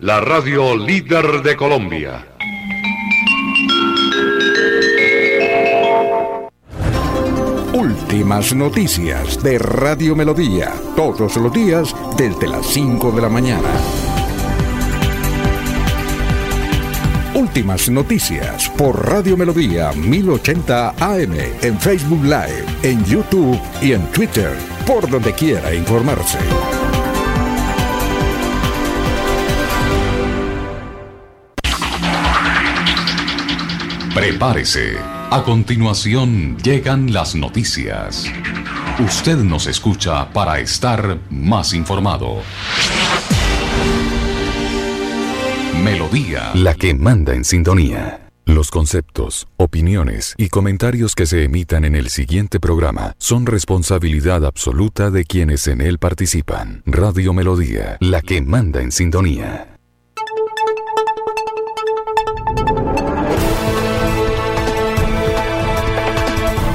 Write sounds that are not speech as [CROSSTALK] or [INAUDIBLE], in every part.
la radio líder de Colombia. Últimas noticias de Radio Melodía, todos los días desde las 5 de la mañana. Últimas noticias por Radio Melodía 1080 AM en Facebook Live, en YouTube y en Twitter, por donde quiera informarse. Prepárese. A continuación llegan las noticias. Usted nos escucha para estar más informado. Melodía. La que manda en sintonía. Los conceptos, opiniones y comentarios que se emitan en el siguiente programa son responsabilidad absoluta de quienes en él participan. Radio Melodía, la que manda en sintonía.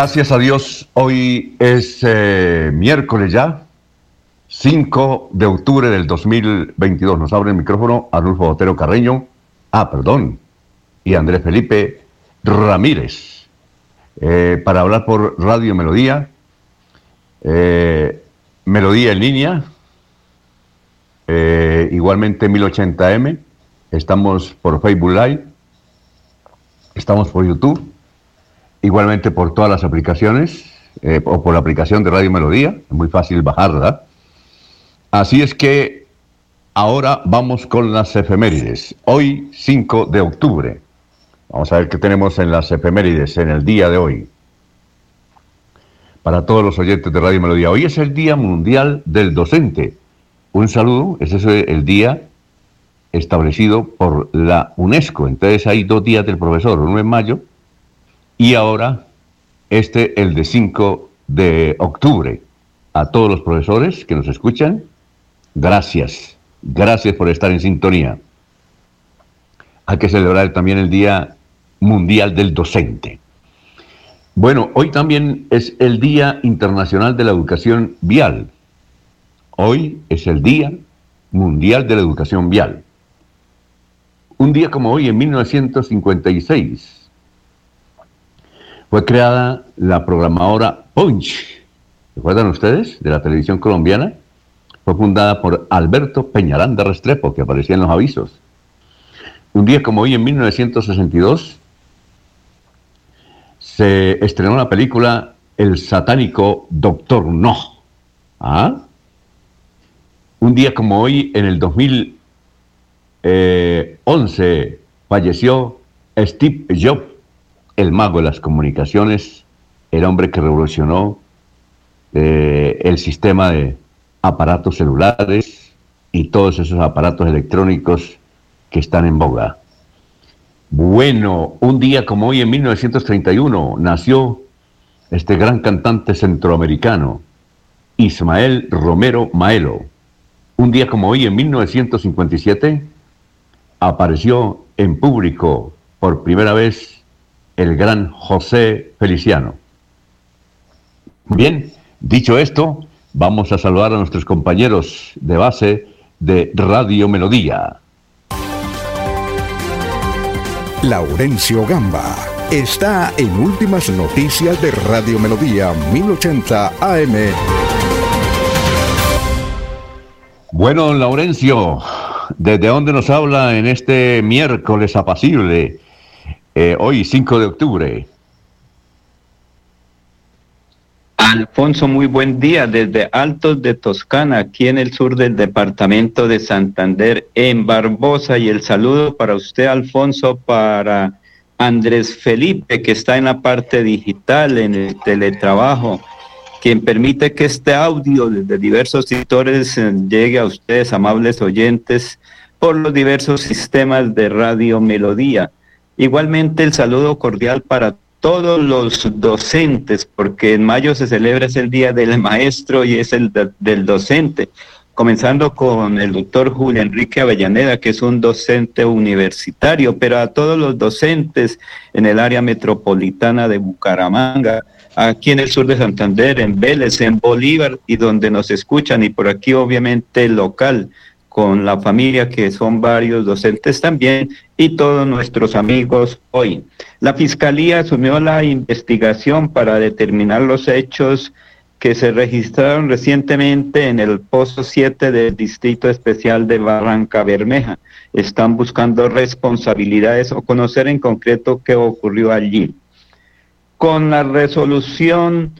Gracias a Dios, hoy es eh, miércoles ya, 5 de octubre del 2022. Nos abre el micrófono Arnulfo Botero Carreño, ah, perdón, y Andrés Felipe Ramírez, eh, para hablar por Radio Melodía, eh, Melodía en línea, igualmente 1080M, estamos por Facebook Live, estamos por YouTube igualmente por todas las aplicaciones eh, o por la aplicación de Radio Melodía, es muy fácil bajarla. Así es que ahora vamos con las efemérides. Hoy 5 de octubre. Vamos a ver qué tenemos en las efemérides en el día de hoy. Para todos los oyentes de Radio Melodía, hoy es el Día Mundial del Docente. Un saludo, ese es el día establecido por la UNESCO. Entonces hay dos días del profesor, uno en mayo y ahora este el de 5 de octubre. A todos los profesores que nos escuchan, gracias, gracias por estar en sintonía. Hay que celebrar también el Día Mundial del Docente. Bueno, hoy también es el Día Internacional de la Educación Vial. Hoy es el Día Mundial de la Educación Vial. Un día como hoy, en 1956, fue creada la programadora Punch. ¿Recuerdan ustedes? De la televisión colombiana. Fue fundada por Alberto Peñaranda Restrepo, que aparecía en los avisos. Un día como hoy, en 1962, se estrenó la película El satánico Doctor No. ¿Ah? Un día como hoy, en el 2011, eh, falleció Steve Jobs, el mago de las comunicaciones, el hombre que revolucionó eh, el sistema de aparatos celulares y todos esos aparatos electrónicos que están en boga. Bueno, un día como hoy, en 1931, nació este gran cantante centroamericano, Ismael Romero Maelo un día como hoy, en 1957, apareció en público por primera vez el gran José Feliciano. Bien, dicho esto, vamos a saludar a nuestros compañeros de base de Radio Melodía. Laurencio Gamba está en Últimas Noticias de Radio Melodía 1080 AM. Bueno, Laurencio, ¿desde dónde nos habla en este miércoles apacible, eh, hoy 5 de octubre? Alfonso, muy buen día desde Altos de Toscana, aquí en el sur del departamento de Santander, en Barbosa. Y el saludo para usted, Alfonso, para Andrés Felipe, que está en la parte digital, en el teletrabajo quien permite que este audio desde diversos sectores eh, llegue a ustedes, amables oyentes, por los diversos sistemas de radio Melodía. Igualmente el saludo cordial para todos los docentes, porque en mayo se celebra es el Día del Maestro y es el del docente, comenzando con el doctor Julio Enrique Avellaneda, que es un docente universitario, pero a todos los docentes en el área metropolitana de Bucaramanga, aquí en el sur de Santander, en Vélez, en Bolívar y donde nos escuchan y por aquí obviamente local con la familia que son varios docentes también y todos nuestros amigos hoy. La Fiscalía asumió la investigación para determinar los hechos que se registraron recientemente en el Pozo 7 del Distrito Especial de Barranca Bermeja. Están buscando responsabilidades o conocer en concreto qué ocurrió allí con la resolución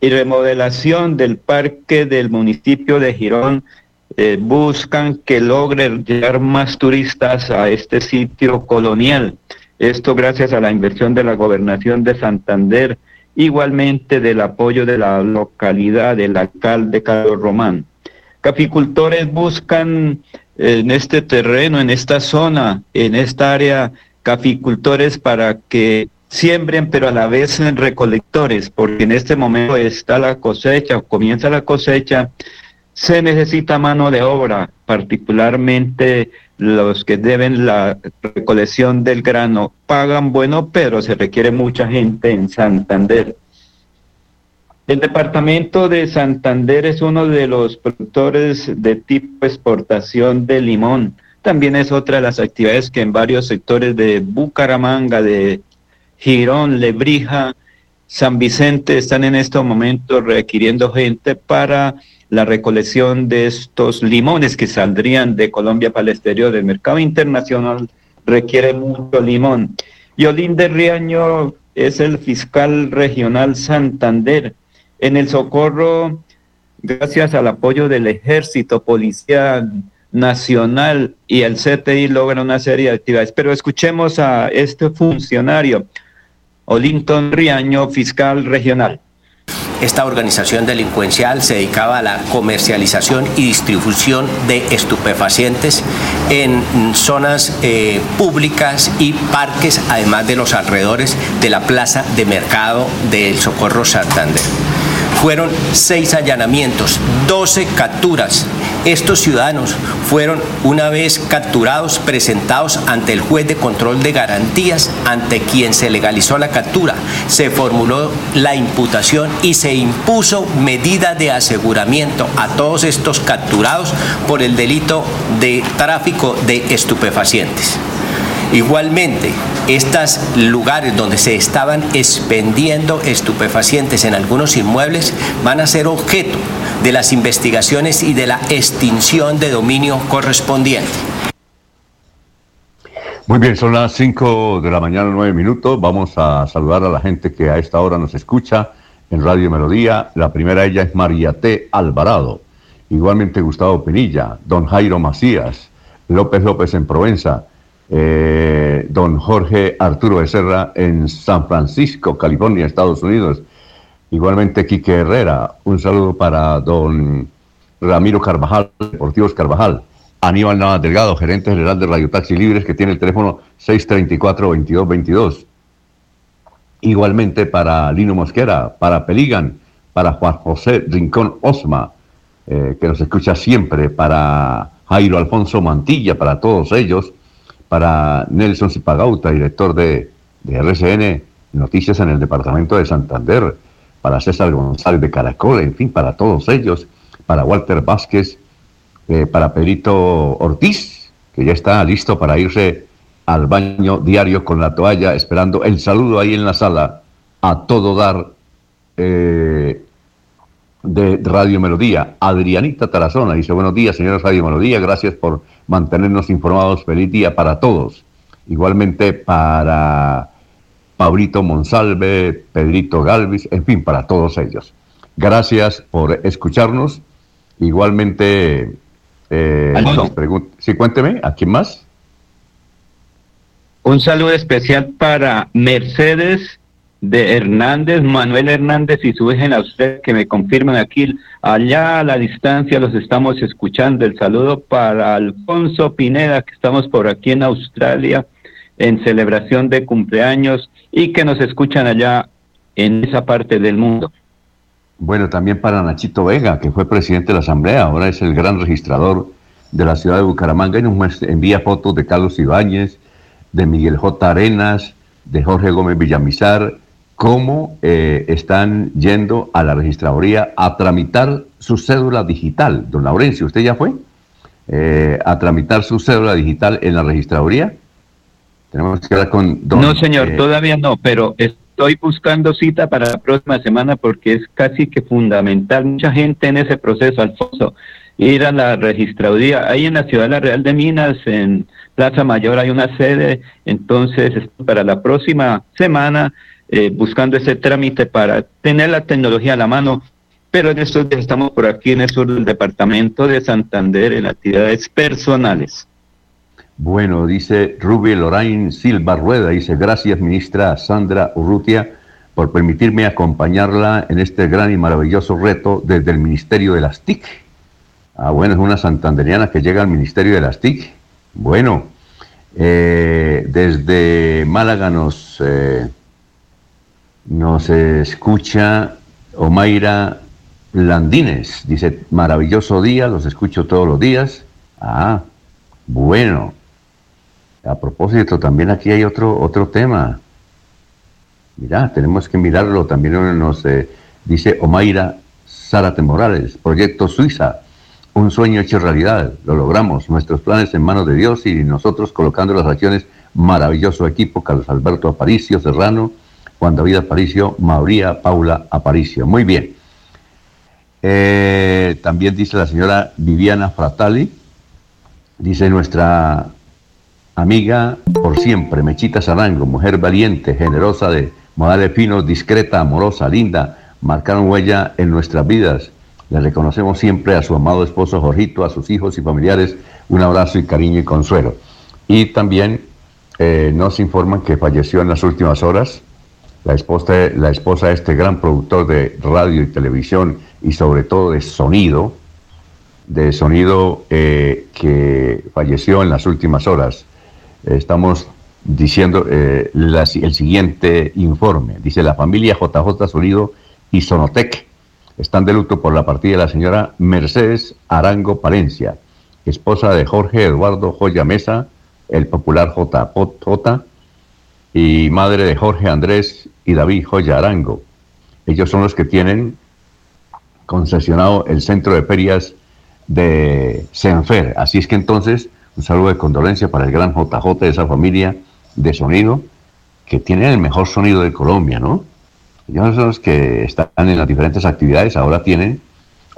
y remodelación del parque del municipio de Girón, eh, buscan que logre llegar más turistas a este sitio colonial. Esto gracias a la inversión de la gobernación de Santander, igualmente del apoyo de la localidad del alcalde Carlos Román. Caficultores buscan en este terreno, en esta zona, en esta área, caficultores para que siembren, pero a la vez en recolectores, porque en este momento está la cosecha, comienza la cosecha, se necesita mano de obra, particularmente los que deben la recolección del grano. Pagan bueno, pero se requiere mucha gente en Santander. El departamento de Santander es uno de los productores de tipo exportación de limón. También es otra de las actividades que en varios sectores de Bucaramanga, de Girón, Lebrija, San Vicente están en estos momentos requiriendo gente para la recolección de estos limones que saldrían de Colombia para el exterior. El mercado internacional requiere mucho limón. Yolín de Riaño es el fiscal regional Santander. En el socorro, gracias al apoyo del ejército, policía nacional y el CTI logra una serie de actividades. Pero escuchemos a este funcionario. Olinton Riaño, fiscal regional. esta organización delincuencial se dedicaba a la comercialización y distribución de estupefacientes en zonas eh, públicas y parques, además de los alrededores de la plaza de mercado del Socorro Santander. Fueron seis allanamientos, 12 capturas. Estos ciudadanos fueron una vez capturados presentados ante el juez de control de garantías ante quien se legalizó la captura. Se formuló la imputación y se impuso medida de aseguramiento a todos estos capturados por el delito de tráfico de estupefacientes. Igualmente, estos lugares donde se estaban expendiendo estupefacientes en algunos inmuebles van a ser objeto de las investigaciones y de la extinción de dominio correspondiente. Muy bien, son las 5 de la mañana, 9 minutos. Vamos a saludar a la gente que a esta hora nos escucha en Radio Melodía. La primera ella es María T. Alvarado. Igualmente Gustavo Penilla, don Jairo Macías, López López en Provenza, eh, don Jorge Arturo Becerra en San Francisco, California, Estados Unidos. Igualmente Quique Herrera, un saludo para don Ramiro Carvajal, Deportivos Carvajal. Aníbal Navas Delgado, gerente general de Radio Taxi Libres, que tiene el teléfono 634-2222. Igualmente para Lino Mosquera, para Peligan, para Juan José Rincón Osma, eh, que nos escucha siempre, para Jairo Alfonso Mantilla, para todos ellos, para Nelson Zipagauta, director de, RCN Noticias en el Departamento de Santander, para César González de Caracol, en fin, para todos ellos, para Walter Vázquez, eh, para Perito Ortiz, que ya está listo para irse al baño diario con la toalla, esperando el saludo ahí en la sala, a todo dar eh, de Radio Melodía. Adrianita Tarazona dice, buenos días, señora Radio Melodía, gracias por mantenernos informados. Feliz día para todos. Igualmente para Pablito Monsalve, Pedrito Galvis, en fin, para todos ellos. Gracias por escucharnos. Igualmente, eh, sí, cuénteme, ¿a quién más? Un saludo especial para Mercedes de Hernández, Manuel Hernández y su a usted que me confirman aquí, allá a la distancia los estamos escuchando. El saludo para Alfonso Pineda, que estamos por aquí en Australia en celebración de cumpleaños y que nos escuchan allá en esa parte del mundo. Bueno, también para Nachito Vega, que fue presidente de la Asamblea, ahora es el gran registrador de la ciudad de Bucaramanga y nos envía fotos de Carlos Ibáñez, de Miguel J. Arenas, de Jorge Gómez Villamizar, cómo eh, están yendo a la registraduría a tramitar su cédula digital. Don Laurencio, ¿usted ya fue? Eh, a tramitar su cédula digital en la registraduría. Tenemos que hablar con don, No, señor, eh, todavía no, pero estoy buscando cita para la próxima semana porque es casi que fundamental. Mucha gente en ese proceso, Alfonso, ir a la registraduría. Ahí en la ciudad de la Real de Minas, en Plaza Mayor, hay una sede. Entonces, para la próxima semana eh, buscando ese trámite para tener la tecnología a la mano. Pero en estos días estamos por aquí en el sur del departamento de Santander en actividades personales. Bueno, dice Rubí Lorain Silva Rueda, dice gracias ministra Sandra Urrutia por permitirme acompañarla en este gran y maravilloso reto desde el Ministerio de las TIC. Ah, bueno, es una santanderiana que llega al Ministerio de las TIC. Bueno, eh, desde Málaga nos eh, nos escucha Omaira Landines. Dice, maravilloso día, los escucho todos los días. Ah, bueno. A propósito, también aquí hay otro, otro tema. Mira, tenemos que mirarlo. También nos eh, dice Omaira Zárate Morales, Proyecto Suiza, un sueño hecho realidad. Lo logramos. Nuestros planes en manos de Dios y nosotros colocando las acciones. Maravilloso equipo, Carlos Alberto Aparicio Serrano, Juan David Aparicio, María Paula Aparicio. Muy bien. Eh, también dice la señora Viviana Fratali, dice nuestra amiga por siempre, Mechita Sarango, mujer valiente, generosa, de modales finos, discreta, amorosa, linda, marcaron huella en nuestras vidas. Le reconocemos siempre a su amado esposo Jorgito, a sus hijos y familiares, un abrazo y cariño y consuelo. Y también eh, nos informan que falleció en las últimas horas la esposa, la esposa de este gran productor de radio y televisión y sobre todo de sonido, de sonido eh, que falleció en las últimas horas. Estamos diciendo eh, el siguiente informe. Dice la familia JJ Sonido y Sonotec están de luto por la partida de la señora Mercedes Arango Palencia, esposa de Jorge Eduardo Joya Mesa, el popular JJ, y madre de Jorge Andrés y David Joya Arango. Ellos son los que tienen concesionado el centro de ferias de Senfer. Así es que entonces, un saludo de condolencia para el gran JJ de esa familia de sonido, que tiene el mejor sonido de Colombia, ¿no? Ellos son los que están en las diferentes actividades, ahora tienen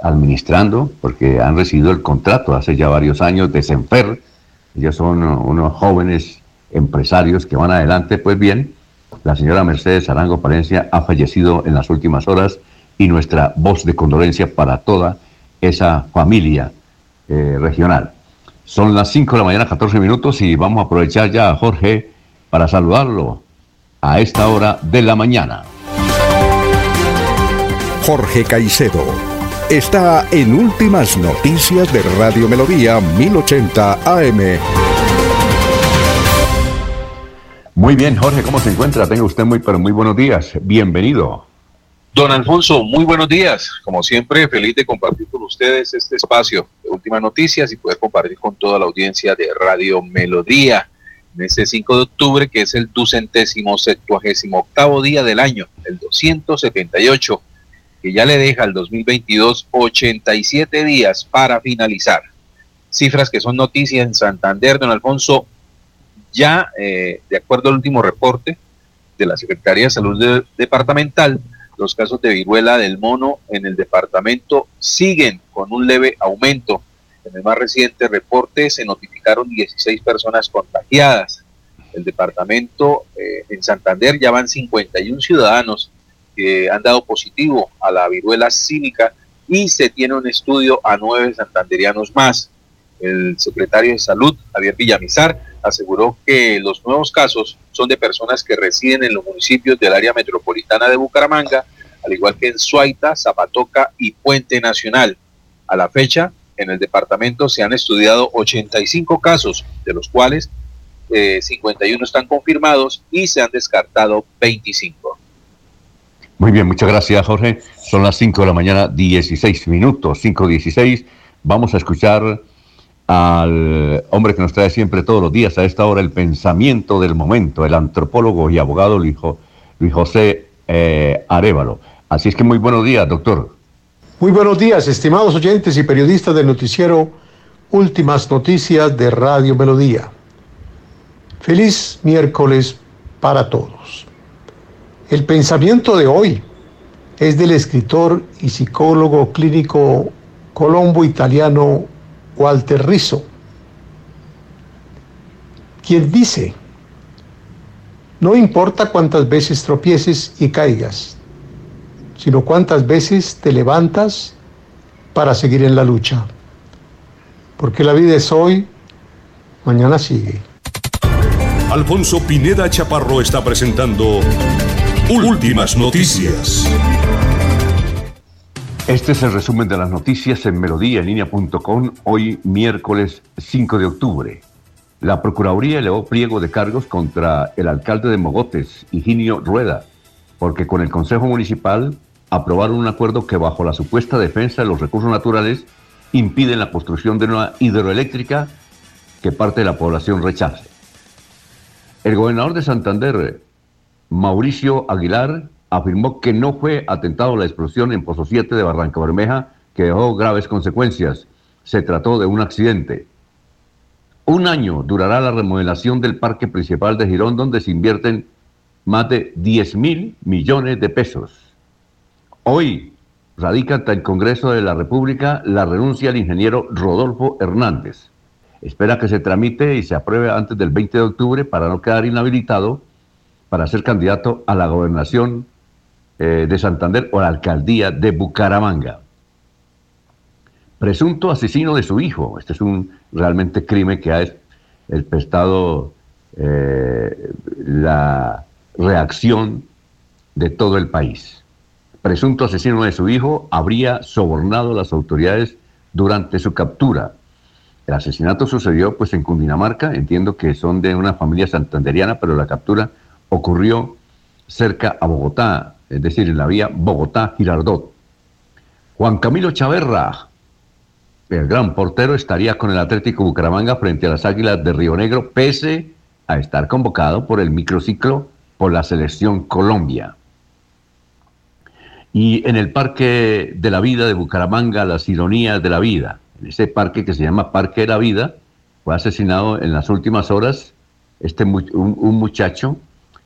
administrando, porque han recibido el contrato hace ya varios años de Senfer. Ellos son unos jóvenes empresarios que van adelante. Pues bien, la señora Mercedes Arango Palencia ha fallecido en las últimas horas y nuestra voz de condolencia para toda esa familia eh, regional. Son las 5 de la mañana, 14 minutos, y vamos a aprovechar ya a Jorge para saludarlo a esta hora de la mañana. Jorge Caicedo está en Últimas Noticias de Radio Melodía 1080 AM. Muy bien, Jorge, ¿cómo se encuentra? Tenga usted muy, pero muy buenos días. Bienvenido. Don Alfonso, muy buenos días. Como siempre, feliz de compartir con ustedes este espacio de últimas noticias y poder compartir con toda la audiencia de Radio Melodía en este 5 de octubre, que es el ducentésimo septuagésimo octavo día del año, el 278, que ya le deja al 2022 87 días para finalizar. Cifras que son noticias en Santander, don Alfonso, ya eh, de acuerdo al último reporte de la Secretaría de Salud Departamental, los casos de viruela del mono en el departamento siguen con un leve aumento en el más reciente reporte se notificaron 16 personas contagiadas. El departamento eh, en Santander ya van 51 ciudadanos que han dado positivo a la viruela cínica y se tiene un estudio a nueve santanderianos más. El secretario de Salud, Javier Villamizar, aseguró que los nuevos casos son de personas que residen en los municipios del área metropolitana de Bucaramanga, al igual que en Suaita, Zapatoca y Puente Nacional. A la fecha, en el departamento se han estudiado 85 casos, de los cuales 51 eh, están confirmados y se han descartado 25. Muy bien, muchas gracias Jorge. Son las 5 de la mañana, 16 minutos, 5.16. Vamos a escuchar al hombre que nos trae siempre todos los días a esta hora el pensamiento del momento, el antropólogo y abogado Luis, José eh, Arevalo. Así es que muy buenos días, doctor. Muy buenos días, estimados oyentes y periodistas del noticiero Últimas Noticias de Radio Melodía. Feliz miércoles para todos. El pensamiento de hoy es del escritor y psicólogo clínico colombo-italiano Walter Rizzo, quien dice, no importa cuántas veces tropieces y caigas, sino cuántas veces te levantas para seguir en la lucha. Porque la vida es hoy, mañana sigue. Alfonso Pineda Chaparro está presentando Últimas Noticias. Este es el resumen de las noticias en melodíaenlínea.com hoy miércoles 5 de octubre. La Procuraduría elevó pliego de cargos contra el alcalde de Mogotes, Higinio Rueda, porque con el Consejo Municipal aprobaron un acuerdo que bajo la supuesta defensa de los recursos naturales impiden la construcción de una hidroeléctrica que parte de la población rechace. El gobernador de Santander, Mauricio Aguilar, afirmó que no fue atentado la explosión en Pozo 7 de Barranca Bermeja que dejó graves consecuencias. Se trató de un accidente. Un año durará la remodelación del parque principal de Girón, donde se invierten más de 10 mil millones de pesos. Hoy radica ante el Congreso de la República la renuncia del ingeniero Rodolfo Hernández. Espera que se tramite y se apruebe antes del 20 de octubre para no quedar inhabilitado para ser candidato a la gobernación eh, de Santander o la alcaldía de Bucaramanga. Presunto asesino de su hijo. Este es un realmente crimen que ha prestado eh, la reacción de todo el país. Presunto asesino de su hijo habría sobornado a las autoridades durante su captura. El asesinato sucedió pues en Cundinamarca, entiendo que son de una familia santanderiana, pero la captura ocurrió cerca a Bogotá, es decir, en la vía Bogotá-Girardot. Juan Camilo Chaverra, el gran portero, estaría con el Atlético Bucaramanga frente a las Águilas de Río Negro, pese a estar convocado por el microciclo por la selección Colombia. Y en el Parque de la Vida de Bucaramanga, las ironías de la vida, en ese parque que se llama Parque de la Vida, fue asesinado en las últimas horas este, un, un muchacho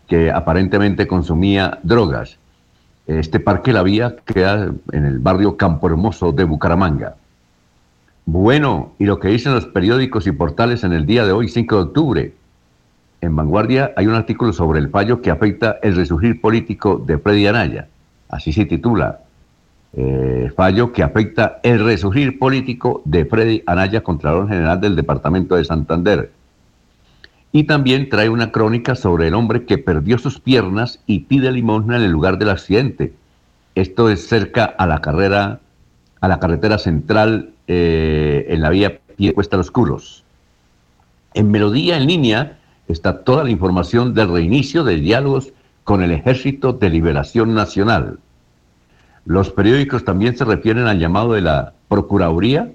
que aparentemente consumía drogas. Este Parque la Vía queda en el barrio Campo Hermoso de Bucaramanga. Bueno, y lo que dicen los periódicos y portales en el día de hoy, 5 de octubre. En Vanguardia hay un artículo sobre el fallo que afecta el resurgir político de Freddy Anaya. Así se titula. Eh, fallo que afecta el resurgir político de Freddy Anaya, Contralor General del Departamento de Santander. Y también trae una crónica sobre el hombre que perdió sus piernas y pide limosna en el lugar del accidente. Esto es cerca a la carrera, a la carretera central eh, en la vía Cuesta los Curos. En Melodía en línea está toda la información del reinicio de diálogos con el Ejército de Liberación Nacional. Los periódicos también se refieren al llamado de la Procuraduría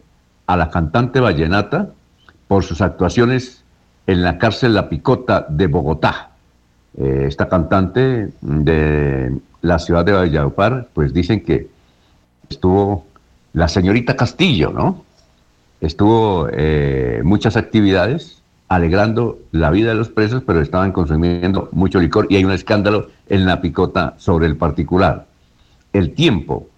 a la cantante vallenata por sus actuaciones en la cárcel La Picota de Bogotá. Eh, esta cantante de la ciudad de Valladolid, pues dicen que estuvo la señorita Castillo, ¿no? Estuvo eh, muchas actividades alegrando la vida de los presos, pero estaban consumiendo mucho licor y hay un escándalo en la picota sobre el particular. El tiempo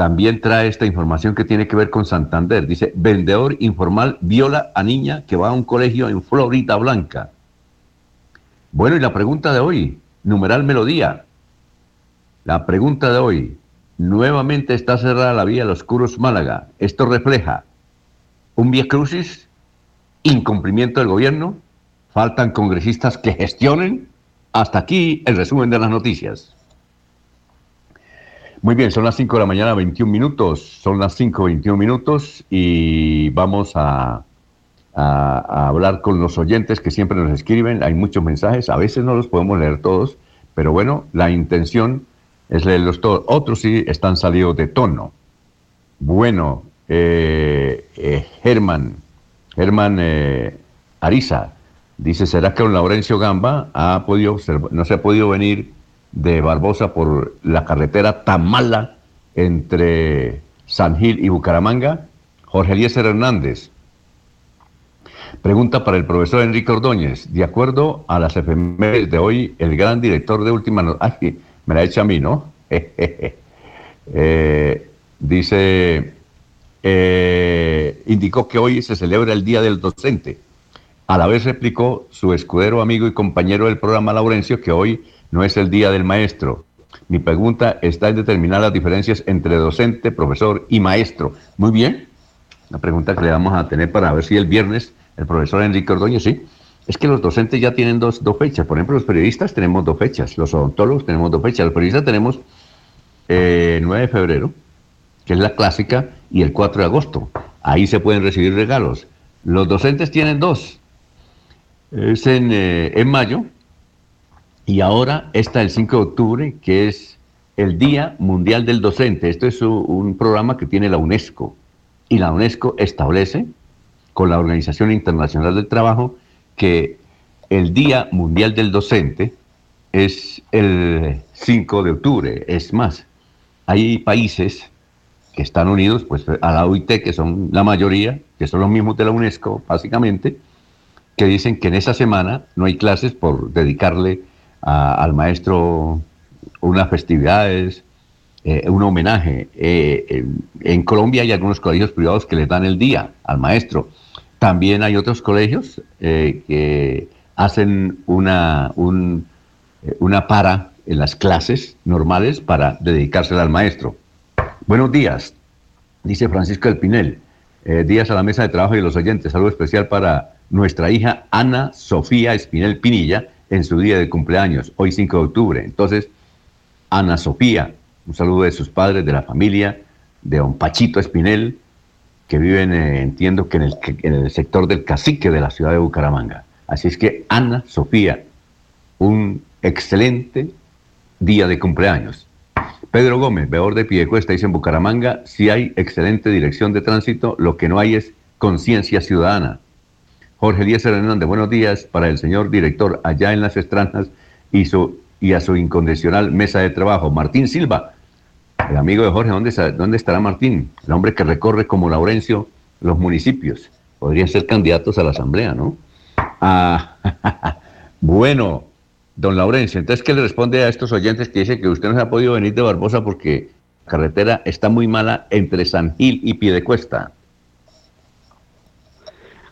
también trae esta información que tiene que ver con Santander. Dice, vendedor informal viola a niña que va a un colegio en Florida Blanca. Bueno, y la pregunta de hoy, numeral melodía. La pregunta de hoy, Nuevamente está cerrada la vía Los Curos Málaga. Esto refleja un vía crucis, incumplimiento del gobierno, faltan congresistas que gestionen. Hasta aquí el resumen de las noticias. Muy bien, son las 5 de la mañana, 21 minutos. Son las 5, 21 minutos y vamos a, hablar con los oyentes que siempre nos escriben. Hay muchos mensajes, a veces no los podemos leer todos, pero bueno, la intención es leerlos todos. Otros sí están salidos de tono. Bueno, eh, eh, Germán, Germán eh, Ariza, dice, ¿será que don Laurencio Gamba ha podido no se ha podido venir de Barbosa por la carretera tan mala entre San Gil y Bucaramanga? Jorge Eliezer Hernández. Pregunta para el profesor Enrique Ordóñez. De acuerdo a las efemérides de hoy, el gran director de Última Noticia me la echa a mí, ¿no? [LAUGHS] Eh, dice, eh, indicó que hoy se celebra el Día del Docente. A la vez replicó su escudero amigo y compañero del programa Laurencio que hoy no es el Día del Maestro. Mi pregunta está en determinar las diferencias entre docente, profesor y maestro. Muy bien. La pregunta que le vamos a tener para ver si el viernes el profesor Enrique Ordóñez, sí, es que los docentes ya tienen dos, dos, fechas. Por ejemplo, los periodistas tenemos dos fechas, los odontólogos tenemos dos fechas, los periodistas tenemos eh, 9 de febrero, que es la clásica, y el 4 de agosto. Ahí se pueden recibir regalos. Los docentes tienen dos. Es en, eh, en mayo y ahora está el 5 de octubre, que es el Día Mundial del Docente. Esto es un programa que tiene la UNESCO y la UNESCO establece con la Organización Internacional del Trabajo que el Día Mundial del Docente es el 5 de octubre. Es más, hay países que están unidos pues, a la OIT, que son la mayoría, que son los mismos de la UNESCO, básicamente, que dicen que en esa semana no hay clases por dedicarle al maestro unas festividades, eh, un homenaje. Eh, en Colombia hay algunos colegios privados que le dan el día al maestro. También hay otros colegios eh, que hacen una, una para en las clases normales para dedicársela al maestro. Buenos días, dice Francisco del Pinel. Días a la mesa de trabajo y los oyentes. Algo especial para nuestra hija Ana Sofía Espinel Pinilla en su día de cumpleaños, hoy 5 de octubre. Entonces, Ana Sofía, un saludo de sus padres, de la familia, de don Pachito Espinel, que viven, eh, entiendo que en, el, sector del cacique de la ciudad de Bucaramanga. Así es que Ana Sofía, un excelente día de cumpleaños. Pedro Gómez, veedor de Piedecuesta, dice en Bucaramanga, si hay excelente dirección de tránsito, lo que no hay es conciencia ciudadana. Jorge Eliezer Hernández, buenos días para el señor director allá en las Estranas y, y a su incondicional mesa de trabajo. Martín Silva, el amigo de Jorge, ¿dónde, ¿dónde estará Martín? El hombre que recorre como Laurencio los municipios. Podrían ser candidatos a la asamblea, ¿no? Ah, [LAUGHS] bueno, Don Laurencio, entonces, ¿qué le responde a estos oyentes que dicen que usted no ha podido venir de Barbosa porque la carretera está muy mala entre San Gil y Piedecuesta?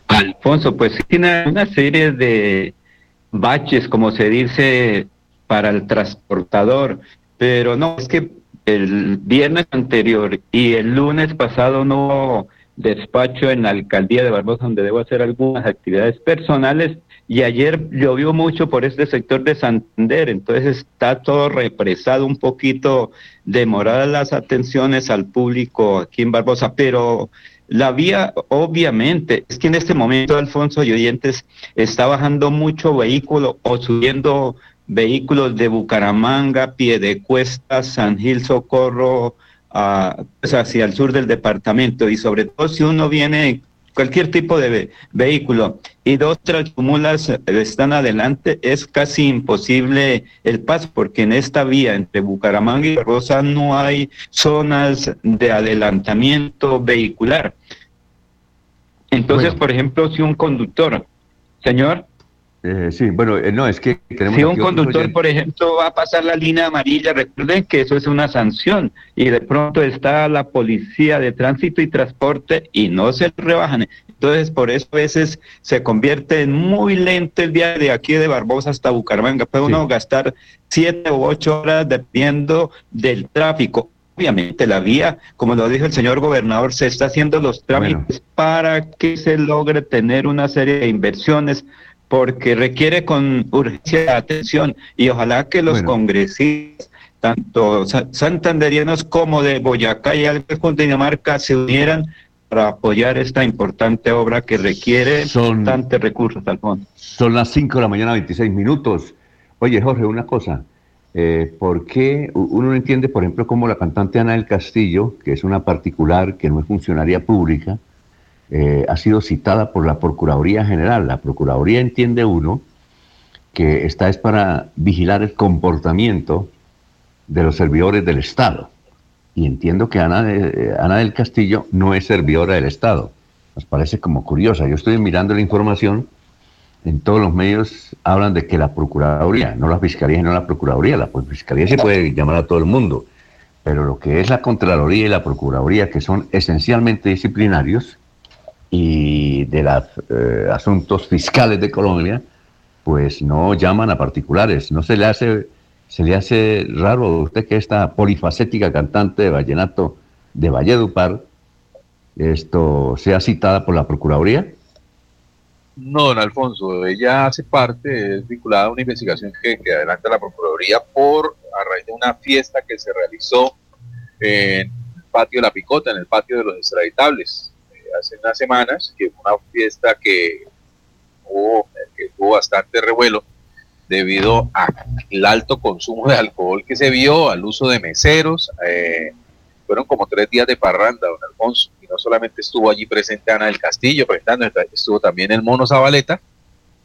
Alfonso, pues tiene una serie de baches, como se dice, para el transportador, pero no, es que el viernes anterior y el lunes pasado no despacho en la alcaldía de Barbosa donde debo hacer algunas actividades personales y ayer llovió mucho por este sector de Santander, entonces está todo represado, un poquito demoradas las atenciones al público aquí en Barbosa, pero la vía, obviamente, es que en este momento, Alfonso y oyentes, está bajando mucho vehículo o subiendo vehículos de Bucaramanga, Piedecuesta, San Gil, Socorro, pues hacia el sur del departamento. Y sobre todo si uno viene cualquier tipo de vehículo y dos tracumulas están adelante, es casi imposible el paso, porque en esta vía entre Bucaramanga y Rosa no hay zonas de adelantamiento vehicular. Entonces, por ejemplo, si un conductor, señor, eh, sí, bueno, eh, no, es que tenemos Si un conductor, por ejemplo, va a pasar la línea amarilla, recuerden que eso es una sanción y de pronto está la policía de tránsito y transporte y no se rebajan. Entonces, por eso a veces se convierte en muy lento el viaje de aquí de Barbosa hasta Bucaramanga. Puede uno gastar siete u ocho horas dependiendo del tráfico. Obviamente la vía, como lo dijo el señor gobernador, se está haciendo los trámites para que se logre tener una serie de inversiones porque requiere con urgencia atención y ojalá que los congresistas, tanto santanderianos como de Boyacá y algo con Dinamarca, se unieran para apoyar esta importante obra que requiere son, bastantes recursos, Alfonso. Son las 5 de la mañana, 26 minutos. Oye, Jorge, una cosa. Eh, ¿Por qué uno no entiende, por ejemplo, cómo la cantante Ana del Castillo, que es una particular, que no es funcionaria pública, eh, ha sido citada por la Procuraduría General. La Procuraduría entiende uno que esta es para vigilar el comportamiento de los servidores del Estado. Y entiendo que Ana, de, Ana del Castillo no es servidora del Estado. Nos parece como curiosa. Yo estoy mirando la información, en todos los medios hablan de que la Procuraduría, no la Fiscalía, no la Procuraduría, la Fiscalía se puede llamar a todo el mundo, pero lo que es la Contraloría y la Procuraduría, que son esencialmente disciplinarios, y de los eh, asuntos fiscales de Colombia, pues no llaman a particulares. ¿No se le hace, se le hace raro a usted que esta polifacética cantante de vallenato de Valledupar esto sea citada por la Procuraduría? No, don Alfonso, ella hace parte, es vinculada a una investigación que, que adelanta la Procuraduría por a raíz de una fiesta que se realizó en el patio de la Picota, en el patio de los extraditables hace unas semanas, que fue una fiesta que hubo, que tuvo bastante revuelo debido al alto consumo de alcohol que se vio, al uso de meseros. Eh, fueron como tres días de parranda, don Alfonso, y no solamente estuvo allí presente Ana del Castillo presentando, estuvo también el Mono Zabaleta,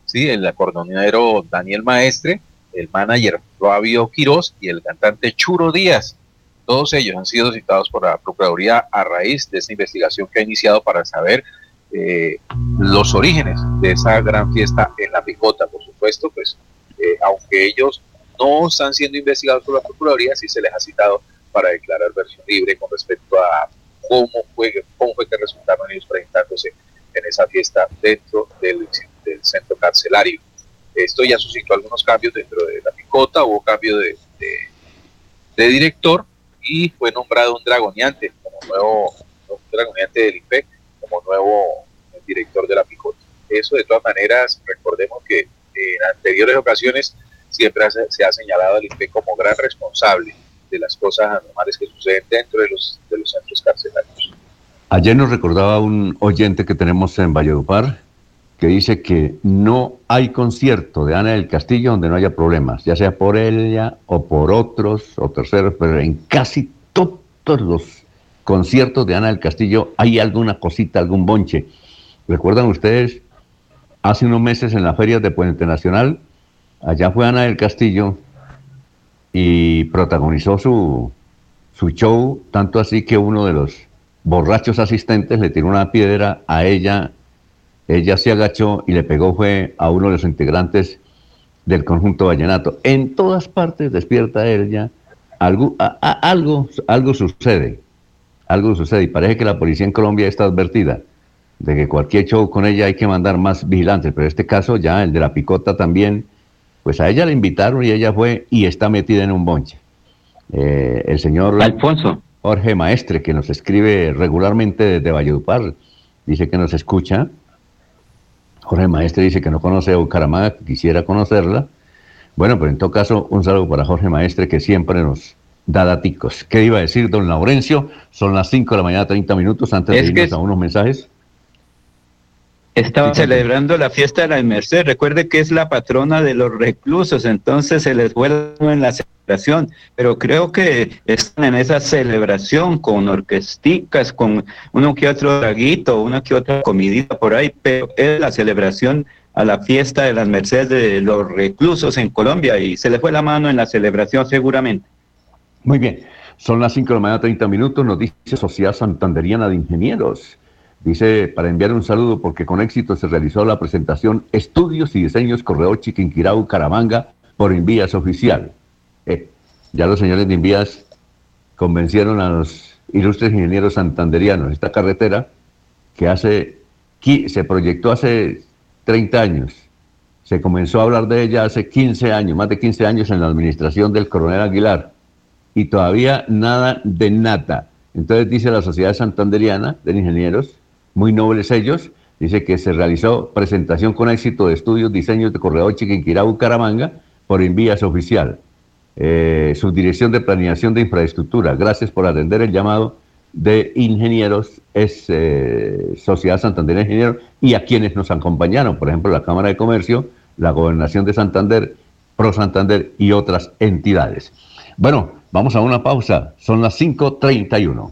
¿sí? el acordonero Daniel Maestre, el manager Flavio Quirós y el cantante Churo Díaz. Todos ellos han sido citados por la Procuraduría a raíz de esta investigación que ha iniciado para saber eh, los orígenes de esa gran fiesta en la picota. Por supuesto, pues eh, aunque ellos no están siendo investigados por la Procuraduría, sí se les ha citado para declarar versión libre con respecto a cómo fue, cómo fue que resultaron ellos presentándose en esa fiesta dentro del, centro carcelario. Esto ya suscitó algunos cambios dentro de la picota, hubo cambio de director y fue nombrado un dragoneante como nuevo, dragoneante del IPEC como nuevo director de la picota. Eso de todas maneras, recordemos que en anteriores ocasiones siempre se ha señalado al IPEC como gran responsable de las cosas anormales que suceden dentro de los, de los centros carcelarios. Ayer nos recordaba un oyente que tenemos en Valledupar que dice que no hay concierto de Ana del Castillo donde no haya problemas, ya sea por ella o por otros o terceros, pero en casi todos los conciertos de Ana del Castillo hay alguna cosita, algún bonche. ¿Recuerdan ustedes? Hace unos meses en las ferias de Puente Nacional, allá fue Ana del Castillo y protagonizó su, su show, tanto así que uno de los borrachos asistentes le tiró una piedra a ella, ella se agachó y le pegó fue a uno de los integrantes del conjunto vallenato. En todas partes despierta ella, algo, algo, algo sucede, algo sucede y parece que la policía en Colombia está advertida de que cualquier show con ella hay que mandar más vigilantes, pero en este caso ya el de la picota también pues a ella le invitaron y ella fue y está metida en un bonche. Eh, el señor Alfonso. Jorge Maestre, que nos escribe regularmente desde Valledupar, dice que nos escucha. Jorge Maestre dice que no conoce a Bucaramanga, que quisiera conocerla. Bueno, pero en todo caso, un saludo para Jorge Maestre, que siempre nos da daticos. ¿Qué iba a decir don Laurencio? Son las 5 de la mañana, 30 minutos antes de irnos a unos mensajes. Estaba celebrando la fiesta de la Merced. Recuerde que es la patrona de los reclusos, entonces se les vuelve en la celebración. Pero creo que están en esa celebración con orquesticas, con uno que otro draguito, una que otra comidita por ahí, pero es la celebración a la fiesta de las Mercedes de los reclusos en Colombia y se le fue la mano en la celebración seguramente. Muy bien, son las 5 de la mañana, 30 minutos, nos dice Sociedad Santanderiana de Ingenieros. Dice, para enviar un saludo porque con éxito se realizó la presentación Estudios y Diseños Correo Chiquinquirau Caramanga por Invías Oficial. Eh, ya los señores de Invías convencieron a los ilustres ingenieros santanderianos. Esta carretera que hace, se proyectó hace 30 años, se comenzó a hablar de ella hace 15 años, más de 15 años en la administración del coronel Aguilar, y todavía nada de nada. Entonces dice la Sociedad Santanderiana de Ingenieros, muy nobles ellos. Dice que se realizó presentación con éxito de estudios, diseños de corredor Chiquinquirá, Bucaramanga, por envías oficial. Eh, Subdirección de Planeación de Infraestructura. Gracias por atender el llamado de ingenieros, es eh, Sociedad Santander de Ingenieros, y a quienes nos acompañaron, por ejemplo, la Cámara de Comercio, la Gobernación de Santander, Pro Santander y otras entidades. Bueno, vamos a una pausa. Son las 5.31.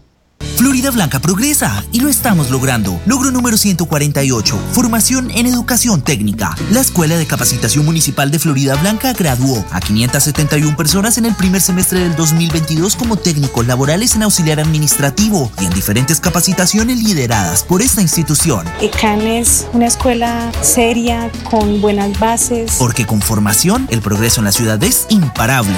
Florida Blanca progresa y lo estamos logrando. Logro número 148, formación en educación técnica. La Escuela de Capacitación Municipal de Florida Blanca graduó a 571 personas en el primer semestre del 2022 como técnicos laborales en auxiliar administrativo y en diferentes capacitaciones lideradas por esta institución. ECAN es una escuela seria, con buenas bases. Porque con formación, el progreso en la ciudad es imparable.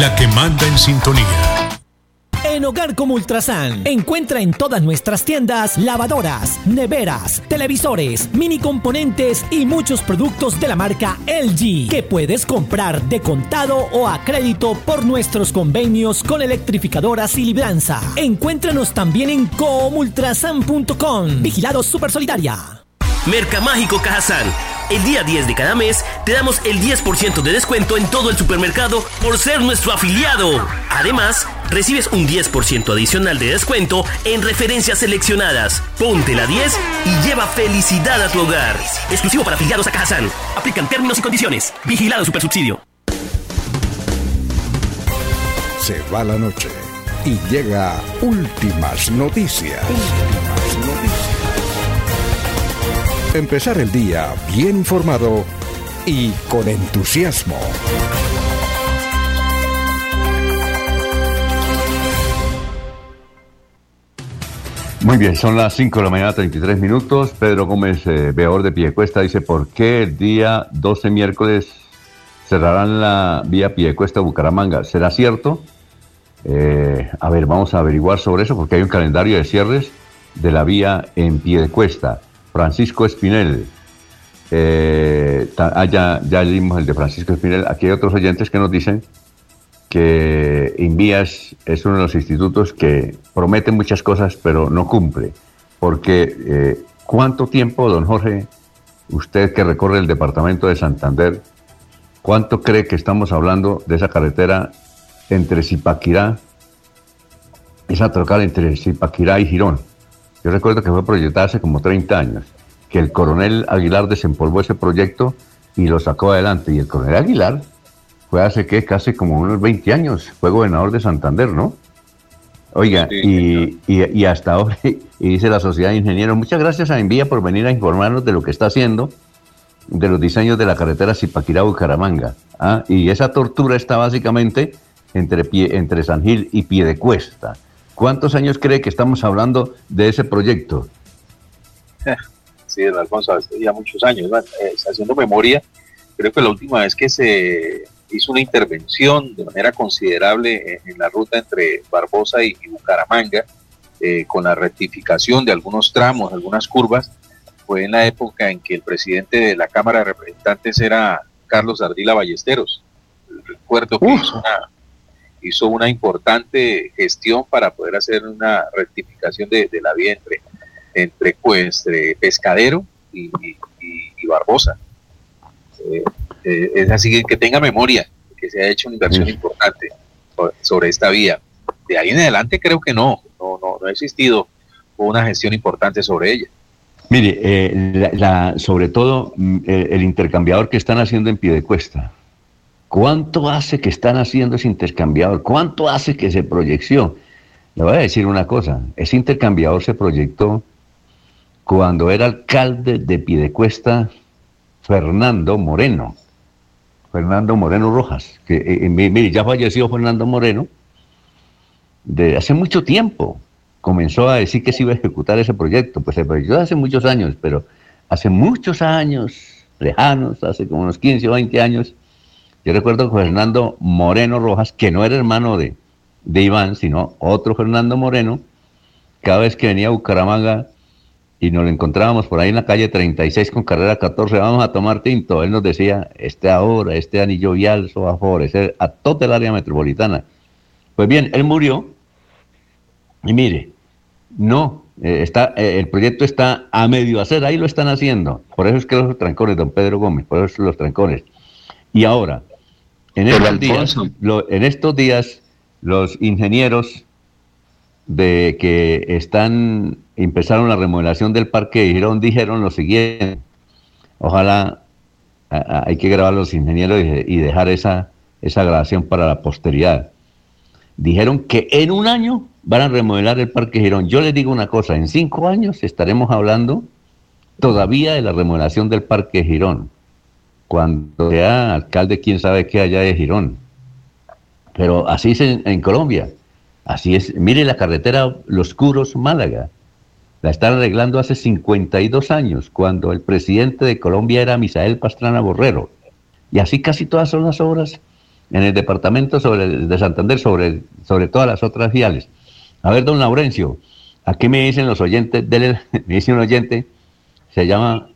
la que manda en sintonía. En Hogar como Ultrasan, encuentra en todas nuestras tiendas lavadoras, neveras, televisores, mini componentes y muchos productos de la marca LG que puedes comprar de contado o a crédito por nuestros convenios con electrificadoras y libranza. Encuéntranos también en comultrasan.com. Vigilado Super Solidaria. Mercamágico Cajazán. El día 10 de cada mes te damos el 10% de descuento en todo el supermercado por ser nuestro afiliado. Además, recibes un 10% adicional de descuento en referencias seleccionadas. Ponte la 10 y lleva felicidad a tu hogar. Exclusivo para afiliados a Cajazán. Aplican términos y condiciones. Vigilado Supersubsidio. Se va la noche y llega últimas noticias. Últimas noticias. Empezar el día bien informado y con entusiasmo. Muy bien, son las 5 de la mañana, 33 minutos. Pedro Gómez, eh, veador de Piedecuesta, dice, ¿por qué el día 12 miércoles cerrarán la vía Piedecuesta-Bucaramanga? ¿Será cierto? Eh, a ver, vamos a averiguar sobre eso porque hay un calendario de cierres de la vía en Piedecuesta. Francisco Espinel, eh, ah, ya, leímos el de Francisco Espinel. Aquí hay otros oyentes que nos dicen que Invías es uno de los institutos que promete muchas cosas, pero no cumple. Porque, eh, ¿cuánto tiempo, don Jorge, usted que recorre el departamento de Santander, cuánto cree que estamos hablando de esa carretera entre Zipaquirá, esa trocal entre Zipaquirá y Girón? Yo recuerdo que fue proyectada hace como 30 años, que el coronel Aguilar desempolvó ese proyecto y lo sacó adelante. Y el coronel Aguilar fue hace que casi como unos 20 años, fue gobernador de Santander, ¿no? Oiga, y, hasta ahora, [LAUGHS] y dice la Sociedad de Ingenieros, muchas gracias a Envía por venir a informarnos de lo que está haciendo, de los diseños de la carretera Zipaquirá-Bucaramanga. ¿ah? Y esa tortura está básicamente entre, pie, entre San Gil y Piedecuesta. ¿Cuántos años cree que estamos hablando de ese proyecto? [LAUGHS] Sí, don Alfonso, ya muchos años. Eh, haciendo memoria, creo que la última vez que se hizo una intervención de manera considerable en, la ruta entre Barbosa y, Bucaramanga, eh, con la rectificación de algunos tramos, algunas curvas, fue en la época en que el presidente de la Cámara de Representantes era Carlos Ardila Ballesteros. Recuerdo que hizo una, importante gestión para poder hacer una rectificación de, la vía entre, entre, pues, Pescadero y, Barbosa. Eh, eh, es así que tenga memoria que se ha hecho una inversión importante sobre esta vía. De ahí en adelante creo que no, no, no, ha existido una gestión importante sobre ella. Mire, eh, la, sobre todo mm, el, intercambiador que están haciendo en pie de cuesta. ¿Cuánto hace que están haciendo ese intercambiador? ¿Cuánto hace que se proyección? Le voy a decir una cosa, ese intercambiador se proyectó cuando era alcalde de Piedecuesta Fernando Moreno. Fernando Moreno Rojas, que eh, eh, mire, ya falleció Fernando Moreno, de hace mucho tiempo comenzó a decir que se iba a ejecutar ese proyecto, pues se proyectó hace muchos años, pero hace muchos años, lejanos, hace como unos 15 o 20 años, yo recuerdo que Fernando Moreno Rojas, que no era hermano de, de Iván, sino otro Fernando Moreno, cada vez que venía a Bucaramanga y nos lo encontrábamos por ahí en la calle 36 con carrera 14, vamos a tomar tinto. Él nos decía, este ahora, este anillo vial, eso va a favorecer a toda el área metropolitana. Pues bien, él murió y mire, no, eh, está, eh, el proyecto está a medio hacer, ahí lo están haciendo. Por eso es que los trancones, don Pedro Gómez, por eso los trancones. Y ahora, en estos, días, en estos días, los ingenieros de que están empezaron la remodelación del parque de Girón dijeron lo siguiente, ojalá hay que grabar a los ingenieros y, dejar esa, esa grabación para la posteridad. Dijeron que en un año van a remodelar el parque Girón. Yo les digo una cosa, en cinco años estaremos hablando todavía de la remodelación del parque Girón, cuando sea alcalde quién sabe qué allá de Girón. Pero así es en Colombia. Así es, mire la carretera Los Curos Málaga. La están arreglando hace 52 años, cuando el presidente de Colombia era Misael Pastrana Borrero. Y así casi todas son las obras en el departamento sobre, de Santander, sobre, sobre todas las otras viales. A ver, don Laurencio, aquí me dicen los oyentes, dele, [LAUGHS] me dice un oyente, se llama,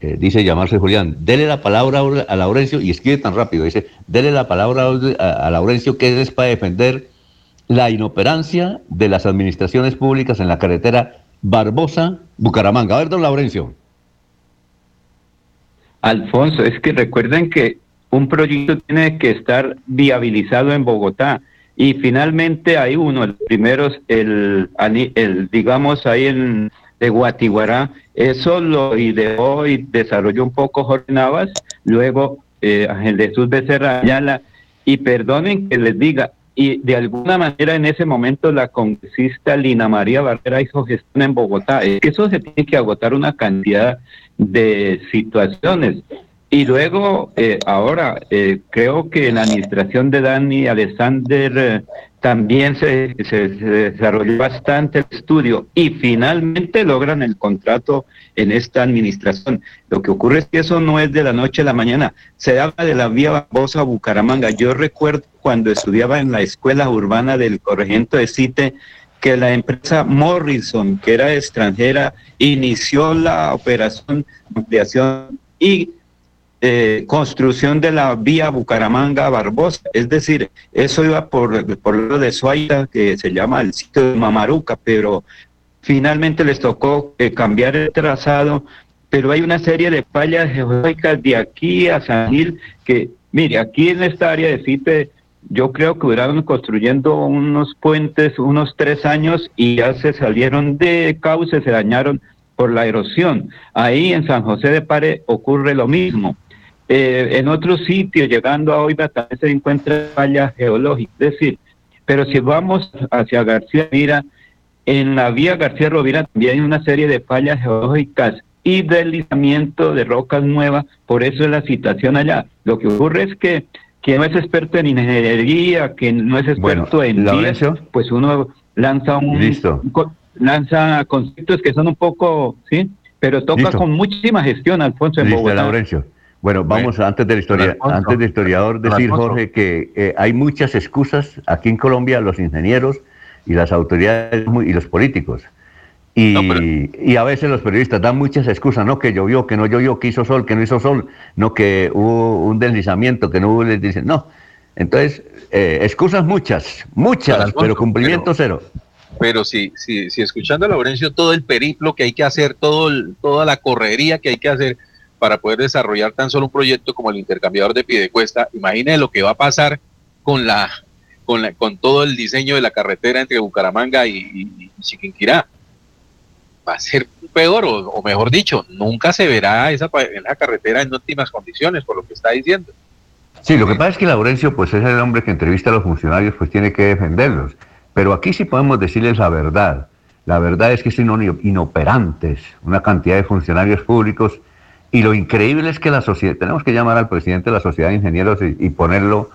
eh, dice llamarse Julián, dele la palabra a Laurencio y escribe tan rápido, dice, dele la palabra a, Laurencio que es para defender la inoperancia de las administraciones públicas en la carretera Barbosa-Bucaramanga. A ver, don Laurencio. Alfonso, es que recuerden que un proyecto tiene que estar viabilizado en Bogotá y finalmente hay uno, el primero, el, el digamos ahí en de Guatiguará, eso lo ideó y desarrolló un poco Jorge Navas, luego eh, Ángel Jesús Becerra Ayala, y perdonen que les diga, y de alguna manera en ese momento la congresista Lina María Barrera hizo gestión en Bogotá. Es que eso se tiene que agotar una cantidad de situaciones. Y luego, eh, ahora, eh, creo que en la administración de Dani Alexander eh, también se, se, desarrolló bastante el estudio y finalmente logran el contrato en esta administración. Lo que ocurre es que eso no es de la noche a la mañana. Se habla de la vía Barbosa Bucaramanga. Yo recuerdo cuando estudiaba en la escuela urbana del corregimiento de Cite que la empresa Morrison, que era extranjera, inició la operación de ampliación y eh, construcción de la vía Bucaramanga-Barbosa. Es decir, eso iba por, por lo de Suaita, que se llama el sitio de Mamaruca, pero finalmente les tocó eh, cambiar el trazado. Pero hay una serie de fallas geológicas de aquí a San Gil que, mire, aquí en esta área de CITE, yo creo que duraron construyendo unos puentes unos tres años y ya se salieron de cauce, se dañaron por la erosión. Ahí en San José de Pare ocurre lo mismo. Eh, en otro sitio, llegando a Oiva, también se encuentra fallas geológicas. Es decir, pero si vamos hacia García Mira, en la vía García Rovira también hay una serie de fallas geológicas y deslizamiento de rocas nuevas, por eso es la situación allá. Lo que ocurre es que quien no es experto en ingeniería, quien no es experto en vías, pues uno lanza un, lanza conceptos que son un poco, sí, pero toca con muchísima gestión, Alfonso, en Bogotá. Bueno, vamos antes del historia, antes del historiador decir Jorge que eh, hay muchas excusas aquí en Colombia los ingenieros y las autoridades y los políticos. Y, y, a veces los periodistas dan muchas excusas, no que llovió, que no llovió, que hizo sol, que no hizo sol, no que hubo un deslizamiento, que no hubo dicen, no. Entonces, eh, excusas muchas, muchas, pero cumplimiento cero. Pero si, si, si escuchando a Laurencio todo el periplo que hay que hacer, todo toda la correría que hay que hacer, para poder desarrollar tan solo un proyecto como el intercambiador de Piedecuesta, imagine lo que va a pasar con la con, la, con todo el diseño de la carretera entre Bucaramanga y, Chiquinquirá. Va a ser peor, o, mejor dicho, nunca se verá esa, esa carretera en óptimas condiciones, por lo que está diciendo. Sí, lo que pasa es que Laurencio, pues es el hombre que entrevista a los funcionarios, pues tiene que defenderlos. Pero aquí sí podemos decirles la verdad. La verdad es que son inoperantes, una cantidad de funcionarios públicos y lo increíble es que la sociedad, tenemos que llamar al presidente de la Sociedad de Ingenieros y, ponerlo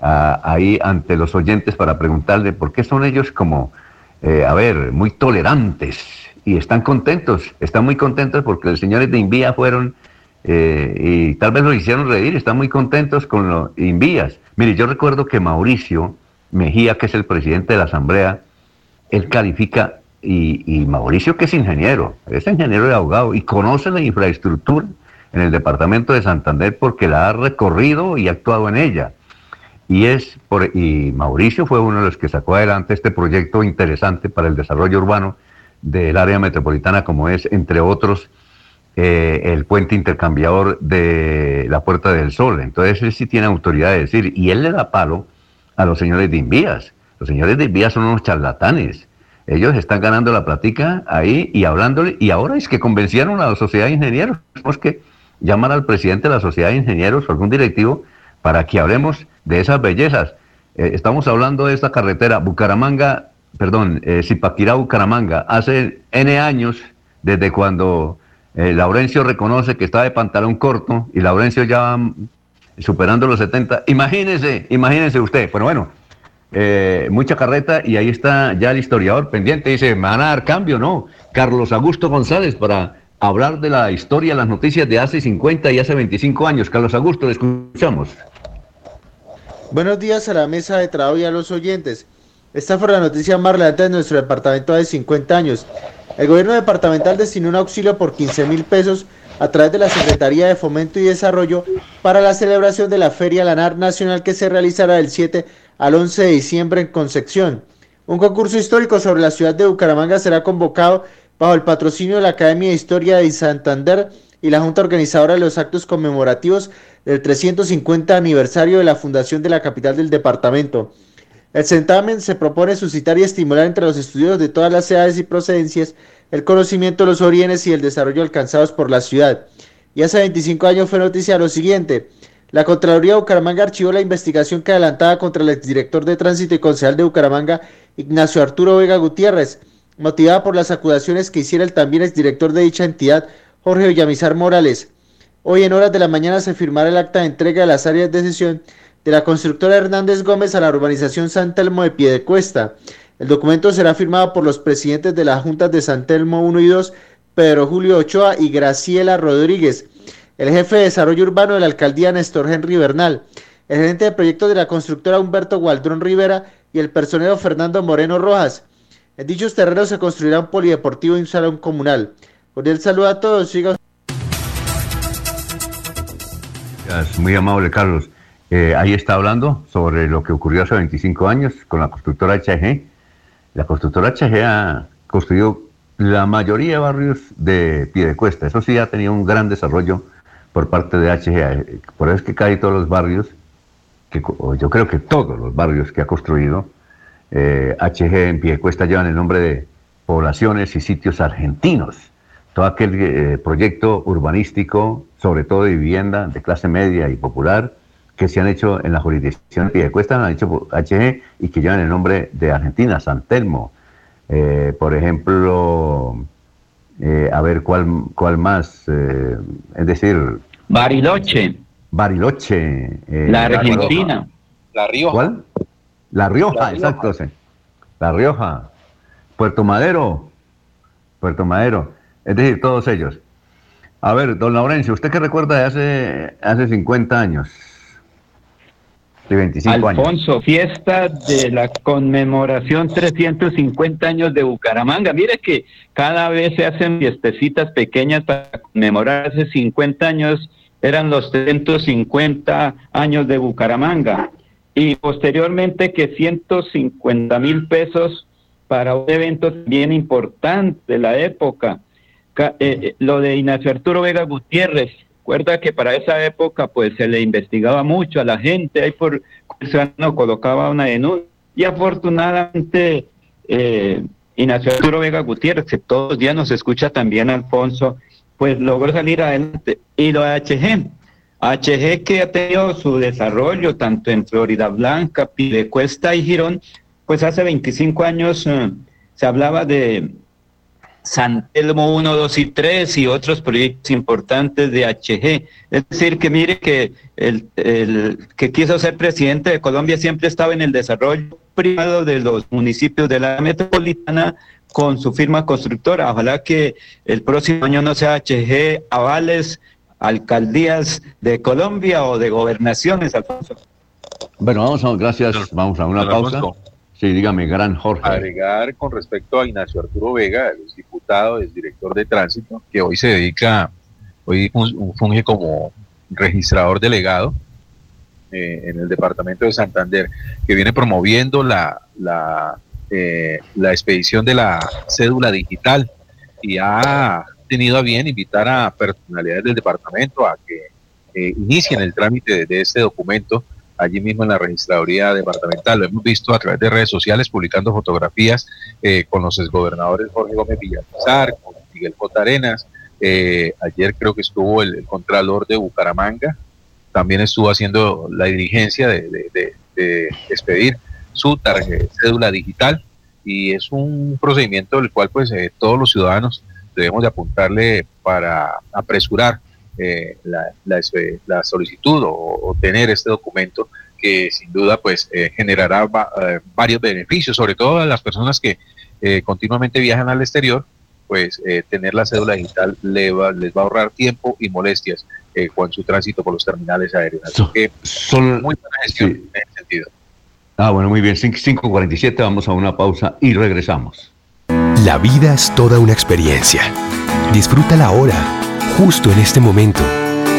ah, ahí ante los oyentes para preguntarle por qué son ellos como, eh, a ver, muy tolerantes y están contentos, están muy contentos porque los señores de Invía fueron eh, y tal vez lo hicieron reír, están muy contentos con los Invías. Mire, yo recuerdo que Mauricio Mejía, que es el presidente de la Asamblea, él califica y, Mauricio, que es ingeniero, es ingeniero de abogado y conoce la infraestructura en el departamento de Santander porque la ha recorrido y actuado en ella. Y, es por, y Mauricio fue uno de los que sacó adelante este proyecto interesante para el desarrollo urbano del área metropolitana, como es, entre otros, eh, el puente intercambiador de la Puerta del Sol. Entonces él sí tiene autoridad de decir, y él le da palo a los señores de Invías. Los señores de Invías son unos charlatanes ellos están ganando la plática ahí y hablándole, y ahora es que convencieron a la sociedad de ingenieros. Tenemos que llamar al presidente de la sociedad de ingenieros o algún directivo para que hablemos de esas bellezas. Eh, estamos hablando de esta carretera Bucaramanga, perdón, eh, Zipaquirá-Bucaramanga, hace N años, desde cuando eh, Laurencio reconoce que está de pantalón corto y Laurencio ya superando los 70. Imagínese, imagínese usted. Pero bueno, eh, mucha carreta y ahí está ya el historiador pendiente. Dice, ¿me van a dar cambio? No. Carlos Augusto González para hablar de la historia, las noticias de hace 50 y hace 25 años. Carlos Augusto, le escuchamos. Buenos días a la mesa de trabajo y a los oyentes. Esta fue la noticia más relevante de nuestro departamento de 50 años. El gobierno departamental destinó un auxilio por 15 mil pesos a través de la Secretaría de Fomento y Desarrollo para la celebración de la Feria Lanar Nacional que se realizará del 7 al 11 de diciembre en Concepción. Un concurso histórico sobre la ciudad de Bucaramanga será convocado bajo el patrocinio de la Academia de Historia de Santander y la Junta Organizadora de los actos conmemorativos del 350 aniversario de la fundación de la capital del departamento. El certamen se propone suscitar y estimular entre los estudios de todas las edades y procedencias el conocimiento de los orígenes y el desarrollo alcanzados por la ciudad. Y hace 25 años fue noticia lo siguiente. La Contraloría de Bucaramanga archivó la investigación que adelantaba contra el exdirector de tránsito y concejal de Bucaramanga, Ignacio Arturo Vega Gutiérrez, motivada por las acusaciones que hiciera el también exdirector de dicha entidad, Jorge Villamizar Morales. Hoy en horas de la mañana se firmará el acta de entrega de las áreas de sesión de la constructora Hernández Gómez a la urbanización San Telmo de Piedecuesta. El documento será firmado por los presidentes de las juntas de San Telmo 1 y 2, Pedro Julio Ochoa y Graciela Rodríguez, el jefe de desarrollo urbano de la alcaldía Néstor Henry Bernal, el gerente de proyectos de la constructora Humberto Gualdrón Rivera y el personero Fernando Moreno Rojas. En dichos terrenos se construirá un polideportivo y un salón comunal. el saludo a todos. Siga... Muy amable, Carlos. Eh, ahí está hablando sobre lo que ocurrió hace 25 años con la constructora HG. La constructora HG ha construido la mayoría de barrios de Piedecuesta. Eso sí ha tenido un gran desarrollo por parte de HG. Por eso es que casi todos los barrios, que, yo creo que todos los barrios que ha construido, HG eh, en Piedecuesta llevan el nombre de poblaciones y sitios argentinos. Todo aquel eh, proyecto urbanístico, sobre todo de vivienda de clase media y popular, que se han hecho en la jurisdicción de Piedecuesta, han hecho HG y que llevan el nombre de Argentina, San Telmo. Eh, por ejemplo, a ver cuál, cuál más, es decir... Bariloche. Bariloche. la Argentina. La Rioja. ¿Cuál? La Rioja, exacto. Sí. La Rioja. Puerto Madero. Puerto Madero. Es decir, todos ellos. A ver, don Laurencio, ¿usted qué recuerda de hace, hace 50 años? De 25 Alfonso, fiesta de la conmemoración 350 años de Bucaramanga. Mire que cada vez se hacen fiestecitas pequeñas para conmemorar hace 50 años. Eran los 350 años de Bucaramanga y posteriormente que 150 mil pesos para un evento bien importante de la época. Eh, eh, lo de Ignacio Arturo Vega Gutiérrez, recuerda que para esa época pues se le investigaba mucho a la gente, ahí por no colocaba una denuncia y afortunadamente eh, Ignacio Arturo Vega Gutiérrez, que todos los días nos escucha también Alfonso, pues logró salir adelante. Y lo de HG, HG que ha tenido su desarrollo tanto en Florida Blanca, Pidecuesta y Girón, pues hace 25 años eh, se hablaba de San Telmo 1, 2 y 3 y otros proyectos importantes de HG. Es decir, que mire que el, el, que quiso ser presidente de Colombia siempre estaba en el desarrollo privado de los municipios de la metropolitana con su firma constructora. Ojalá que el próximo año no sea HG Avales alcaldías de Colombia o de gobernaciones, Alfonso. Bueno, vamos a, gracias, vamos a una pausa. Sí, dígame, gran Jorge. Agregar con respecto a Ignacio Arturo Vega, el diputado, el director de tránsito, que hoy se dedica, hoy funge como registrador delegado eh, en el departamento de Santander, que viene promoviendo la, la, eh, la expedición de la cédula digital y ha tenido a bien invitar a personalidades del departamento a que eh, inicien el trámite de, este documento allí mismo en la registraduría departamental. Lo hemos visto a través de redes sociales publicando fotografías eh, con los exgobernadores Jorge Gómez Villamizar, con Miguel J. Arenas. Eh, ayer creo que estuvo el, Contralor de Bucaramanga, también estuvo haciendo la diligencia de, de expedir su tarjeta, cédula digital y es un procedimiento del cual pues todos los ciudadanos debemos de apuntarle para apresurar eh, la, la, solicitud o, tener este documento que sin duda pues eh, generará eh, varios beneficios, sobre todo a las personas que continuamente viajan al exterior, pues tener la cédula digital les va, les va a ahorrar tiempo y molestias con su tránsito por los terminales aéreos. Así que son, muy buena gestión en ese sentido. Ah, bueno, muy bien. 5.47, vamos a una pausa y regresamos. La vida es toda una experiencia. Disfrútala ahora, justo en este momento.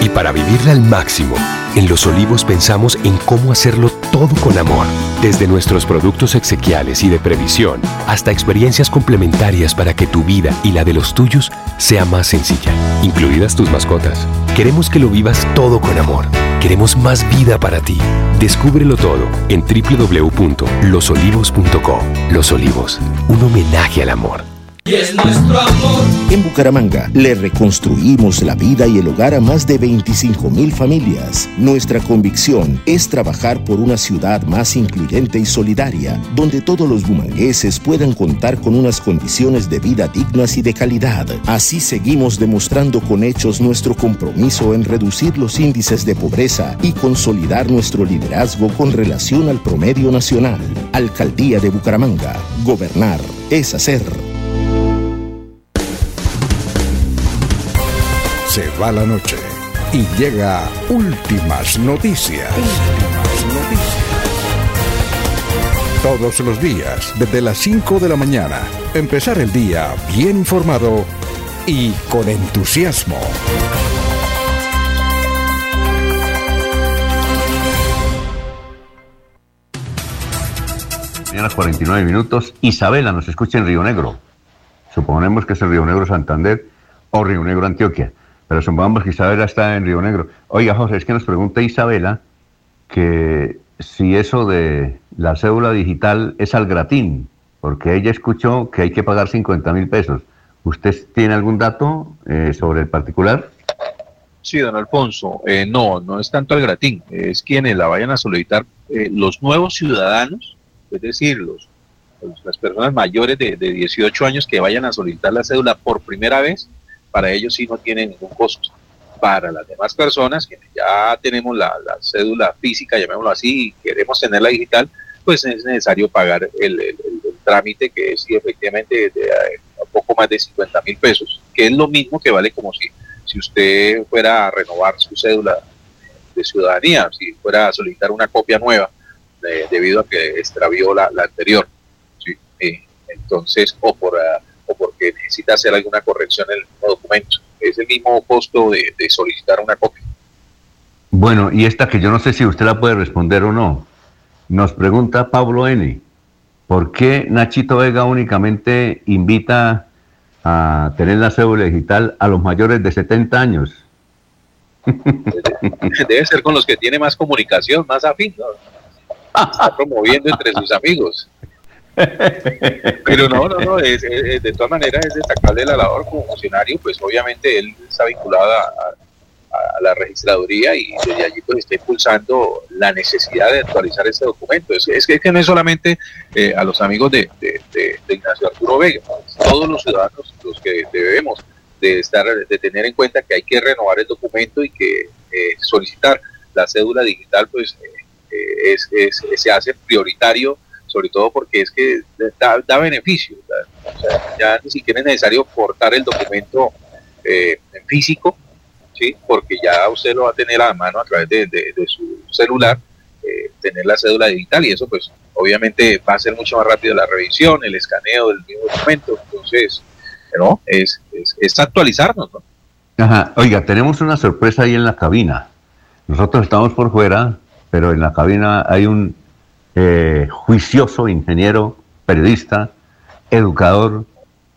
Y para vivirla al máximo, en Los Olivos pensamos en cómo hacerlo todo con amor. Desde nuestros productos exequiales y de previsión hasta experiencias complementarias para que tu vida y la de los tuyos sea más sencilla, incluidas tus mascotas. Queremos que lo vivas todo con amor. Queremos más vida para ti. Descúbrelo todo en www.losolivos.com. Los Olivos, un homenaje al amor. Y es nuestro amor. En Bucaramanga le reconstruimos la vida y el hogar a más de 25 mil familias. Nuestra convicción es trabajar por una ciudad más incluyente y solidaria, donde todos los bumangueses puedan contar con unas condiciones de vida dignas y de calidad. Así seguimos demostrando con hechos nuestro compromiso en reducir los índices de pobreza y consolidar nuestro liderazgo con relación al promedio nacional. Alcaldía de Bucaramanga. Gobernar es hacer. Se va la noche y llega últimas noticias. Todos los días, desde las 5 de la mañana, empezar el día bien informado y con entusiasmo. Mañana 49 minutos. Isabela nos escucha en Río Negro. Suponemos que es el Río Negro Santander o Río Negro Antioquia. Pero supongamos que Isabela está en Río Negro. Oiga, José, es que nos pregunta Isabela que si eso de la cédula digital es al gratín, porque ella escuchó que hay que pagar 50 mil pesos. ¿Usted tiene algún dato eh, sobre el particular? Sí, don Alfonso. Eh, no, no es tanto al gratín. Es quienes la vayan a solicitar eh, los nuevos ciudadanos, es decir, los, las personas mayores de, de 18 años que vayan a solicitar la cédula por primera vez, para ellos sí no tiene ningún costo. Para las demás personas que ya tenemos la, cédula física, llamémoslo así, y queremos tenerla digital, pues es necesario pagar el, trámite que es efectivamente de, eh, un poco más de 50 mil pesos, que es lo mismo que vale como si, si usted fuera a renovar su cédula de ciudadanía, si fuera a solicitar una copia nueva debido a que extravió la, anterior. ¿sí? Eh, entonces, o por... Porque necesita hacer alguna corrección en el mismo documento. Es el mismo costo de, solicitar una copia. Bueno, y esta que yo no sé si usted la puede responder o no. Nos pregunta Pablo N. ¿Por qué Nachito Vega únicamente invita a tener la cédula digital a los mayores de 70 años? Debe ser con los que tiene más comunicación, más afín. Está promoviendo entre sus amigos. [LAUGHS] Pero no, no, no, es, de todas maneras es destacable la labor como funcionario, pues obviamente él está vinculado a, la registraduría y desde allí pues está impulsando la necesidad de actualizar este documento. Es, es que, no es solamente eh, a los amigos de, Ignacio Arturo Vega, todos los ciudadanos los que debemos de estar de tener en cuenta que hay que renovar el documento y que eh, solicitar la cédula digital pues eh, es, se hace prioritario sobre todo porque es que da, da beneficio. ya ni siquiera es necesario portar el documento eh, en físico, ¿sí? porque ya usted lo va a tener a mano a través de, su celular, eh, tener la cédula digital y eso pues obviamente va a ser mucho más rápido la revisión, el escaneo del mismo documento. Entonces, ¿no? Es, es, actualizarnos. ¿no? Ajá. Oiga, tenemos una sorpresa ahí en la cabina. Nosotros estamos por fuera, pero en la cabina hay un eh, juicioso ingeniero, periodista, educador,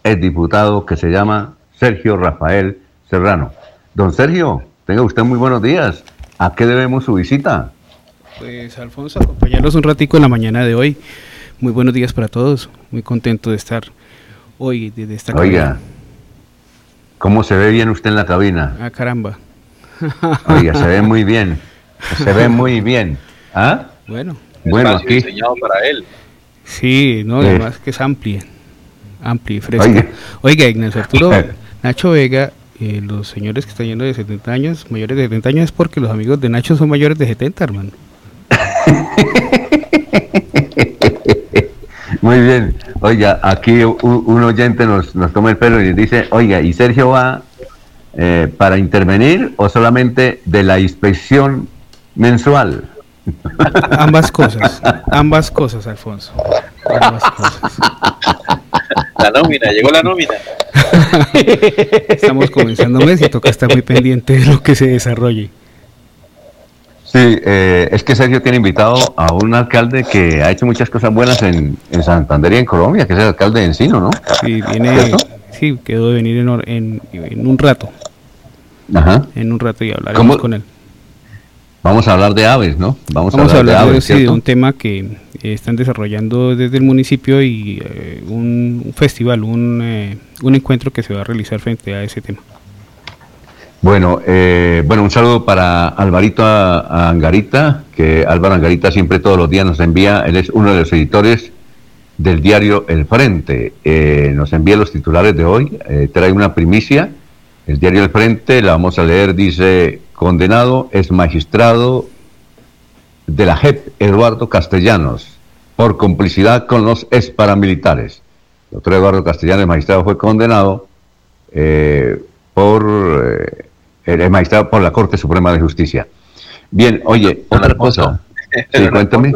el diputado que se llama Sergio Rafael Serrano. Don Sergio, tenga usted muy buenos días. ¿A qué debemos su visita? Pues Alfonso, acompañarnos un ratico en la mañana de hoy. Muy buenos días para todos. Muy contento de estar hoy desde esta Oiga, ¿cómo se ve bien usted en la cabina? Ah, caramba. Oiga, se ve muy bien. [LAUGHS] Se ve muy bien. ¿Ah? Bueno, bueno, aquí. diseñado para él. Sí, no, además que es amplio, amplio y fresco. Oiga, Ignacio Arturo, [LAUGHS] Nacho Vega, eh, los señores que están yendo de 70 años, mayores de 70 años, es porque los amigos de Nacho son mayores de 70, hermano. [LAUGHS] Muy bien. Oiga, aquí un, oyente nos, nos toma el pelo y dice, oiga, ¿y Sergio va eh, para intervenir o solamente de la inspección mensual? Ambas cosas, ambas cosas, Alfonso. Ambas cosas. La nómina, llegó la nómina. Estamos comenzando mes y toca estar muy pendiente de lo que se desarrolle. Sí, eh, es que Sergio tiene invitado a un alcalde que ha hecho muchas cosas buenas en, Santander y en Colombia, que es el alcalde de Encino, ¿no? Sí, viene, sí, quedó de venir en, en, un rato. Ajá. En un rato y hablaremos con él. Vamos a hablar de aves, ¿no? Vamos, a hablar, de, aves, de un tema que eh, están desarrollando desde el municipio y eh, un, festival, un, eh, un encuentro que se va a realizar frente a ese tema. Bueno, bueno, un saludo para Alvarito Angarita, que Álvaro Angarita siempre todos los días nos envía, él es uno de los editores del diario El Frente. nos envía los titulares de hoy, trae una primicia. El diario El Frente, la vamos a leer, dice, condenado es magistrado de la JEP, Eduardo Castellanos, por complicidad con los ex paramilitares. El doctor Eduardo Castellanos, magistrado, fue condenado eh, por eh, el magistrado por la Corte Suprema de Justicia. Bien, oye, otra cosa. [LAUGHS] Sí, cuéntame.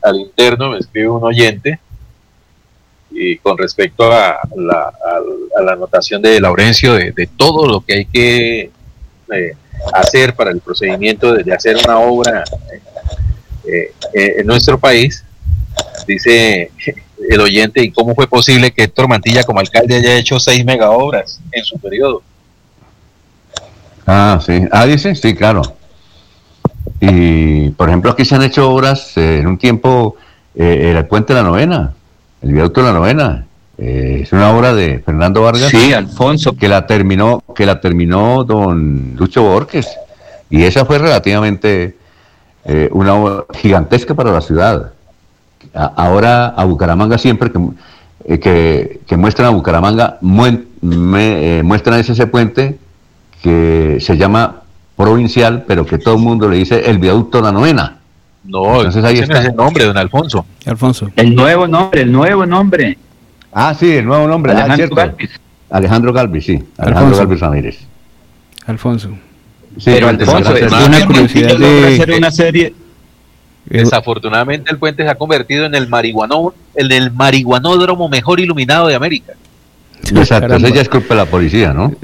al interno me escribe un oyente y con respecto a la, anotación de Laurencio de, todo lo que hay que hacer para el procedimiento de, hacer una obra eh, eh, en nuestro país, dice el oyente, ¿y cómo fue posible que Héctor Mantilla como alcalde haya hecho seis mega obras en su periodo? Ah, sí. Ah, dice, sí, claro. Y, por ejemplo, aquí se han hecho obras eh, en un tiempo, el puente de la novena, el viaducto de la novena, eh, es una obra de Fernando Vargas. Sí, Alfonso. Que la terminó, que la terminó don Lucho Borges. Y esa fue relativamente eh, una obra gigantesca para la ciudad. ahora a Bucaramanga siempre que, eh, que, muestran a Bucaramanga, muestran ese, ese puente que se llama provincial, pero que todo el mundo le dice el viaducto de la novena. No, Entonces, ahí está. es el nombre, don Alfonso. Alfonso. El nuevo nombre, el nuevo nombre. Ah, sí, el nuevo nombre. Ah, Alejandro Galvis. Alejandro Galvis, sí. Alejandro Galvis Ramírez. Alfonso. Sí, Pero Alfonso, es una curiosidad de hacer una serie. Desafortunadamente el puente se ha convertido en el marihuanó, el marihuanódromo mejor iluminado de América. [LAUGHS] Exacto, eso ya es culpa de la policía, ¿no?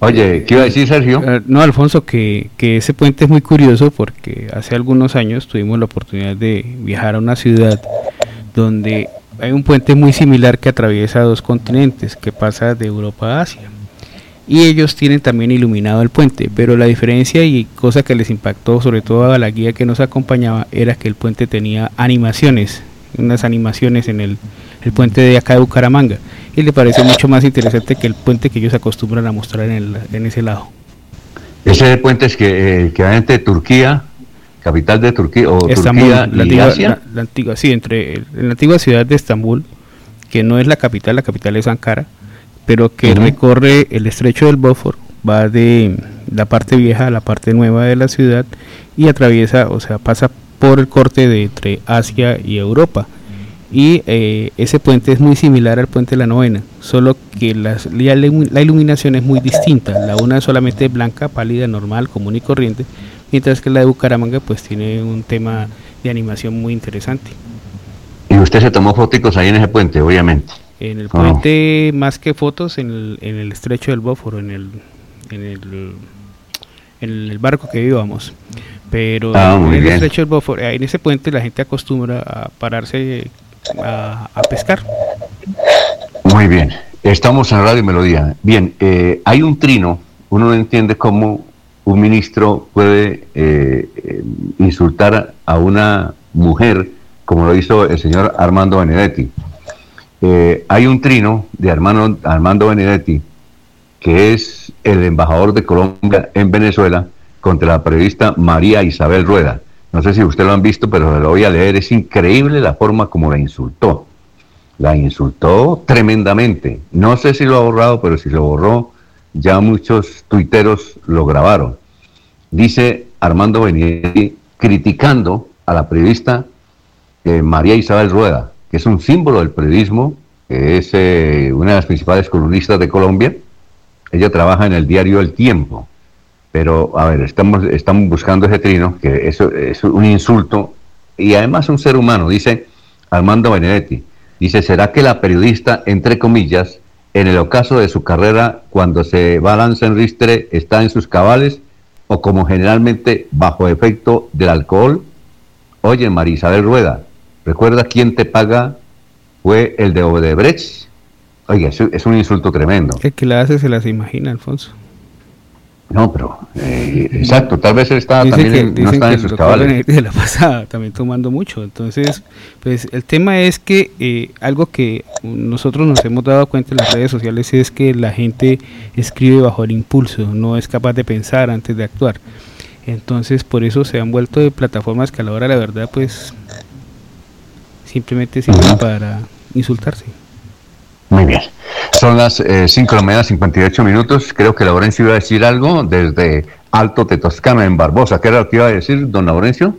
Oye, ¿qué iba a decir Sergio? Eh, no, Alfonso, que, que ese puente es muy curioso porque hace algunos años tuvimos la oportunidad de viajar a una ciudad donde hay un puente muy similar que atraviesa dos continentes, que pasa de Europa a Asia. Y ellos tienen también iluminado el puente, pero la diferencia y cosa que les impactó sobre todo a la guía que nos acompañaba era que el puente tenía animaciones, unas animaciones en el, puente de acá de Bucaramanga. Y le parece mucho más interesante que el puente que ellos acostumbran a mostrar en, en ese lado. Ese puente es que, eh, que va entre Turquía capital de Turquía o Turquía la, Asia. La, antigua, sí, entre la antigua ciudad de Estambul, que no es la capital, la capital es Ankara, pero que recorre el estrecho del Bósforo, va de la parte vieja a la parte nueva de la ciudad y atraviesa, o sea, pasa por el corte de entre Asia y Europa. Y eh, ese puente es muy similar al puente de la novena, solo que las, la, la iluminación es muy distinta. La una es solamente blanca, pálida, normal, común y corriente, mientras que la de Bucaramanga pues tiene un tema de animación muy interesante. ¿Y usted se tomó fotos ahí en ese puente, obviamente? En el puente, más que fotos, en el, en el estrecho del Bóforo, en el, en el, en el barco que íbamos. Pero ah, en el estrecho del Bóforo, en ese puente la gente acostumbra a pararse a, pescar. Muy bien, estamos en Radio Melodía. Bien, eh, hay un trino, uno no entiende cómo un ministro puede eh, eh, insultar a una mujer como lo hizo el señor Armando Benedetti. Eh, hay un trino de Armando, Armando Benedetti, que es el embajador de Colombia en Venezuela, contra la periodista María Isabel Rueda. No sé si usted lo han visto, pero lo voy a leer. Es increíble la forma como la insultó. La insultó tremendamente. No sé si lo ha borrado, pero si lo borró, ya muchos tuiteros lo grabaron. Dice Armando Benedetti criticando a la periodista eh, María Isabel Rueda, que es un símbolo del periodismo, que es eh, una de las principales columnistas de Colombia. Ella trabaja en el diario El Tiempo. Pero, a ver, estamos, estamos buscando ese trino, que eso es un insulto, y además un ser humano, dice Armando Benedetti. Dice, ¿será que la periodista, entre comillas, en el ocaso de su carrera, cuando se balanza en ristre, está en sus cabales o como generalmente bajo efecto del alcohol? Oye, María Isabel Rueda, ¿recuerda quién te paga? Fue el de Odebrecht. Oye, es, es un insulto tremendo. El que la hace se las imagina, Alfonso. No, pero eh, exacto, tal vez él está también no está en sus cabales. De la pasada [LAUGHS] también tomando mucho. Entonces, pues el tema es que eh, algo que nosotros nos hemos dado cuenta en las redes sociales es que la gente escribe bajo el impulso, no es capaz de pensar antes de actuar. Entonces, por eso se han vuelto de plataformas que a la hora la verdad, pues simplemente sirven para insultarse. Muy bien. Son las 5 eh, de la mañana, 58 minutos. Creo que Laurencio iba a decir algo desde Alto de Toscana, en Barbosa. ¿Qué era lo que iba a decir, don Laurencio?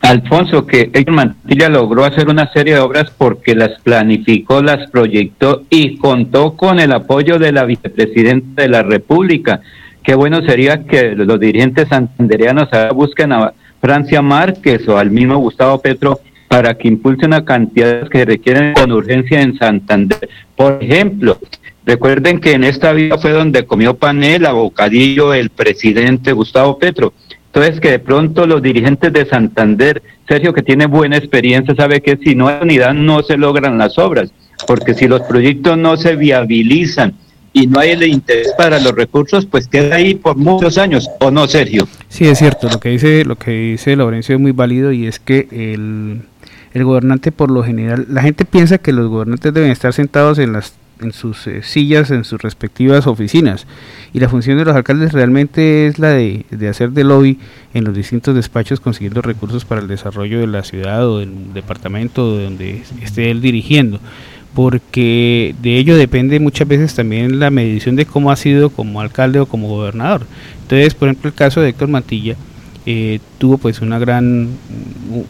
Alfonso, que Héctor Mantilla logró hacer una serie de obras porque las planificó, las proyectó y contó con el apoyo de la vicepresidenta de la República. Qué bueno sería que los dirigentes santandereanos busquen a Francia Márquez o al mismo Gustavo Petro para que impulse una cantidad que requieren con urgencia en Santander. Por ejemplo, recuerden que en esta vida fue donde comió panela, bocadillo el presidente Gustavo Petro. Entonces que de pronto los dirigentes de Santander, Sergio que tiene buena experiencia, sabe que si no hay unidad no se logran las obras, porque si los proyectos no se viabilizan y no hay el interés para los recursos, pues queda ahí por muchos años, ¿o no, Sergio? Sí, es cierto, lo que dice, lo que dice Laurencio es muy válido y es que el, el gobernante por lo general, la gente piensa que los gobernantes deben estar sentados en las en sus eh, sillas, en sus respectivas oficinas. Y la función de los alcaldes realmente es la de, de, hacer de lobby en los distintos despachos consiguiendo recursos para el desarrollo de la ciudad o del departamento donde esté él dirigiendo. Porque de ello depende muchas veces también la medición de cómo ha sido como alcalde o como gobernador. Entonces, por ejemplo, el caso de Héctor Mantilla, eh, tuvo pues una gran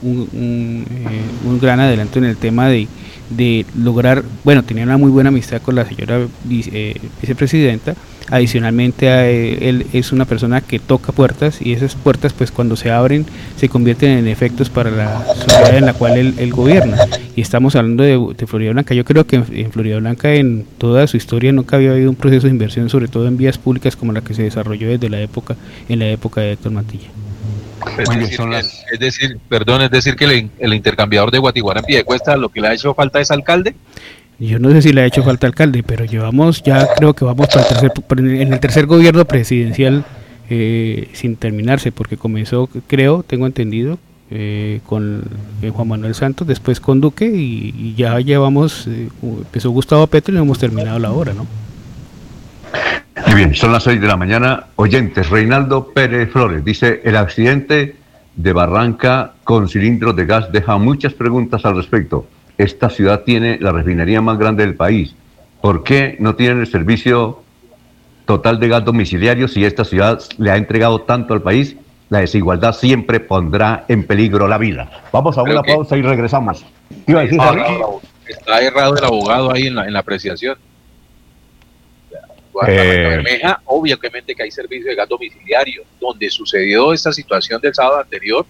un, eh, un, gran adelanto en el tema de, de, lograr bueno tenía una muy buena amistad con la señora eh, vicepresidenta. Adicionalmente a él, es una persona que toca puertas y esas puertas pues cuando se abren se convierten en efectos para la sociedad en la cual él, gobierna. Y estamos hablando de, Florida Blanca. Yo creo que en, Florida Blanca en toda su historia nunca había habido un proceso de inversión sobre todo en vías públicas como la que se desarrolló desde la época en la época de Héctor Mantilla es, decir, perdón, es decir que el, intercambiador de Guatiguara en Piedecuesta lo que le ha hecho falta es alcalde. Yo no sé si le ha hecho falta alcalde, pero llevamos, ya creo que vamos para el tercer, en el tercer gobierno presidencial eh, sin terminarse, porque comenzó, creo, tengo entendido, eh, con eh, Juan Manuel Santos, después con Duque y, ya llevamos, empezó Gustavo Petro y no hemos terminado la obra, ¿no? Muy bien, son las 6 de la mañana. Oyentes, Reinaldo Pérez Flores dice, el accidente de Barranca con cilindros de gas deja muchas preguntas al respecto. Esta ciudad tiene la refinería más grande del país. ¿Por qué no tienen el servicio total de gas domiciliario si esta ciudad le ha entregado tanto al país? La desigualdad siempre pondrá en peligro la vida. Vamos a una pausa y regresamos. está errado el abogado ahí en la apreciación. Eh, obviamente que hay servicio de gas domiciliario. Donde sucedió esta situación del sábado anterior,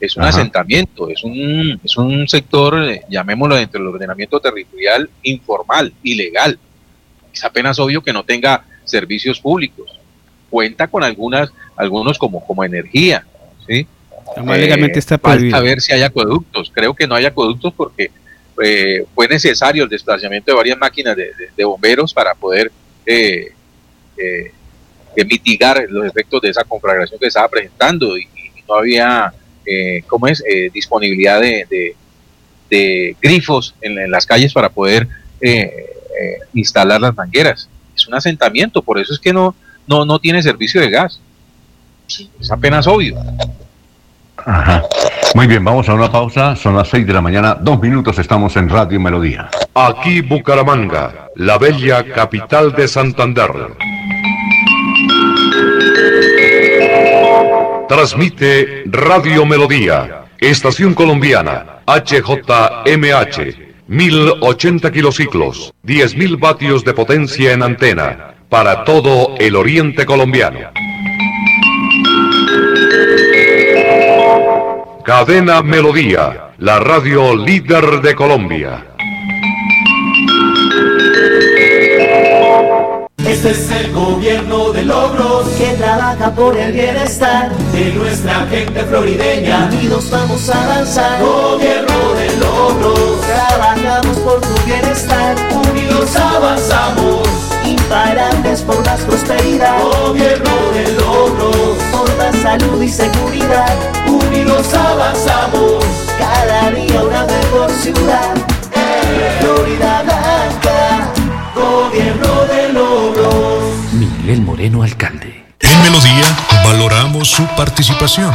es un asentamiento, es un, es un sector, eh, llamémoslo dentro del ordenamiento territorial informal, ilegal. Es apenas obvio que no tenga servicios públicos. Cuenta con algunas, algunos como, como energía, ¿sí? legalmente está Falta ver si hay acueductos. Creo que no hay acueductos porque eh, fue necesario el desplazamiento de varias máquinas de bomberos para poder eh, eh, mitigar los efectos de esa conflagración que estaba presentando y, no había, eh, ¿cómo es?, eh, disponibilidad de, de, grifos en, las calles para poder instalar las mangueras. Es un asentamiento, por eso es que no, no, no tiene servicio de gas. Es apenas obvio. Ajá. Muy bien, vamos a una pausa. Son las 6 de la mañana, dos minutos estamos en Radio Melodía. Aquí Bucaramanga, la bella capital de Santander. Transmite Radio Melodía, Estación Colombiana, HJMH, 1080 kilociclos, 10.000 vatios de potencia en antena, para todo el oriente colombiano. Cadena Melodía, la radio líder de Colombia. Este es el gobierno de logros que trabaja por el bienestar de nuestra gente florideña. Unidos vamos a avanzar. Gobierno de logros. Trabajamos por tu bienestar. Unidos avanzamos imparables por más prosperidad. Gobierno de logros, salud y seguridad. Unidos avanzamos, cada día una mejor ciudad. Florida Blanca, gobierno de logros. Miguel Moreno, alcalde. En Melodía valoramos su participación.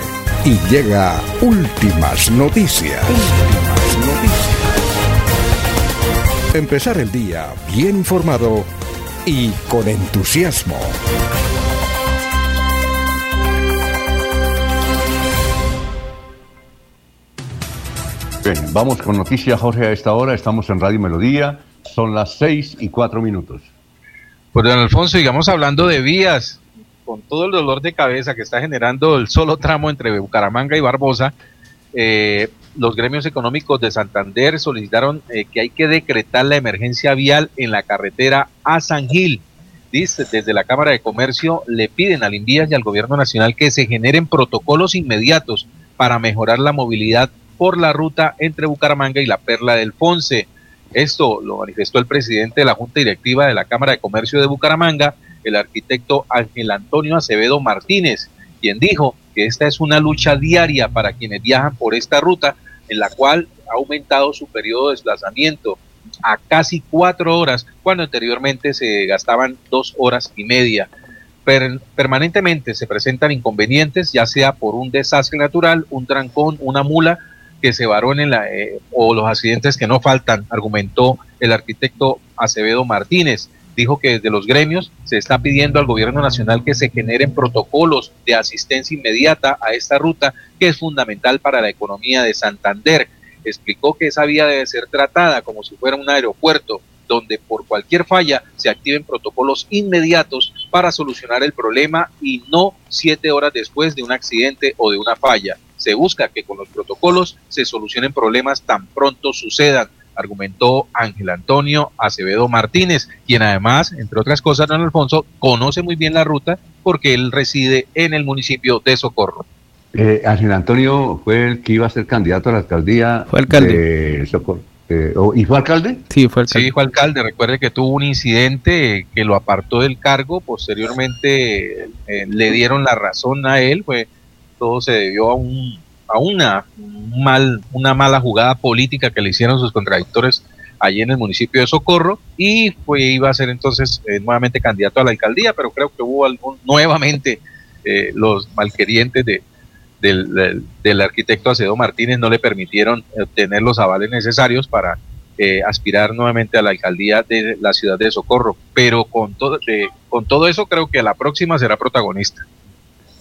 y llega últimas noticias. Empezar el día bien informado y con entusiasmo. Bien, vamos con noticias, Jorge, a esta hora. Estamos en Radio Melodía. Son las seis y cuatro minutos. Pues, don Alfonso, digamos hablando de vías, con todo el dolor de cabeza que está generando el solo tramo entre Bucaramanga y Barbosa, eh, los gremios económicos de Santander solicitaron eh, que hay que decretar la emergencia vial en la carretera a San Gil. Dice, desde la Cámara de Comercio le piden al Invías y al Gobierno Nacional que se generen protocolos inmediatos para mejorar la movilidad por la ruta entre Bucaramanga y la Perla del Fonce. Esto lo manifestó el presidente de la Junta Directiva de la Cámara de Comercio de Bucaramanga, el arquitecto Ángel Antonio Acevedo Martínez, quien dijo que esta es una lucha diaria para quienes viajan por esta ruta, en la cual ha aumentado su periodo de desplazamiento a casi cuatro horas, cuando anteriormente se gastaban dos horas y media. permanentemente se presentan inconvenientes, ya sea por un desastre natural, un trancón, una mula que se varó la, eh, o los accidentes que no faltan, argumentó el arquitecto Acevedo Martínez dijo que desde los gremios se está pidiendo al gobierno nacional que se generen protocolos de asistencia inmediata a esta ruta que es fundamental para la economía de Santander. Explicó que esa vía debe ser tratada como si fuera un aeropuerto donde por cualquier falla se activen protocolos inmediatos para solucionar el problema y no siete horas después de un accidente o de una falla. Se busca que con los protocolos se solucionen problemas tan pronto sucedan argumentó Ángel Antonio Acevedo Martínez, quien además, entre otras cosas, don Alfonso, conoce muy bien la ruta porque él reside en el municipio de Socorro. Eh, Ángel Antonio fue el que iba a ser candidato a la alcaldía fue alcalde. de Socorro. Eh, ¿Y fue alcalde? Sí, fue alcalde. Sí, fue alcalde. Recuerde que tuvo un incidente que lo apartó del cargo. Posteriormente eh, le dieron la razón a él. Fue, todo se debió a un a una, mal, una mala jugada política que le hicieron sus contradictores allí en el municipio de Socorro y fue, iba a ser entonces eh, nuevamente candidato a la alcaldía, pero creo que hubo algún, nuevamente eh, los malquerientes de, del, arquitecto Acedo Martínez no le permitieron obtener los avales necesarios para eh, aspirar nuevamente a la alcaldía de la ciudad de Socorro. Pero con todo, con todo eso creo que la próxima será protagonista.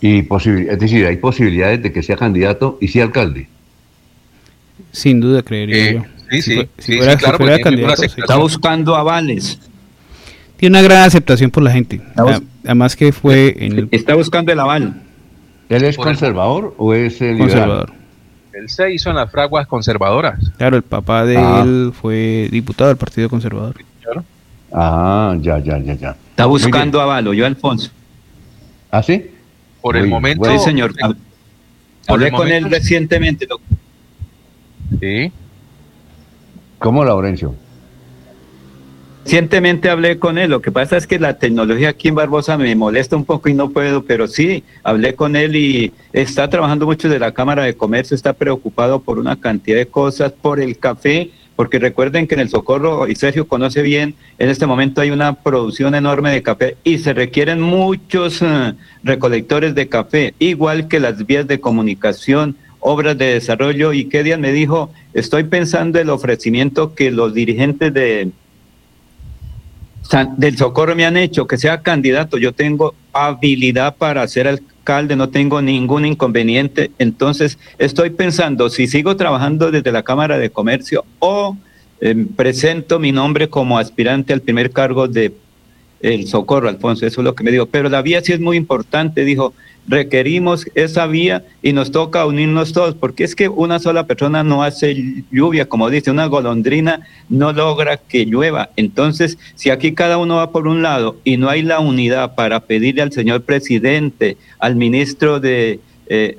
Y es decir, hay posibilidades de que sea candidato y sea alcalde. Sin duda, creería eh, yo. Sí, sí, si fuera, claro, candidato, está buscando avales. Tiene una gran aceptación por la gente. Además que fue en el... Está buscando el aval. ¿Él es conservador o es el conservador? Él se hizo en las fraguas conservadoras. Claro, el papá de ah. él fue diputado del Partido Conservador. Ah, ya, ya, ya, ya. Está buscando aval, yo Alfonso. ¿Ah, sí? Por el momento. sí, señor. Hablé con él recientemente, doctor. Sí. ¿Cómo, Laurencio? Recientemente hablé con él. Lo que pasa es que la tecnología aquí en Barbosa me molesta un poco y no puedo, pero sí, hablé con él y está trabajando mucho de la Cámara de Comercio, está preocupado por una cantidad de cosas, por el café porque recuerden que en el Socorro, y Sergio conoce bien, en este momento hay una producción enorme de café y se requieren muchos eh, recolectores de café, igual que las vías de comunicación, obras de desarrollo. Y día me dijo, estoy pensando el ofrecimiento que los dirigentes de del Socorro me han hecho, que sea candidato. Yo tengo habilidad para ser alcalde, no tengo ningún inconveniente. Entonces, estoy pensando si sigo trabajando desde la Cámara de Comercio o eh, presento mi nombre como aspirante al primer cargo de el socorro, Alfonso, eso es lo que me dijo. Pero la vía sí es muy importante, dijo, requerimos esa vía y nos toca unirnos todos, porque es que una sola persona no hace lluvia, como dice, una golondrina no logra que llueva. Entonces, si aquí cada uno va por un lado y no hay la unidad para pedirle al señor presidente, al ministro de... Eh,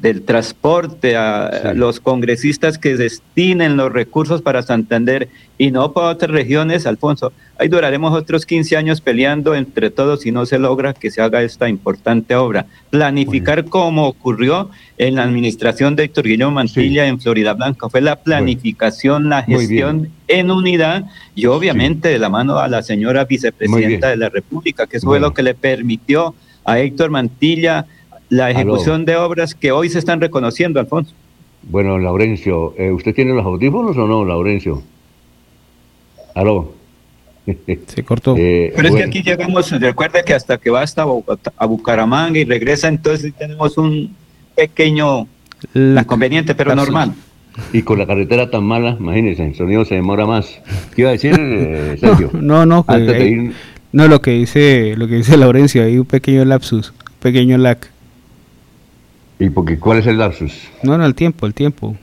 del transporte, a los congresistas que destinen los recursos para Santander y no para otras regiones, Alfonso. Ahí duraremos otros 15 años peleando entre todos si no se logra que se haga esta importante obra. Planificar como ocurrió en la administración de Héctor Guillermo Mantilla en Florida Blanca. Fue la planificación, la gestión en unidad y obviamente de la mano a la señora vicepresidenta de la República, que eso fue lo que le permitió a Héctor Mantilla la ejecución de obras que hoy se están reconociendo, Alfonso. Bueno, Laurencio, eh, ¿usted tiene los audífonos o no, Laurencio? Aló. [LAUGHS] Se cortó. Eh, Pero es que aquí llegamos, recuerde que hasta que va hasta a Bucaramanga y regresa, entonces tenemos un pequeño inconveniente, pero normal. Y con la carretera tan mala, imagínense, el sonido se demora más. ¿Qué iba a decir, [LAUGHS] eh, Sergio? No, no, no, lo que dice, lo que dice Laurencio, hay un pequeño lapsus, un pequeño lag. ¿Y porque, cuál es el lapsus? No, no, el tiempo, el tiempo.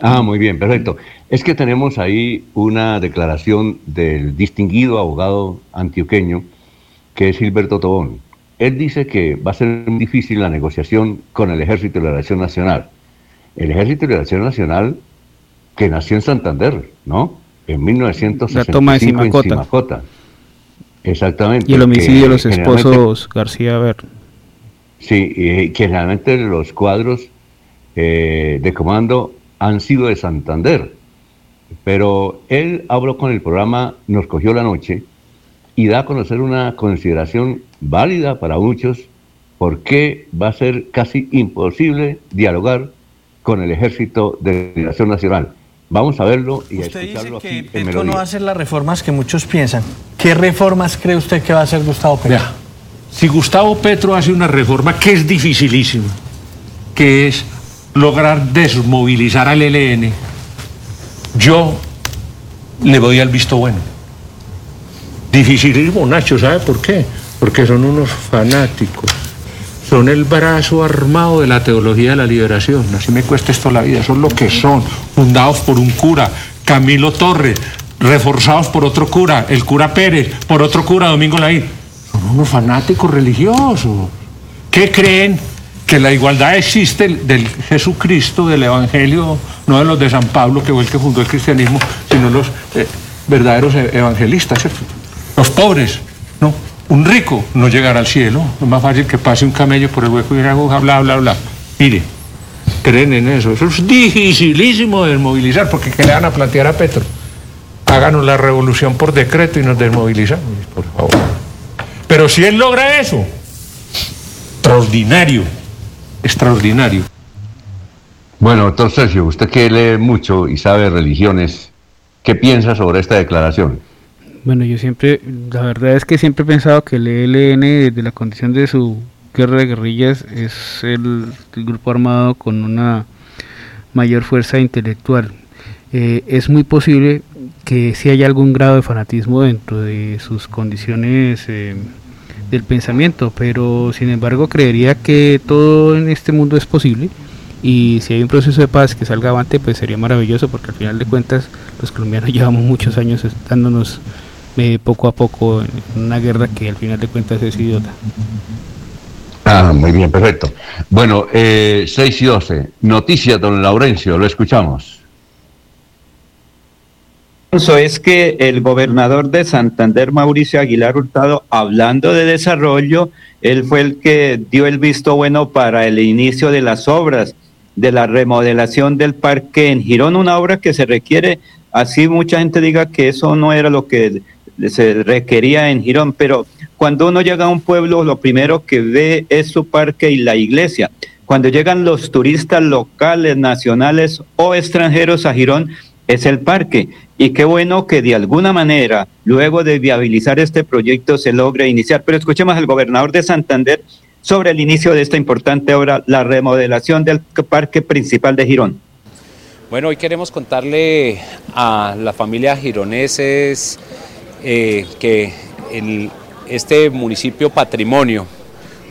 Ah, muy bien, perfecto. Es que tenemos ahí una declaración del distinguido abogado antioqueño, que es Gilberto Tobón. Él dice que va a ser muy difícil la negociación con el Ejército de Liberación Nacional. El Ejército de Liberación Nacional, que nació en Santander, ¿no? En 1965 la toma de Simacota. Exactamente. Y el homicidio de los esposos García Ver. Sí, y generalmente los cuadros eh, de comando han sido de Santander, pero él habló con el programa Nos cogió la noche y da a conocer una consideración válida para muchos porque va a ser casi imposible dialogar con el Ejército de Liberación Nacional. Vamos a verlo y a escucharlo dice que Petro no va a hacer las reformas que muchos piensan. ¿Qué reformas cree usted que va a hacer Gustavo Petro? Si Gustavo Petro hace una reforma que es dificilísima, que es lograr desmovilizar al ELN, yo le voy al visto bueno. Dificilísimo, Nacho, ¿sabe por qué? Porque son unos fanáticos. Son el brazo armado de la teología de la liberación. Así me cuesta esto la vida. Son lo que son. Fundados por un cura, Camilo Torres, reforzados por otro cura, el cura Pérez, por otro cura, Domingo Laín son unos fanáticos religiosos. ¿Qué creen? Que la igualdad existe del Jesucristo, del Evangelio, no de los de San Pablo, que fue el que fundó el cristianismo, sino los eh, verdaderos e-, evangelistas, Los pobres, ¿no? Un rico no llegará al cielo. Es más fácil que pase un camello por el hueco y una aguja, bla, bla, bla. Mire, creen en eso. Eso es dificilísimo de desmovilizar, porque ¿qué le van a plantear a Petro? Háganos la revolución por decreto y nos desmovilizamos, por favor. Pero si él logra eso, extraordinario, extraordinario. Bueno, doctor Sergio, usted que lee mucho y sabe religiones, ¿qué piensa sobre esta declaración? Bueno, yo siempre, la verdad es que siempre he pensado que el ELN, desde la condición de su guerra de guerrillas, es el, grupo armado con una mayor fuerza intelectual. Eh, es muy posible que si haya algún grado de fanatismo dentro de sus condiciones eh, del pensamiento, pero sin embargo creería que todo en este mundo es posible y si hay un proceso de paz que salga avante pues sería maravilloso porque al final de cuentas los colombianos [LAUGHS] llevamos muchos años dándonos eh, poco a poco en una guerra que al final de cuentas es idiota. Ah, muy bien, perfecto. Bueno, eh, 6 y 12. Noticias, don Laurencio, lo escuchamos es que el gobernador de Santander, Mauricio Aguilar Hurtado, hablando de desarrollo, él fue el que dio el visto bueno para el inicio de las obras de la remodelación del parque en Girón, una obra que se requiere, así mucha gente diga que eso no era lo que se requería en Girón, pero cuando uno llega a un pueblo, lo primero que ve es su parque y la iglesia. Cuando llegan los turistas locales, nacionales o extranjeros a Girón, es el parque. Y qué bueno que de alguna manera, luego de viabilizar este proyecto, se logre iniciar. Pero escuchemos al gobernador de Santander sobre el inicio de esta importante obra, la remodelación del parque principal de Girón. Bueno, hoy queremos contarle a la familia gironeses eh, que este municipio patrimonio,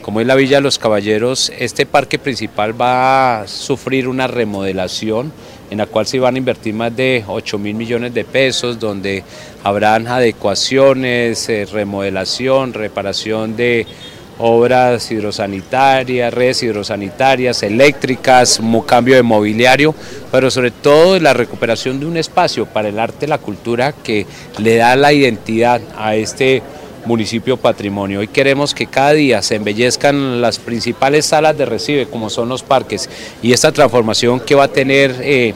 como es la Villa de los Caballeros, este parque principal va a sufrir una remodelación en la cual se van a invertir más de 8 mil millones de pesos, donde habrán adecuaciones, eh, remodelación, reparación de obras hidrosanitarias, redes hidrosanitarias, eléctricas, cambio de mobiliario, pero sobre todo la recuperación de un espacio para el arte la cultura que le da la identidad a este municipio patrimonio. Hoy queremos que cada día se embellezcan las principales salas de recibe, como son los parques, y esta transformación que va a tener eh,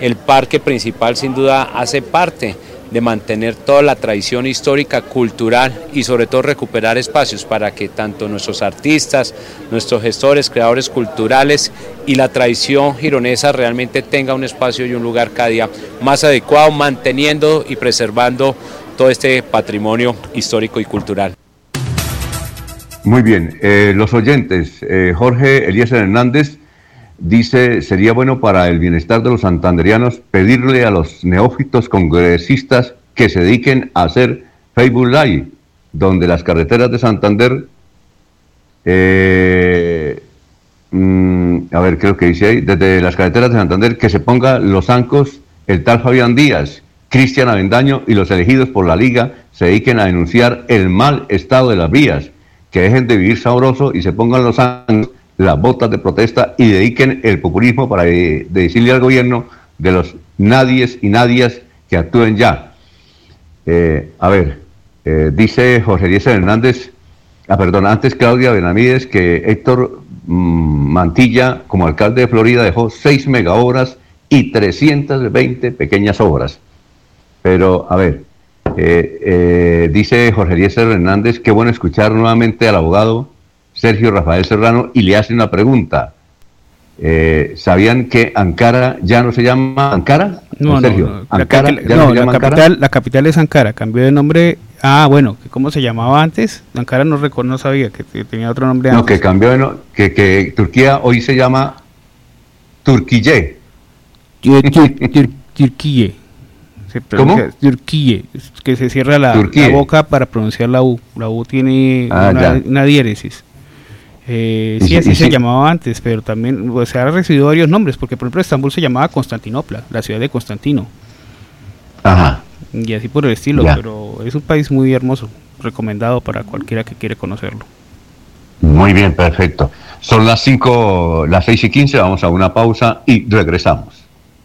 el parque principal sin duda hace parte de mantener toda la tradición histórica, cultural y sobre todo recuperar espacios para que tanto nuestros artistas, nuestros gestores, creadores culturales y la tradición gironesa realmente tenga un espacio y un lugar cada día más adecuado, manteniendo y preservando todo este patrimonio histórico y cultural. Muy bien, eh, los oyentes, eh, Jorge Eliezer Hernández dice, sería bueno para el bienestar de los santanderianos pedirle a los neófitos congresistas que se dediquen a hacer Facebook Live, donde las carreteras de Santander, eh, mm, a ver, creo que dice ahí, desde las carreteras de Santander, que se ponga los ancos el tal Fabián Díaz, Cristian Avendaño y los elegidos por la liga se dediquen a denunciar el mal estado de las vías, que dejen de vivir sabroso y se pongan los ancos las botas de protesta y dediquen el populismo para decirle al gobierno de los nadies y nadias que actúen ya. Eh, a ver, eh, dice José Díaz Hernández, ah, perdón, antes Claudia Benavides que Héctor mm, Mantilla, como alcalde de Florida, dejó seis mega obras y 320 pequeñas obras. Pero, a ver, eh, dice Jorge Díaz Hernández, qué bueno escuchar nuevamente al abogado Sergio Rafael Serrano, y le hace una pregunta. Eh, ¿Sabían que Ankara ya no se llama Ankara? No, Sergio, no, Ankara, la, no, la, capital, la capital es Ankara, cambió de nombre. Ah, bueno, ¿cómo se llamaba antes? Ankara no, no sabía que tenía otro nombre antes. No, que cambió de no, que, que Turquía hoy se llama Turquille. Turquille. ¿Cómo? Turquille, que se cierra la, la, boca para pronunciar la U. La U tiene ah, una, una diéresis. Eh, sí, así se llamaba antes, pero también se ha recibido varios nombres, porque por ejemplo Estambul se llamaba Constantinopla, la ciudad de Constantino. Ajá. Y así por el estilo, pero es un país muy hermoso, recomendado para cualquiera que quiere conocerlo. Muy bien, perfecto. Son las 5, las 6 y 15, vamos a una pausa y regresamos.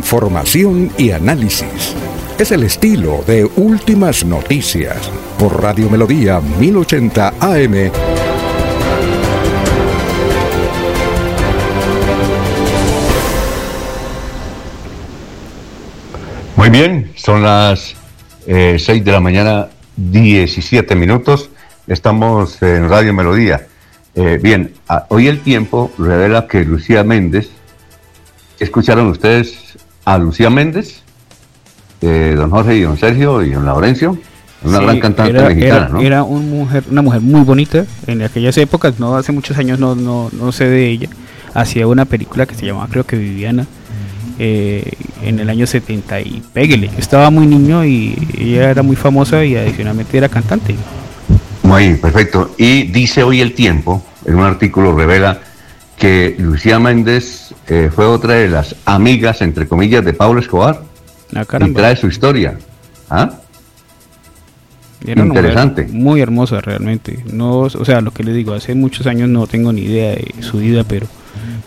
Información y análisis. Es el estilo de Últimas Noticias por Radio Melodía 1080 AM. Muy bien, son las 6 eh, de la mañana, 17 minutos. Estamos en Radio Melodía. Eh, bien, hoy el tiempo revela que Lucía Méndez, ¿escucharon ustedes a Lucía Méndez, eh, don Jorge y don Sergio y don Laurencio, una gran cantante era, mexicana, era, Era un mujer, una mujer muy bonita en aquellas épocas, no hace muchos años, no, no, no sé de ella. Hacía una película que se llamaba, creo que Viviana, eh, en el año 70 y péguele. Yo estaba muy niño y ella era muy famosa y adicionalmente era cantante. Muy perfecto. Y dice hoy el tiempo, en un artículo revela que Lucía Méndez eh, fue otra de las amigas, entre comillas, de Pablo Escobar. Ah, y trae su historia. ¿Ah? Interesante. Muy hermosa realmente. No, o sea, lo que le digo, hace muchos años no tengo ni idea de su vida, pero,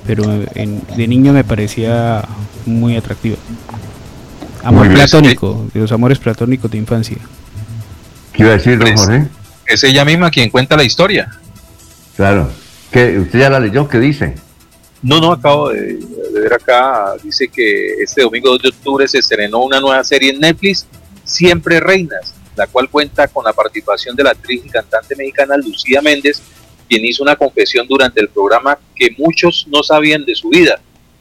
pero de niño me parecía muy atractiva. Amor platónico, de los amores platónicos de infancia. ¿Qué iba a decir, don Jorge? Es ella misma quien cuenta la historia. Claro. ¿Qué, ¿Usted ya la leyó? ¿Qué dice? No, no, acabo de, ver acá, dice que este domingo 2 de octubre se estrenó una nueva serie en Netflix, Siempre Reinas, la cual cuenta con la participación de la actriz y cantante mexicana Lucía Méndez, quien hizo una confesión durante el programa que muchos no sabían de su vida.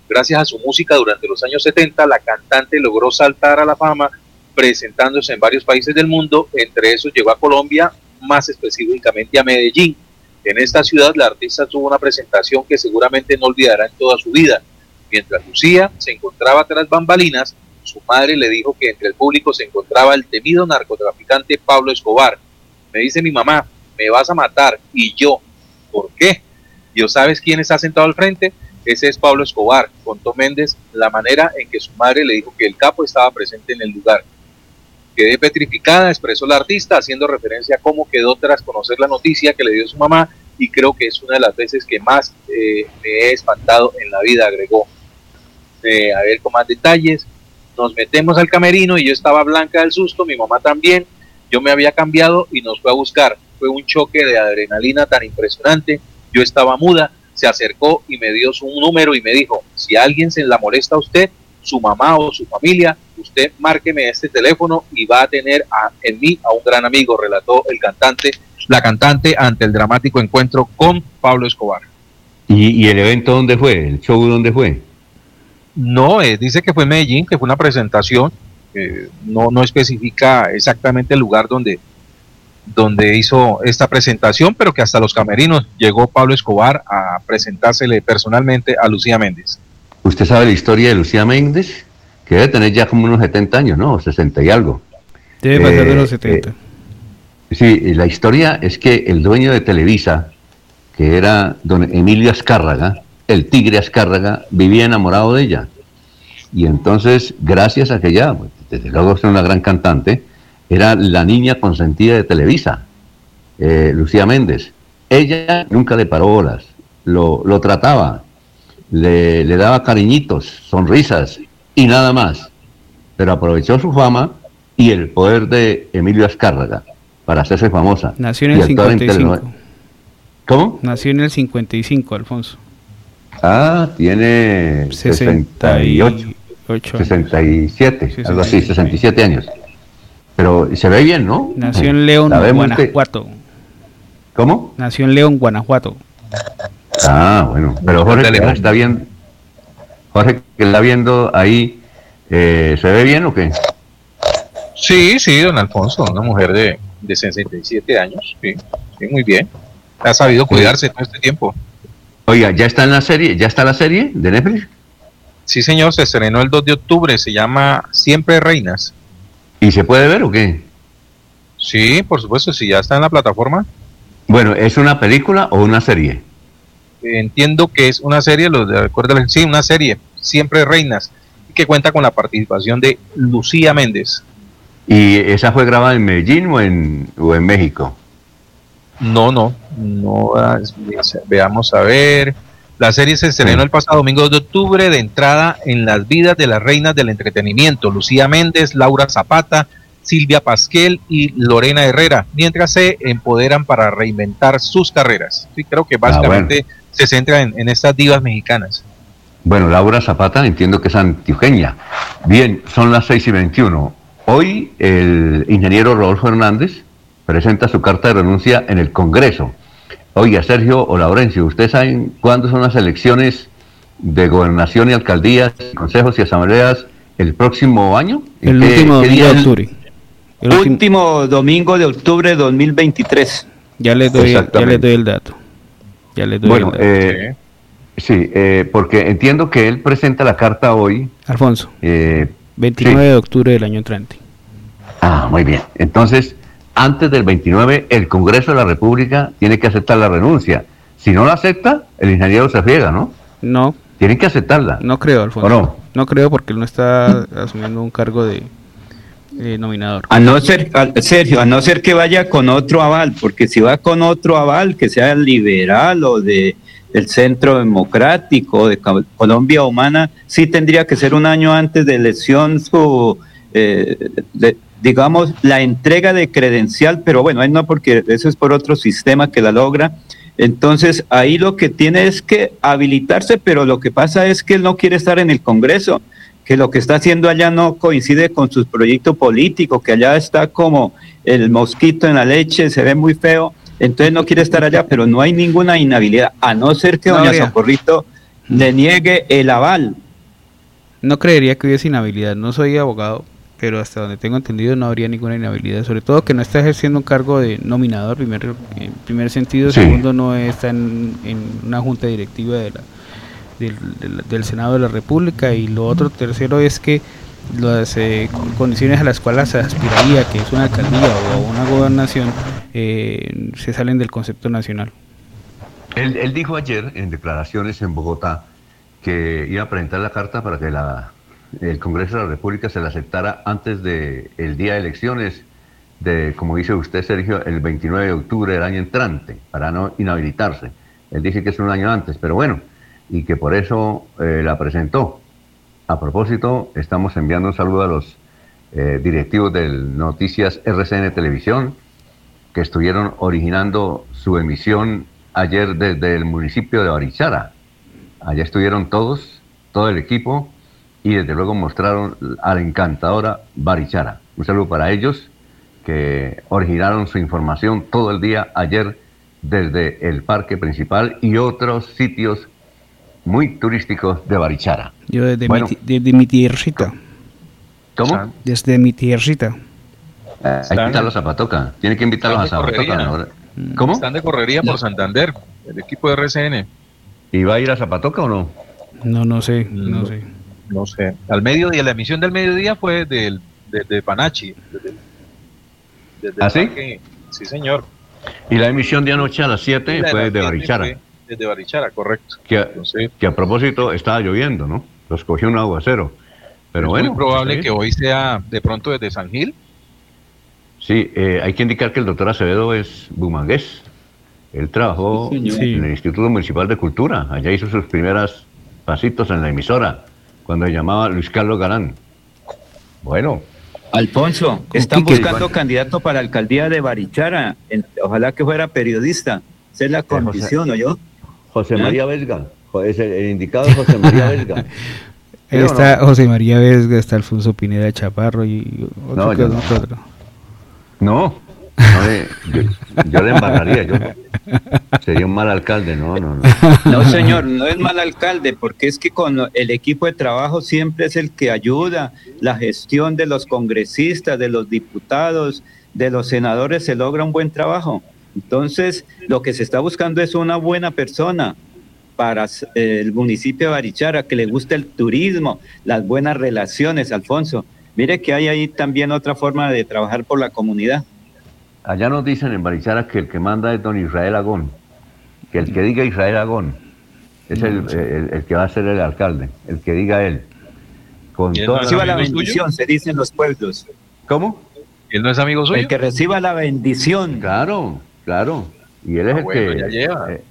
Gracias a su música durante los años 70, la cantante logró saltar a la fama presentándose en varios países del mundo, entre esos llegó a Colombia, más específicamente a Medellín. En esta ciudad la artista tuvo una presentación que seguramente no olvidará en toda su vida. Mientras Lucía se encontraba tras bambalinas, su madre le dijo que entre el público se encontraba el temido narcotraficante Pablo Escobar. Me dice mi mamá, me vas a matar. Y yo, ¿por qué? Yo sabes quién está sentado al frente. Ese es Pablo Escobar, contó Méndez la manera en que su madre le dijo que el capo estaba presente en el lugar. Quedé petrificada, expresó la artista, haciendo referencia a cómo quedó tras conocer la noticia que le dio su mamá y creo que es una de las veces que más eh, me he espantado en la vida, agregó. Eh, a ver con más detalles, nos metemos al camerino y yo estaba blanca del susto, mi mamá también, yo me había cambiado y nos fue a buscar. Fue un choque de adrenalina tan impresionante, yo estaba muda, se acercó y me dio su número y me dijo, si alguien se la molesta a usted, su mamá o su familia, usted márqueme este teléfono y va a tener a, en mí a un gran amigo, relató el cantante, la cantante ante el dramático encuentro con Pablo Escobar. ¿Y, y el evento dónde fue? ¿El show dónde fue? No, eh, dice que fue en Medellín, que fue una presentación, eh, no, no especifica exactamente el lugar donde, donde hizo esta presentación, pero que hasta los camerinos llegó Pablo Escobar a presentársele personalmente a Lucía Méndez. ¿Usted sabe la historia de Lucía Méndez? Que debe tener ya como unos 70 años, ¿no? 60 y algo. Debe pasar de los 70. eh, sí, la historia es que el dueño de Televisa, que era don Emilio Azcárraga, el tigre Azcárraga, vivía enamorado de ella. Y entonces, gracias a que ella, pues, desde luego es una gran cantante, era la niña consentida de Televisa, eh, Lucía Méndez. Ella nunca le paró bolas, lo, lo trataba, le, le daba cariñitos, sonrisas y nada más. Pero aprovechó su fama y el poder de Emilio Azcárraga para hacerse famosa. Nació en el actuar en 55. teleno- ¿Cómo? Nació en el 55, Alfonso. Ah, tiene 68, 68 67, algo así, 67 años. Pero se ve bien, ¿no? Nació en León, Guanajuato. ¿Cómo? Nació en León, Guanajuato. Ah, bueno. Pero Jorge, está viendo, Jorge, que la está viendo ahí, eh, ¿se ve bien o qué? Sí, sí, don Alfonso, una mujer de, de 67 años, sí, sí, muy bien. Ha sabido cuidarse todo este tiempo. Oiga, ¿ya está en la serie? ¿Ya está la serie de Netflix? Sí, señor, se estrenó el 2 de octubre, se llama Siempre Reinas. ¿Y se puede ver o qué? Sí, por supuesto, si ya está en la plataforma. Bueno, ¿es una película o una serie? Entiendo que es una serie, lo de, sí, una serie, Siempre Reinas, que cuenta con la participación de Lucía Méndez. ¿Y esa fue grabada en Medellín o en, o en México? No, no, no, ah, veamos a ver. La serie se estrenó el pasado domingo 2 de octubre de entrada en las vidas de las reinas del entretenimiento, Lucía Méndez, Laura Zapata, Silvia Pasquel y Lorena Herrera, mientras se empoderan para reinventar sus carreras. Sí, creo que básicamente se centra en, en estas divas mexicanas. Bueno, Laura Zapata entiendo que es antioqueña. Bien, son las 6 y 21. Hoy el ingeniero Rodolfo Hernández presenta su carta de renuncia en el Congreso. Oiga, Sergio o Laurencio, ¿ustedes saben cuándo son las elecciones de gobernación y alcaldías, consejos y asambleas el próximo año? ¿En El qué- último qué domingo día de octubre. El último- Último domingo de octubre de 2023. ya les doy, ya les doy el dato. Ya les doy Bueno, eh, sí, eh, porque entiendo que él presenta la carta hoy. Alfonso, eh, 29 de octubre del año entrante. Ah, muy bien. Entonces, antes del 29, el Congreso de la República tiene que aceptar la renuncia. Si no la acepta, el ingeniero se friega, ¿no? No, Tienen que aceptarla. no creo, Alfonso. ¿O no? No creo porque él no está asumiendo un cargo de eh. A no ser, Sergio, a no ser que vaya con otro aval, porque si va con otro aval, que sea liberal o de el Centro Democrático de Co- Colombia Humana, sí tendría que ser un año antes de elección su, eh, digamos, la entrega de credencial, pero bueno, él no, porque eso es por otro sistema que la logra. Entonces, ahí lo que tiene es que habilitarse, pero lo que pasa es que él no quiere estar en el Congreso, que lo que está haciendo allá no coincide con su proyecto político, que allá está como el mosquito en la leche, se ve muy feo, entonces no quiere estar allá, pero no hay ninguna inhabilidad, a no ser que No doña habría. Socorrito le niegue el aval. No creería que hubiese inhabilidad. No soy abogado, pero hasta donde tengo entendido no habría ninguna inhabilidad. Sobre todo que no está ejerciendo un cargo de nominador, primer, en primer sentido. Sí. Segundo, no está en, en una junta directiva de la, del, Senado de la República. Y lo otro, tercero, es que las eh, con- condiciones a las cuales se aspiraría, que es una alcaldía o una gobernación, eh, se salen del concepto nacional. Él, dijo ayer en declaraciones en Bogotá que iba a presentar la carta para que la, el Congreso de la República se la aceptara antes del día de elecciones, de, como dice usted, Sergio, el 29 de octubre del año entrante, para no inhabilitarse. Él dice que es un año antes, pero bueno, y que por eso eh, la presentó. A propósito, estamos enviando un saludo a los eh, directivos del Noticias RCN Televisión, que estuvieron originando su emisión ayer desde el municipio de Barichara. Allá estuvieron todos, todo el equipo, y desde luego mostraron a la encantadora Barichara. Un saludo para ellos que originaron su información todo el día ayer desde el parque principal y otros sitios muy turísticos de Barichara. Yo desde, Bueno. mi, desde mi tierrita. ¿Cómo? Desde mi tierrita. Eh, Hay que invitarlos a Zapatoca. Tiene que invitarlos a Zapatoca. ¿Cómo? Están de correría por Santander, el equipo de RCN. ¿Y va a ir a Zapatoca o no? No, no sé, no No. sé. No sé. Al mediodía, la emisión del mediodía fue del, de, de Panachi. Desde, desde ¿Ah, sí? Sí, señor. Y la emisión de anoche a las 7 La fue de Barichara. fue Desde Barichara, correcto. Que, Entonces, que a propósito estaba lloviendo, ¿no? Los cogió un aguacero. Pero es bueno. muy probable está que hoy sea de pronto desde San Gil. Sí, eh, hay que indicar que el doctor Acevedo es bumangués. Él trabajó Sí, en el Instituto Municipal de Cultura. Allá hizo sus primeros pasitos en la emisora, cuando se llamaba Luis Carlos Galán. Bueno, Alfonso, están Quique. buscando candidato para alcaldía de Barichara. En- ojalá que fuera periodista. Esa es la condición, ¿o yo? José ¿Eh? María Vesga. Jo- Es el, el indicado es José María Vesga. [LAUGHS] Ahí ¿Sí o está no? José María Vesga, está Alfonso Pineda Chaparro y otro No, que no. que otro. No, no le- yo, yo le embarraría. Yo sería un mal alcalde. No, no, no. No, señor, no es mal alcalde, porque es que con el equipo de trabajo siempre es el que ayuda. La gestión de los congresistas, de los diputados, de los senadores se logra un buen trabajo. Entonces, lo que se está buscando es una buena persona para eh, el municipio de Barichara, que le guste el turismo, las buenas relaciones, Alfonso. Mire que hay ahí también otra forma de trabajar por la comunidad. Allá nos dicen en Barichara que el que manda es don Israel Agón. Que el que diga Israel Agón es el, el- el que va a ser el alcalde. El que diga él. Con ¿Y él toda no Reciba la suyo? bendición, se dice en los pueblos. ¿Cómo? ¿Él no es amigo suyo? El que reciba la bendición. Claro, claro. Y él es Ah, el bueno, que ya lleva. eh,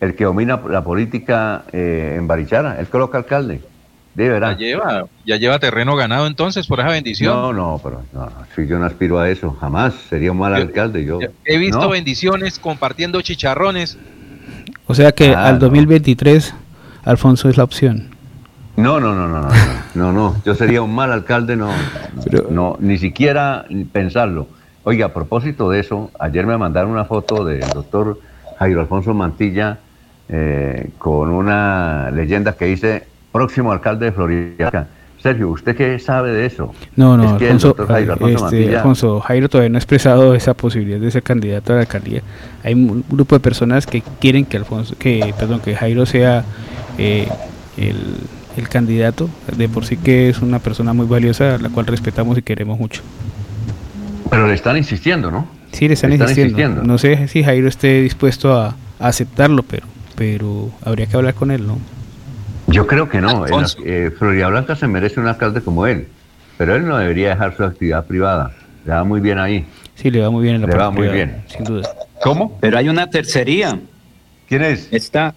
el que domina la política eh, en Barichara. Él coloca alcalde. De Ya verdad. lleva, ya lleva terreno ganado entonces por esa bendición. No, no, pero no, no, si yo no aspiro a eso, jamás sería un mal Yo- alcalde. Yo He visto no. bendiciones compartiendo chicharrones. O sea que Ah, al no. 2023 Alfonso es la opción. No, no, no, no, no, no, no, no, yo sería un mal alcalde, no, no, ni siquiera pensarlo. Oiga, a propósito de eso, ayer me mandaron una foto del doctor Jairo Alfonso Mantilla eh, con una leyenda que dice próximo alcalde de Florida. Sergio, ¿usted qué sabe de eso? No, no, Es que Alfonso, Jairo Alfonso este, Mantilla- Alfonso Jairo todavía no ha expresado esa posibilidad de ser candidato a la alcaldía. Hay un grupo de personas que quieren que Alfonso, que perdón, que Jairo sea eh, el, el candidato. De por sí que es una persona muy valiosa, a la cual respetamos y queremos mucho. Pero le están insistiendo, ¿no? Sí, le están, Le están insistiendo. insistiendo. No sé si Jairo esté dispuesto a, a aceptarlo, pero, pero habría que hablar con él, ¿no? Yo creo que no. Eh, Florida Blanca se merece un alcalde como él, pero él no debería dejar su actividad privada. Le va muy bien ahí. Sí, le va muy bien en la Le va muy bien. sin duda. ¿Cómo? Pero hay una tercería. ¿Quién es? Está,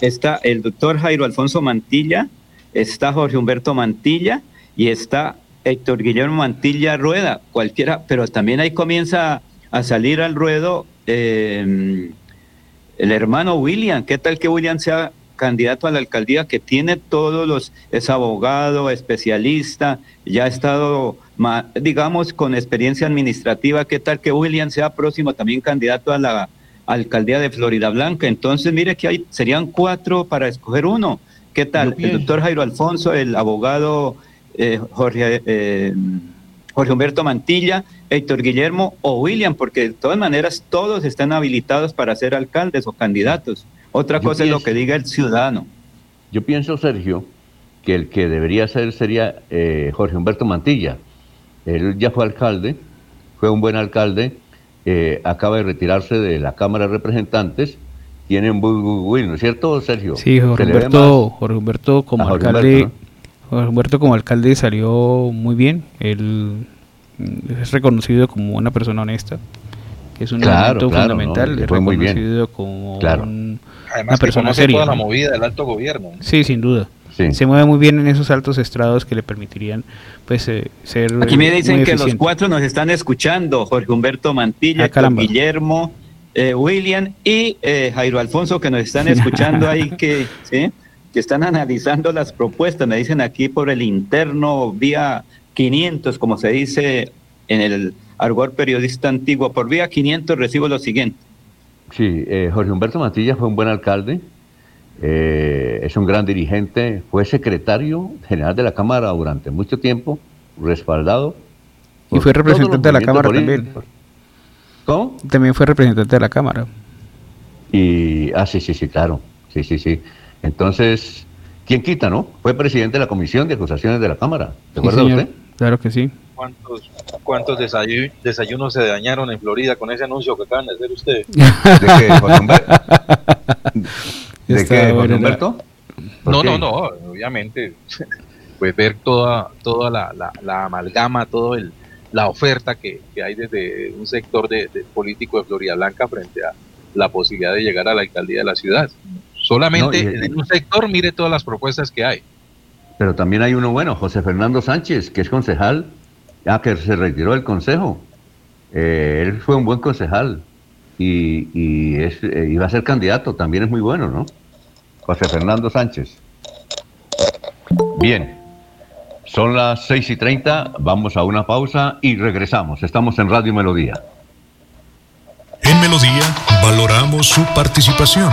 está el doctor Jairo Alfonso Mantilla, está Jorge Humberto Mantilla y está Héctor Guillermo Mantilla Rueda, cualquiera, pero también ahí comienza a salir al ruedo eh, el hermano William. ¿Qué tal que William sea candidato a la alcaldía que tiene todos los, es abogado, especialista, ya ha estado, digamos, con experiencia administrativa, ¿qué tal que William sea próximo también candidato a la alcaldía de Florida Blanca? Entonces, mire que hay, serían cuatro para escoger uno. ¿Qué tal? El doctor Jairo Alfonso, el abogado eh, Jorge, eh, Jorge Humberto Mantilla, Héctor Guillermo o William, porque de todas maneras todos están habilitados para ser alcaldes o candidatos. Otra cosa es lo que diga el ciudadano. Yo pienso, Sergio, que el que debería ser sería eh, Jorge Humberto Mantilla. Él ya fue alcalde, fue un buen alcalde, eh, acaba de retirarse de la Cámara de Representantes, tiene un buen ¿no es cierto, Sergio? Sí, Jorge Humberto, Jorge Humberto como alcalde, Humberto como alcalde salió muy bien. Él es reconocido como una persona honesta, que es un elemento fundamental, es reconocido como un Además, una persona seria. toda la movida del alto gobierno. Sí, sin duda. Se mueve muy bien en esos altos estrados que le permitirían pues eh, ser Aquí me dicen que los cuatro nos están escuchando, Jorge Humberto Mantilla, ah, Guillermo, eh, William y eh, Jairo Alfonso que nos están escuchando [LAUGHS] ahí que, que están analizando las propuestas, me dicen aquí por el interno vía 500, como se dice en el argor periodista antiguo, por vía 500 recibo lo siguiente. Sí, eh, Jorge Humberto Matilla fue un buen alcalde, eh, es un gran dirigente, fue secretario general de la Cámara durante mucho tiempo, respaldado. Y fue representante de la Cámara también. ¿Cómo? También fue representante de la Cámara. Y, ah, sí, sí, sí, claro, sí, sí, sí. Entonces, ¿quién quita, no? Fue presidente de la Comisión de Acusaciones de la Cámara, ¿de acuerdo usted? Claro que sí cuántos, cuántos desayunos se dañaron en Florida con ese anuncio que acaban de hacer ustedes. [LAUGHS] ¿De qué, [LAUGHS] ¿De qué, Humberto? No, no, no, obviamente. [LAUGHS] Pues ver toda, toda la, la, amalgama, todo el, la oferta que, hay desde un sector de, político de Florida Blanca frente a la posibilidad de llegar a la alcaldía de la ciudad. Solamente en un sector mire todas las propuestas que hay. Pero también hay uno bueno, José Fernando Sánchez, que es concejal Ah, que se retiró del consejo. Eh, él fue un buen concejal y, y es, eh, iba a ser candidato, también es muy bueno, ¿no? José Fernando Sánchez. Bien, son las 6 y 30, vamos a una pausa y regresamos. Estamos en Radio Melodía. En Melodía valoramos su participación.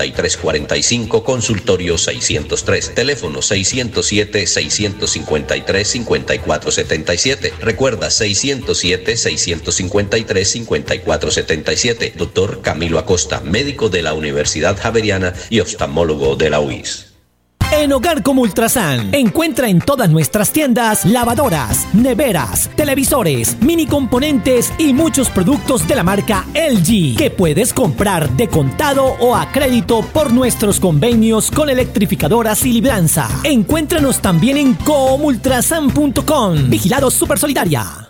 4345, consultorio 603, teléfono 607-653-5477. Recuerda 607-653-5477. Doctor Camilo Acosta, médico de la Universidad Javeriana y oftalmólogo de la UIS. En Hogar como Ultrasan, encuentra en todas nuestras tiendas lavadoras, neveras, televisores, mini componentes y muchos productos de la marca LG que puedes comprar de contado o a crédito por nuestros convenios con electrificadoras y libranza. Encuéntranos también en comultrasan.com. Vigilado Super Solidaria.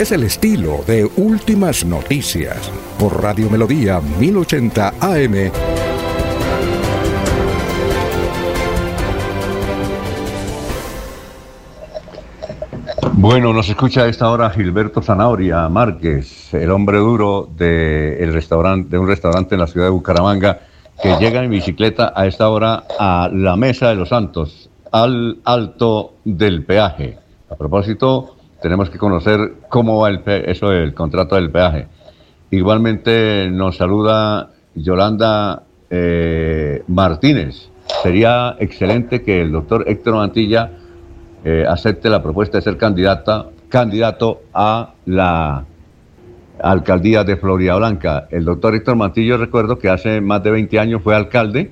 es el estilo de Últimas Noticias por Radio Melodía 1080 AM. Bueno, nos escucha a esta hora Gilberto Zanahoria Márquez, el hombre duro de, el restaurante, de un restaurante en la ciudad de Bucaramanga, que llega en bicicleta a esta hora a la Mesa de los Santos, al alto del peaje. A propósito, tenemos que conocer cómo va el eso del contrato del peaje. Igualmente nos saluda Yolanda eh, Martínez. Sería excelente que el doctor Héctor Mantilla eh, acepte la propuesta de ser candidata, candidato a la alcaldía de Florida Blanca. El doctor Héctor Mantillo, recuerdo que hace más de 20 años fue alcalde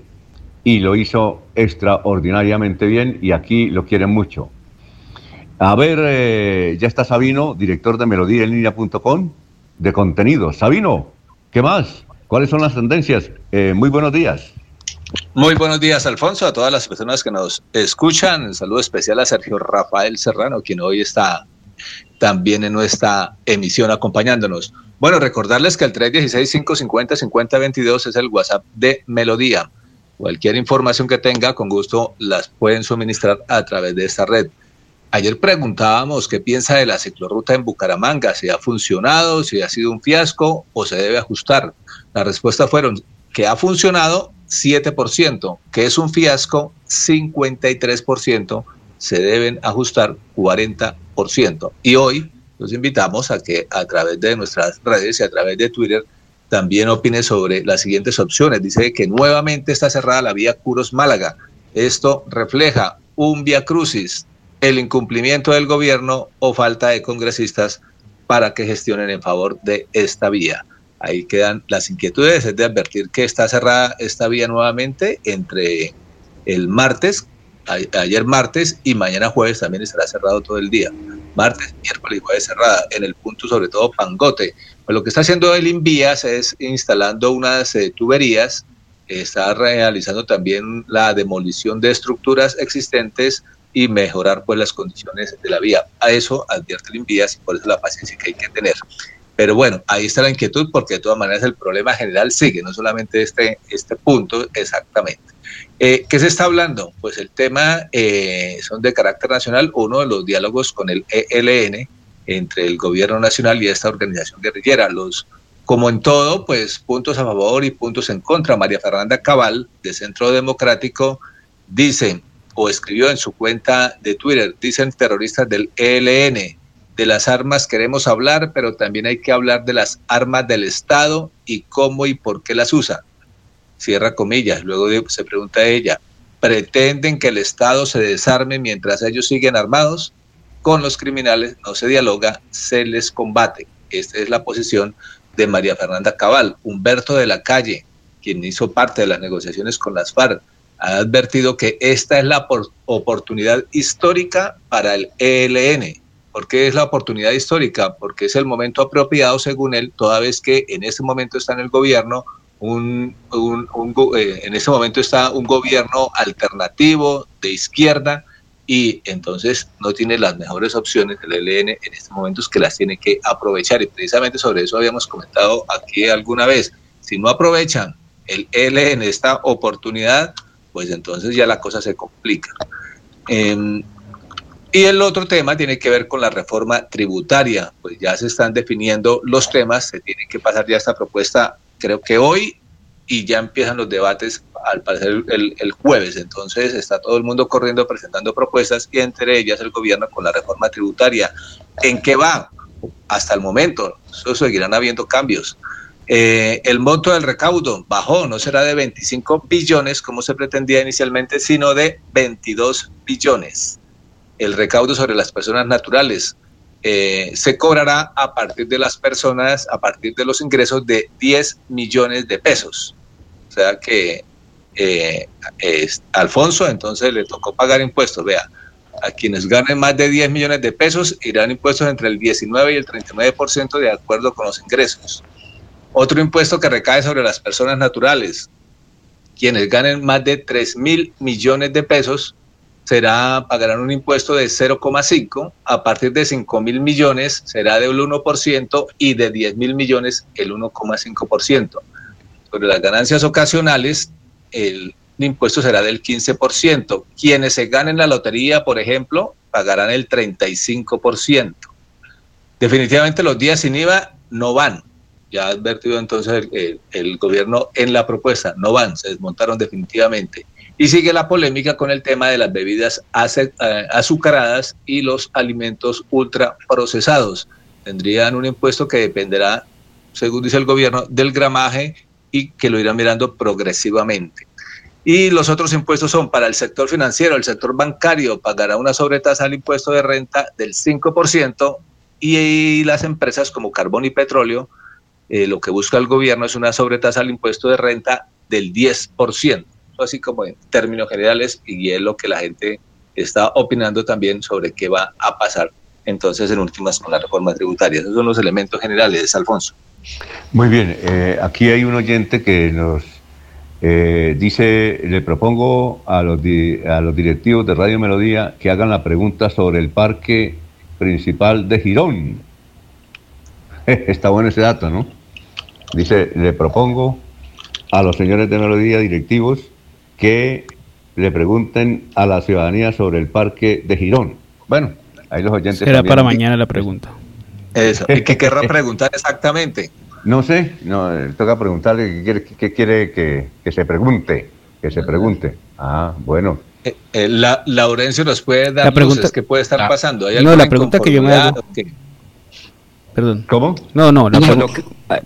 y lo hizo extraordinariamente bien y aquí lo quieren mucho. A ver, eh, ya está Sabino, director de melodíaenlínea.com de contenido. Sabino, ¿qué más? ¿Cuáles son las tendencias? Eh, muy buenos días. Muy buenos días, Alfonso, a todas las personas que nos escuchan. Un saludo especial a Sergio Rafael Serrano, quien hoy está también en nuestra emisión acompañándonos. Bueno, recordarles que el 316-550-5022 es el WhatsApp de Melodía. Cualquier información que tenga, con gusto las pueden suministrar a través de esta red. Ayer preguntábamos qué piensa de la ciclorruta en Bucaramanga, si ha funcionado, si ha sido un fiasco o se debe ajustar. La respuesta fueron que ha funcionado 7%, que es un fiasco 53%, se deben ajustar 40%. Y hoy los invitamos a que a través de nuestras redes y a través de Twitter también opine sobre las siguientes opciones. Dice que nuevamente está cerrada la vía Curos Málaga. Esto refleja un vía crucis, el incumplimiento del gobierno o falta de congresistas para que gestionen en favor de esta vía. Ahí quedan las inquietudes, es de advertir que está cerrada esta vía nuevamente entre el martes, ayer martes y mañana jueves también estará cerrado todo el día. Martes, miércoles y jueves cerrada, en el punto sobre todo Pangote. Pues lo que está haciendo el Invías es instalando unas eh, tuberías, está realizando también la demolición de estructuras existentes y mejorar pues las condiciones de la vía. A eso advierte el Invías y por eso la paciencia que hay que tener. Pero bueno, ahí está la inquietud porque de todas maneras el problema general sigue, no solamente este, este punto exactamente. Eh, ¿Qué se está hablando? Pues el tema eh, son de carácter nacional, uno de los diálogos con el ELN entre el gobierno nacional y esta organización guerrillera. Los, como en todo, pues puntos a favor y puntos en contra. María Fernanda Cabal, de Centro Democrático, dice o escribió en su cuenta de Twitter, dicen terroristas del ELN, de las armas queremos hablar, pero también hay que hablar de las armas del Estado y cómo y por qué las usa. Cierra comillas. Luego se pregunta a ella, ¿pretenden que el Estado se desarme mientras ellos siguen armados? Con los criminales no se dialoga, se les combate. Esta es la posición de María Fernanda Cabal. Humberto de la Calle, quien hizo parte de las negociaciones con las FARC, ha advertido que esta es la oportunidad histórica para el ELN ¿Por qué es la oportunidad histórica? Porque es el momento apropiado, según él, toda vez que en este momento está en el gobierno un, eh, en este momento está un gobierno alternativo de izquierda y entonces no tiene las mejores opciones el ELN en estos momentos que las tiene que aprovechar y precisamente sobre eso habíamos comentado aquí alguna vez. Si no aprovechan el ELN esta oportunidad, pues entonces ya la cosa se complica. Em, y el otro tema tiene que ver con la reforma tributaria, pues ya se están definiendo los temas, se tiene que pasar ya esta propuesta, creo que hoy, y ya empiezan los debates al parecer el, jueves, entonces está todo el mundo corriendo presentando propuestas y entre ellas el gobierno con la reforma tributaria. ¿En qué va? Hasta el momento, seguirán habiendo cambios. Eh, el monto del recaudo bajó, no será de 25 billones como se pretendía inicialmente, sino de 22 billones el recaudo sobre las personas naturales eh, se cobrará a partir de las personas, a partir de los ingresos de 10 millones de pesos. O sea que eh, Alfonso entonces le tocó pagar impuestos. Vea, a quienes ganen más de 10 millones de pesos irán impuestos entre el 19 y el 39% de acuerdo con los ingresos. Otro impuesto que recae sobre las personas naturales. Quienes ganen más de 3 mil millones de pesos será, pagarán un impuesto de 0,5, a partir de 5 mil millones será del 1% y de 10 mil millones el 1,5%. Sobre las ganancias ocasionales, el impuesto será del 15%. Quienes se ganen la lotería, por ejemplo, pagarán el 35%. Definitivamente los días sin IVA no van. Ya ha advertido entonces el, gobierno en la propuesta, no van, se desmontaron definitivamente. Y sigue la polémica con el tema de las bebidas eh, azucaradas y los alimentos ultraprocesados. Tendrían un impuesto que dependerá, según dice el gobierno, del gramaje y que lo irán mirando progresivamente. Y los otros impuestos son para el sector financiero, el sector bancario pagará una sobretasa al impuesto de renta del 5% y las empresas como carbón y petróleo, eh, lo que busca el gobierno es una sobretasa al impuesto de renta del 10%. Eso Así como en términos generales y es lo que la gente está opinando también sobre qué va a pasar entonces en últimas con la reforma tributaria. Esos son los elementos generales, Alfonso. Muy bien, eh, aquí hay un oyente que nos eh, dice, le propongo a los, di- a los directivos de Radio Melodía que hagan la pregunta sobre el parque principal de Girón. [LAUGHS] Está bueno ese dato, ¿no? Dice, le propongo a los señores de Melodía directivos que le pregunten a la ciudadanía sobre el parque de Girón. Bueno, ahí los oyentes... Será también- para mañana la pregunta. Eso. ¿Y qué querrá [LAUGHS] preguntar exactamente? No sé, no, eh, toca preguntarle qué quiere, qué quiere que, que se pregunte, que se pregunte. Ah, bueno. Eh, eh, la, Laurencio nos puede dar La pregunta- luces qué puede estar la- pasando. ¿Hay no, la pregunta que yo me hago-? Perdón. ¿Cómo? No, no, la No, pregunta- lo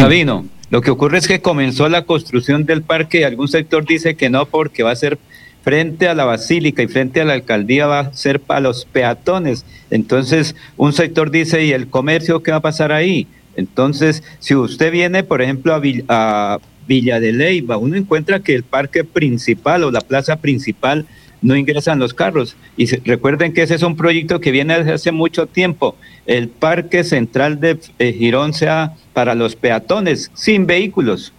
Sabino, lo que ocurre es que comenzó la construcción del parque y algún sector dice que no porque va a ser frente a la basílica y frente a la alcaldía va a ser para los peatones. Entonces, un sector dice, ¿y el comercio qué va a pasar ahí? Entonces, si usted viene, por ejemplo, a, Vill- a Villa de Leyva, uno encuentra que el parque principal o la plaza principal no ingresan los carros. Y se- recuerden que ese es un proyecto que viene desde hace mucho tiempo. El parque central de eh, Girón sea para los peatones, sin vehículos.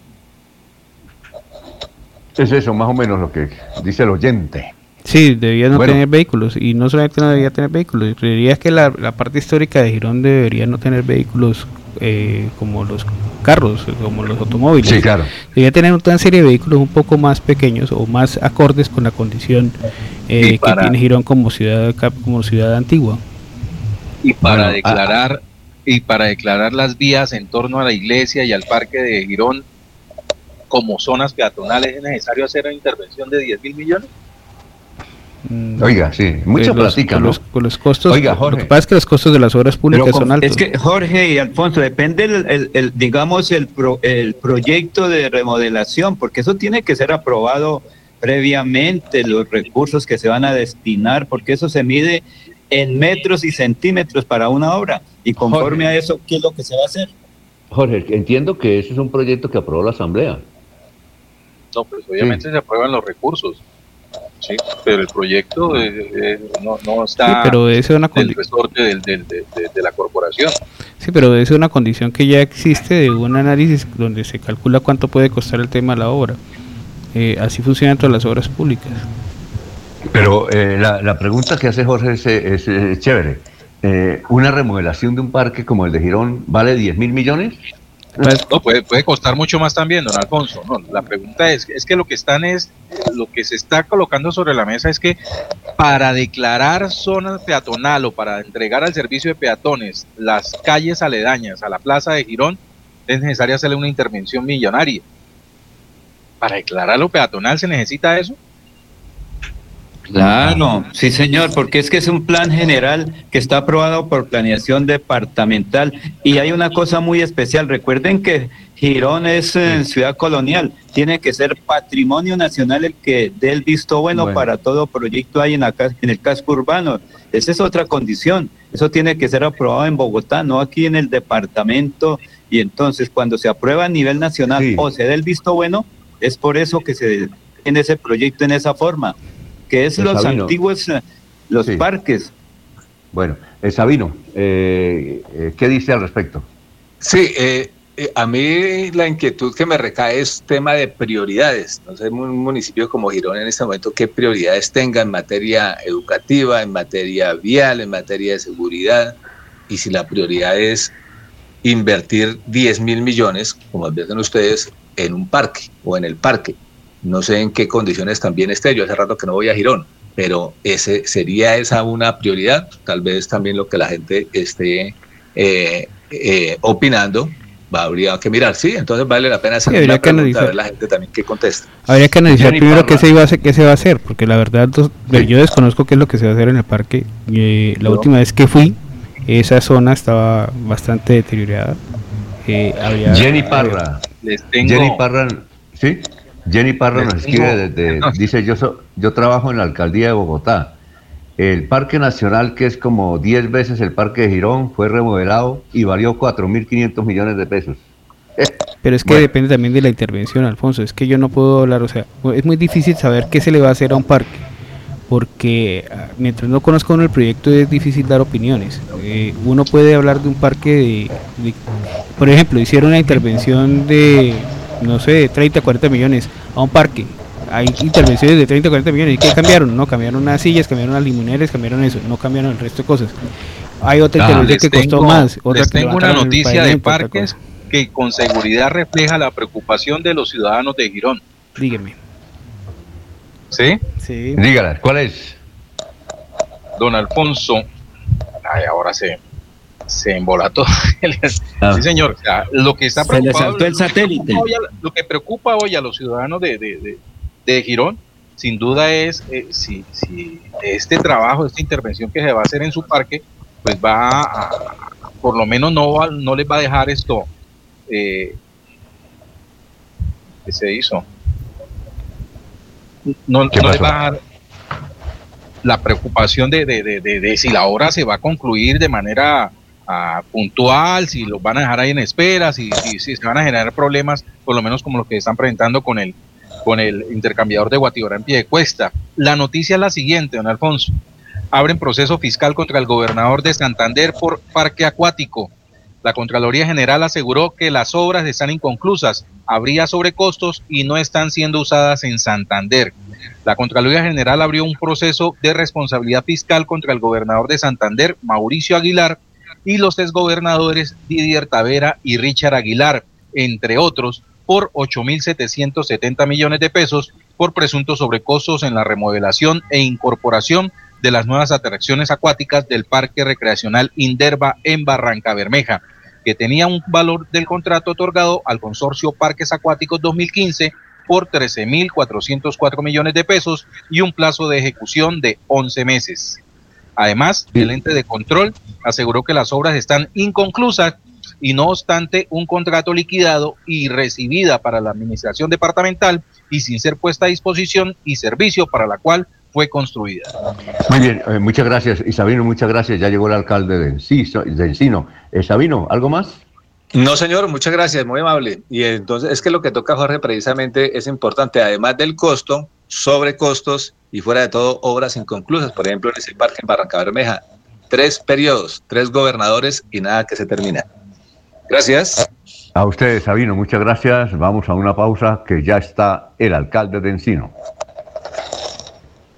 Es eso, más o menos lo que dice el oyente. Sí, debía no Bueno. tener vehículos. Y no solamente no debía tener vehículos, creería que la, la parte histórica de Girón debería no tener vehículos eh, como los carros, como los automóviles. Sí, claro. Debería tener una serie de vehículos un poco más pequeños o más acordes con la condición eh, que tiene Girón como ciudad cap- como ciudad antigua. y para Bueno, declarar y para declarar las vías en torno a la iglesia y al parque de Girón como zonas peatonales es necesario hacer una intervención de 10 mil millones. Oiga, sí, mucha Pues con ¿no? los, con los costos, Oiga, lo Jorge. que pasa es que los costos de las obras públicas son altos. Es que Jorge y Alfonso, depende el, el- el, digamos, el, pro- el proyecto de remodelación, porque eso tiene que ser aprobado previamente, los recursos que se van a destinar, porque eso se mide en metros y centímetros para una obra. Y conforme a eso, ¿qué es lo que se va a hacer? Jorge, entiendo que ese es un proyecto que aprobó la Asamblea. No, pues obviamente se aprueban los recursos. Sí, pero el proyecto eh, eh, no, no está Sí, pero es una del resorte del- del- de, de- de la corporación. Sí, pero es una condición que ya existe de un análisis donde se calcula cuánto puede costar el tema de la obra. Eh, así funcionan todas las obras públicas. Pero eh, la, pregunta que hace Jorge es, es, eh, chévere. Eh, ¿Una remodelación de un parque como el de Girón vale 10 mil millones? No, puede, puede costar mucho más también, don Alfonso. No, la pregunta es, es que lo que están es, lo que se está colocando sobre la mesa es que para declarar zona peatonal o para entregar al servicio de peatones las calles aledañas a la plaza de Girón, es necesario hacerle una intervención millonaria. Para declararlo peatonal se necesita eso. Claro, sí señor, porque es que es un plan general que está aprobado por planeación departamental. Y hay una cosa muy especial, recuerden que Girón es eh, ciudad colonial, tiene que ser patrimonio nacional el que dé el visto bueno, Bueno. para todo proyecto ahí en, la en el casco urbano, esa es otra condición, eso tiene que ser aprobado en Bogotá, no aquí en el departamento. Y entonces cuando se aprueba a nivel nacional o se dé el visto bueno, es por eso que se tiene ese proyecto en esa forma que es los Sabino. antiguos, eh, los parques. Bueno, eh, Sabino, eh, eh, ¿qué dice al respecto? Sí, eh, eh, a mí la inquietud que me recae es tema de prioridades. No sé, un municipio como Girón en este momento, qué prioridades tenga en materia educativa, en materia vial, en materia de seguridad, y si la prioridad es invertir 10 mil millones, como advierten ustedes, en un parque o en el parque. No sé en qué condiciones también esté. Yo hace rato que no voy a Girón. pero ese sería esa una prioridad, tal vez también lo que la gente esté eh, eh, opinando, va, habría que mirar, sí, entonces vale la pena hacer Sí, una pregunta, a ver la gente también que contesta. Habría que analizar primero qué se, iba a hacer, qué se va a hacer, porque la verdad dos- yo desconozco qué es lo que se va a hacer en el parque. Eh, la No. última vez que fui, esa zona estaba bastante deteriorada. Eh, había- Jenny Parra. Les tengo- Jenny Parra, ¿sí? Jenny Parra Les nos escribe desde, [LAUGHS] dice, yo, so- yo trabajo en la alcaldía de Bogotá. El Parque Nacional, que es como 10 veces el Parque de Girón, fue remodelado y valió 4.500 millones de pesos. Pero es que depende también de la intervención, Alfonso. Es que yo no puedo hablar, o sea, es muy difícil saber qué se le va a hacer a un parque, porque ah, mientras no conozca uno el proyecto es difícil dar opiniones. Eh, uno puede hablar de un parque de, de- por ejemplo, hicieron una intervención de, no sé, de 30, 40 millones a un parque. Hay intervenciones de 30, 40 millones. ¿Y qué cambiaron? No, cambiaron unas sillas, cambiaron las limuneras, cambiaron eso, no cambiaron el resto de cosas. Hay otra Ah, intervención que costó tengo- más. Otra les que tengo una noticia de parques que con seguridad refleja la preocupación de los ciudadanos de Girón. Dígame. ¿Sí? Sí. Dígala, ¿cuál es? Don Alfonso, ay, ahora se, se embolató. [LAUGHS] Ah. Sí, señor. o sea, lo que está Se le preocupado- saltó el lo que satélite. preocupa hoy a- Lo que preocupa hoy a los ciudadanos de, de, de- de Girón, sin duda es eh, si, si este trabajo, esta intervención que se va a hacer en su parque, pues va a, por lo menos no, va- no les va a dejar esto. Eh, ¿Qué se hizo? No, ¿Qué no les va a dejar la preocupación de, de- de- de- de si la obra se va a concluir de manera puntual, si los van a dejar ahí en espera, si, si, si se van a generar problemas, por lo menos como los que están presentando con el, con el intercambiador de Guatibora en pie de cuesta. La noticia es la siguiente, don Alfonso. Abren proceso fiscal contra el gobernador de Santander por parque acuático. La Contraloría General aseguró que las obras están inconclusas, habría sobrecostos y no están siendo usadas en Santander. La Contraloría General abrió un proceso de responsabilidad fiscal contra el gobernador de Santander, Mauricio Aguilar, y los exgobernadores Didier Tavera y Richard Aguilar, entre otros, por 8.770 millones de pesos por presuntos sobrecostos en la remodelación e incorporación de las nuevas atracciones acuáticas del Parque Recreacional Inderva en Barranca Bermeja, que tenía un valor del contrato otorgado al consorcio Parques Acuáticos 2015 por 13.404 millones de pesos y un plazo de ejecución de 11 meses. Además, el ente de control aseguró que las obras están inconclusas y no obstante un contrato liquidado y recibida para la administración departamental y sin ser puesta a disposición y servicio para la cual fue construida. Muy bien, eh, muchas gracias. Y Sabino, muchas gracias. Ya llegó el alcalde de Enciso- de Encino. Eh, Sabino, ¿algo más? No, señor, muchas gracias, muy amable. Y entonces es que lo que toca, Jorge, precisamente es importante, además del costo, sobrecostos y fuera de todo, obras inconclusas. Por ejemplo, en ese parque en Barranca Bermeja, tres periodos, tres gobernadores y nada que se termina. Gracias. A ustedes, Sabino, muchas gracias. Vamos a una pausa que ya está el alcalde de Encino.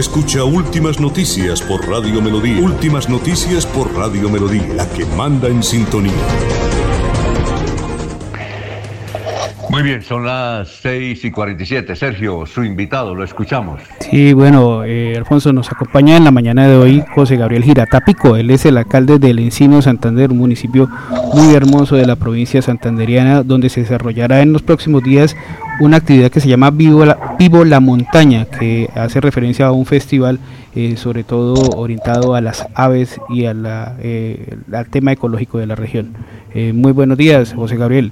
Escucha Últimas Noticias por Radio Melodía. Últimas Noticias por Radio Melodía, la que manda en sintonía. Muy bien, son las 6 y 47. Sergio, su invitado, lo escuchamos. Sí, bueno, eh, Alfonso, nos acompaña en la mañana de hoy José Gabriel Giratápico. Él es el alcalde del Encino Santander, un municipio muy hermoso de la provincia santanderiana, donde se desarrollará en los próximos días una actividad que se llama Vivo la, Vivo la Montaña, que hace referencia a un festival eh, sobre todo orientado a las aves y a la, eh, al tema ecológico de la región. Eh, muy buenos días, José Gabriel.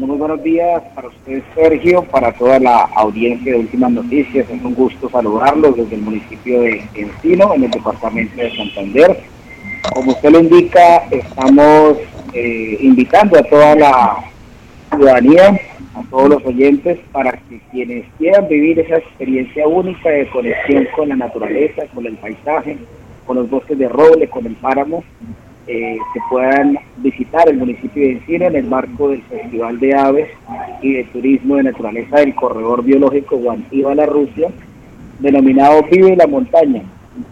Muy buenos días para usted, Sergio, para toda la audiencia de Últimas Noticias. Es un gusto saludarlos desde el municipio de Encino, en el departamento de Santander. Como usted lo indica, estamos eh, invitando a toda la ciudadanía a todos los oyentes para que quienes quieran vivir esa experiencia única de conexión con la naturaleza, con el paisaje, con los bosques de roble, con el páramo, eh, se puedan visitar el municipio de Encino en el marco del Festival de Aves y de Turismo de Naturaleza del Corredor Biológico Guantiva La Rusia, denominado Vive la Montaña,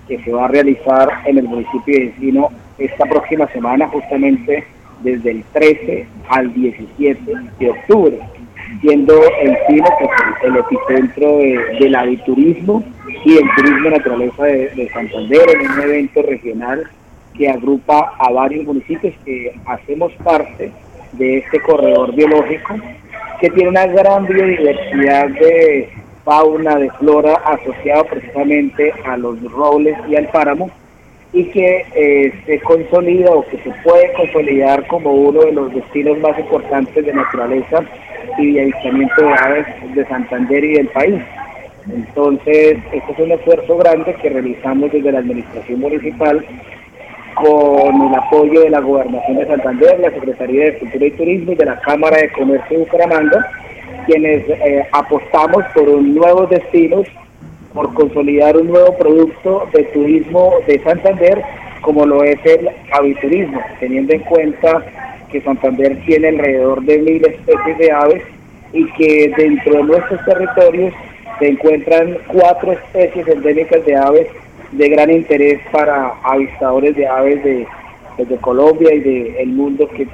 que se va a realizar en el municipio de Encino esta próxima semana, justamente desde el 13 al 17 de octubre, siendo Encino pues, el, epicentro del aviturismo y el turismo de naturaleza de, de Santander en un evento regional que agrupa a varios municipios que hacemos parte de este corredor biológico que tiene una gran biodiversidad de fauna, de flora asociado precisamente a los robles y al páramo y que eh, se consolida o que se puede consolidar como uno de los destinos más importantes de naturaleza y de avistamiento de aves de Santander y del país. Entonces, este es un esfuerzo grande que realizamos desde la Administración Municipal con el apoyo de la Gobernación de Santander, la Secretaría de Cultura y Turismo y de la Cámara de Comercio de Bucaramanga, quienes eh, apostamos por un nuevos destinos, por consolidar un nuevo producto de turismo de Santander, como lo es el aviturismo, teniendo en cuenta que Santander tiene alrededor de mil especies de aves y que dentro de nuestros territorios se encuentran cuatro especies endémicas de aves de gran interés para avistadores de aves de, pues, de Colombia y del el mundo que,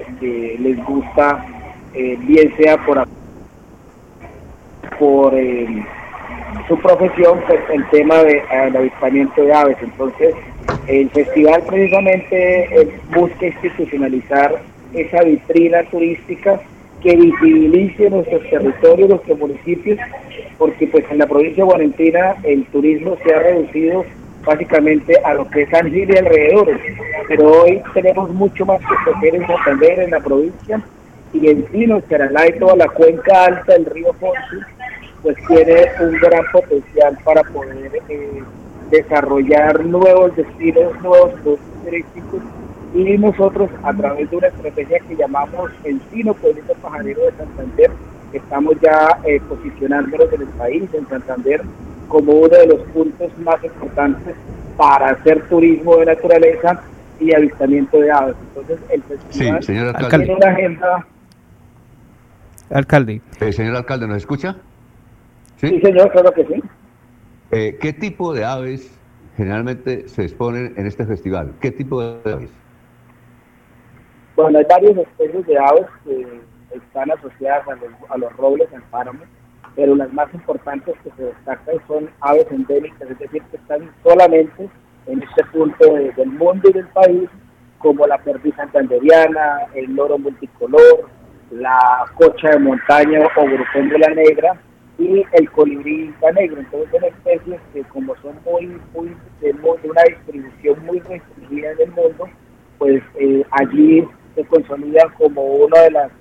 les gusta, eh, bien sea por, por eh, su profesión, pues el tema del avistamiento de aves. Entonces, el festival precisamente busca institucionalizar esa vitrina turística que visibilice nuestros territorios, nuestros municipios, porque pues en la provincia de Guarentina el turismo se ha reducido básicamente a lo que es San Gil y alrededores. Pero hoy tenemos mucho más que ofrecer en Santander, en la provincia, y en Pino, Charalá y toda la cuenca alta del río Fonsi, pues tiene un gran potencial para poder eh, desarrollar nuevos destinos, nuevos productos turísticos y nosotros a través de una estrategia que llamamos Encino Pueblito Pajarero de Santander, estamos ya eh, posicionándonos en el país, en Santander, como uno de los puntos más importantes para hacer turismo de naturaleza y avistamiento de aves. Entonces, el festival sí, señor alcalde. tiene una agenda. Alcalde. Eh, señor alcalde, ¿nos escucha? Sí, señor, claro que sí. Eh, ¿Qué tipo de aves generalmente se exponen en este festival? ¿Qué tipo de aves? Bueno, hay varias especies de aves que están asociadas a los, a los robles, al páramo pero las más importantes que se destacan son aves endémicas, es decir, que están solamente en este punto del mundo y del país, como la perdiz santanderiana, el loro multicolor, la cocha de montaña o grupón de la negra y el colibrí negro. Entonces son especies que como son muy, muy de, una distribución muy restringida en el mundo, pues eh, allí se consolidan como uno de las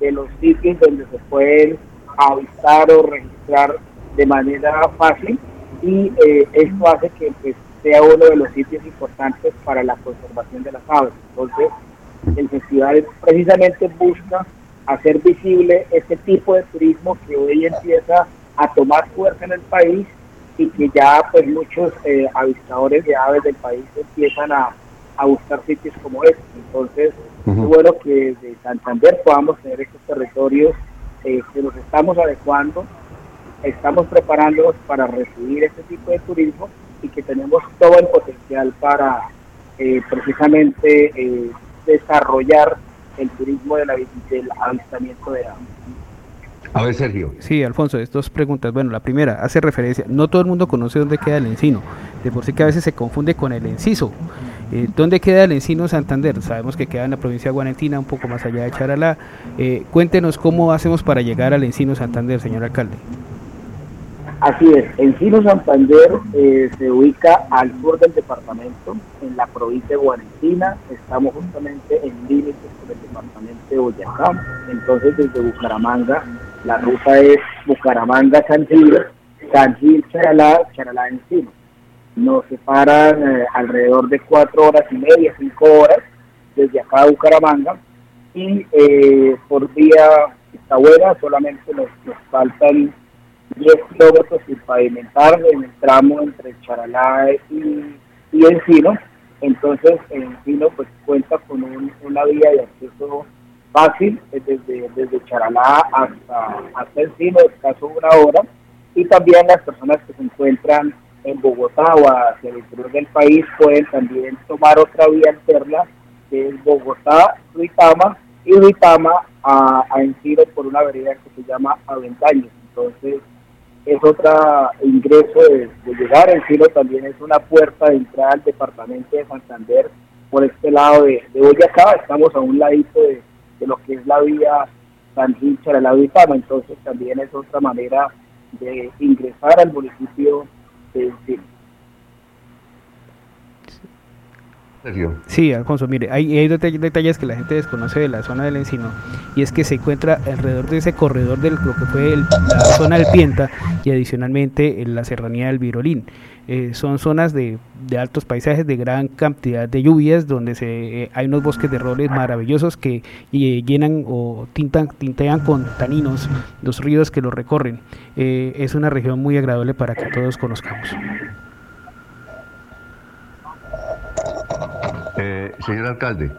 de los sitios donde se pueden avistar o registrar de manera fácil y eh, esto hace que pues, sea uno de los sitios importantes para la conservación de las aves. Entonces, el festival precisamente busca hacer visible este tipo de turismo que hoy empieza a tomar fuerza en el país y que ya pues muchos eh, avistadores de aves del país empiezan a, a buscar sitios como este. Entonces, es bueno que de Santander podamos tener estos territorios eh, que nos estamos adecuando, estamos preparándonos para recibir este tipo de turismo y que tenemos todo el potencial para eh, precisamente eh, desarrollar el turismo de la, del avistamiento de aves. A ver, Sergio. Sí, Alfonso, dos preguntas. Bueno, la primera hace referencia, no todo el mundo conoce dónde queda el encino, de por sí que a veces se confunde con el enciso. Eh, ¿Dónde queda el Encino Santander? Sabemos que queda en la provincia de Guarentina, un poco más allá de Charalá. Eh, cuéntenos cómo hacemos para llegar al Encino Santander, señor alcalde. Así es, Encino Santander eh, se ubica al sur del departamento, en la provincia de Guarentina. Estamos justamente en límites con el departamento de Boyacá. Entonces, desde Bucaramanga, la ruta es Bucaramanga-San Gil, San Gil, Charalá, Charalá, Encino nos separan eh, alrededor de cuatro horas y media, cinco horas desde acá a Bucaramanga y eh, por vía está buena, solamente nos, nos faltan 10 kilómetros sin pavimentar en el tramo entre Charalá y, y Encino. Entonces, Encino pues cuenta con una vía de acceso fácil eh, desde, desde Charalá hasta, hasta Encino, escaso una hora. Y también las personas que se encuentran en Bogotá o hacia el interior del país pueden también tomar otra vía alterna que es Bogotá, Ruitama y Ruitama a, a Encino por una vereda que se llama Aventaños. Entonces, es otro ingreso de, llegar. El cielo también es una puerta de entrada al departamento de Santander por este lado de, de Boyacá. Estamos a un ladito de, lo que es la vía San Gil, la Vitama. Entonces también es otra manera de ingresar al municipio de Encino. Sí, Alfonso, mire, hay, hay detalles que la gente desconoce de la zona del Encino y es que se encuentra alrededor de ese corredor de lo que fue la zona del Pienta y adicionalmente en la serranía del Virolín. Eh, son zonas de, altos paisajes, de gran cantidad de lluvias, donde se, eh, hay unos bosques de robles maravillosos que eh, llenan o tintan, tintean con taninos los ríos que los recorren. es una región muy agradable para que todos conozcamos. Señor alcalde,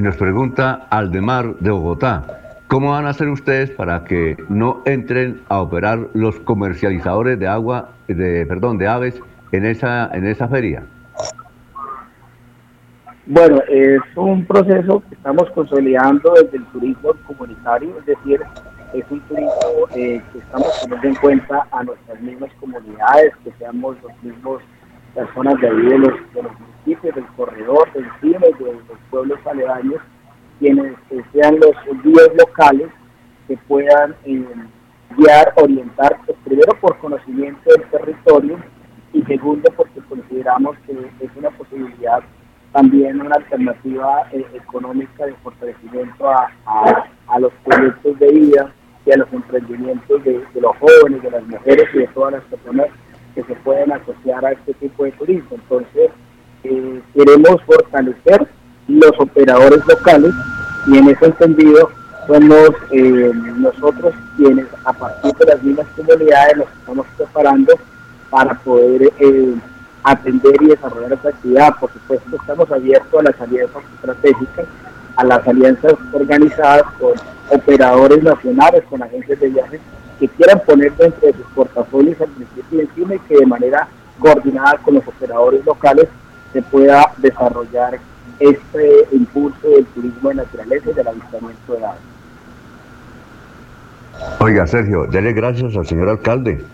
nos pregunta Aldemar de Bogotá, ¿cómo van a hacer ustedes para que no entren a operar los comercializadores de agua, de perdón, de aves en esa en esa feria? Bueno, es un proceso que estamos consolidando desde el turismo comunitario, es decir, es un turismo eh, que estamos teniendo en cuenta a nuestras mismas comunidades, que seamos los mismos personas de ahí de los, de los del corredor, del cine, de los pueblos aledaños, quienes sean los guías locales que puedan eh, guiar, orientar, pues, primero por conocimiento del territorio y segundo porque consideramos que es una posibilidad también una alternativa eh, económica de fortalecimiento a, a, los proyectos de vida y a los emprendimientos de, de, los jóvenes, de las mujeres y de todas las personas que se pueden asociar a este tipo de turismo. Entonces, eh, queremos fortalecer los operadores locales y en ese entendido somos eh, nosotros quienes a partir de las mismas comunidades nos estamos preparando para poder eh, atender y desarrollar esta actividad. Por supuesto estamos abiertos a las alianzas estratégicas, a las alianzas organizadas con operadores nacionales, con agencias de viajes que quieran poner dentro de sus portafolios al municipio encima y que de manera coordinada con los operadores locales se pueda desarrollar este impulso del turismo de naturaleza y del avistamiento de aves. Oiga, Sergio, dele gracias al señor alcalde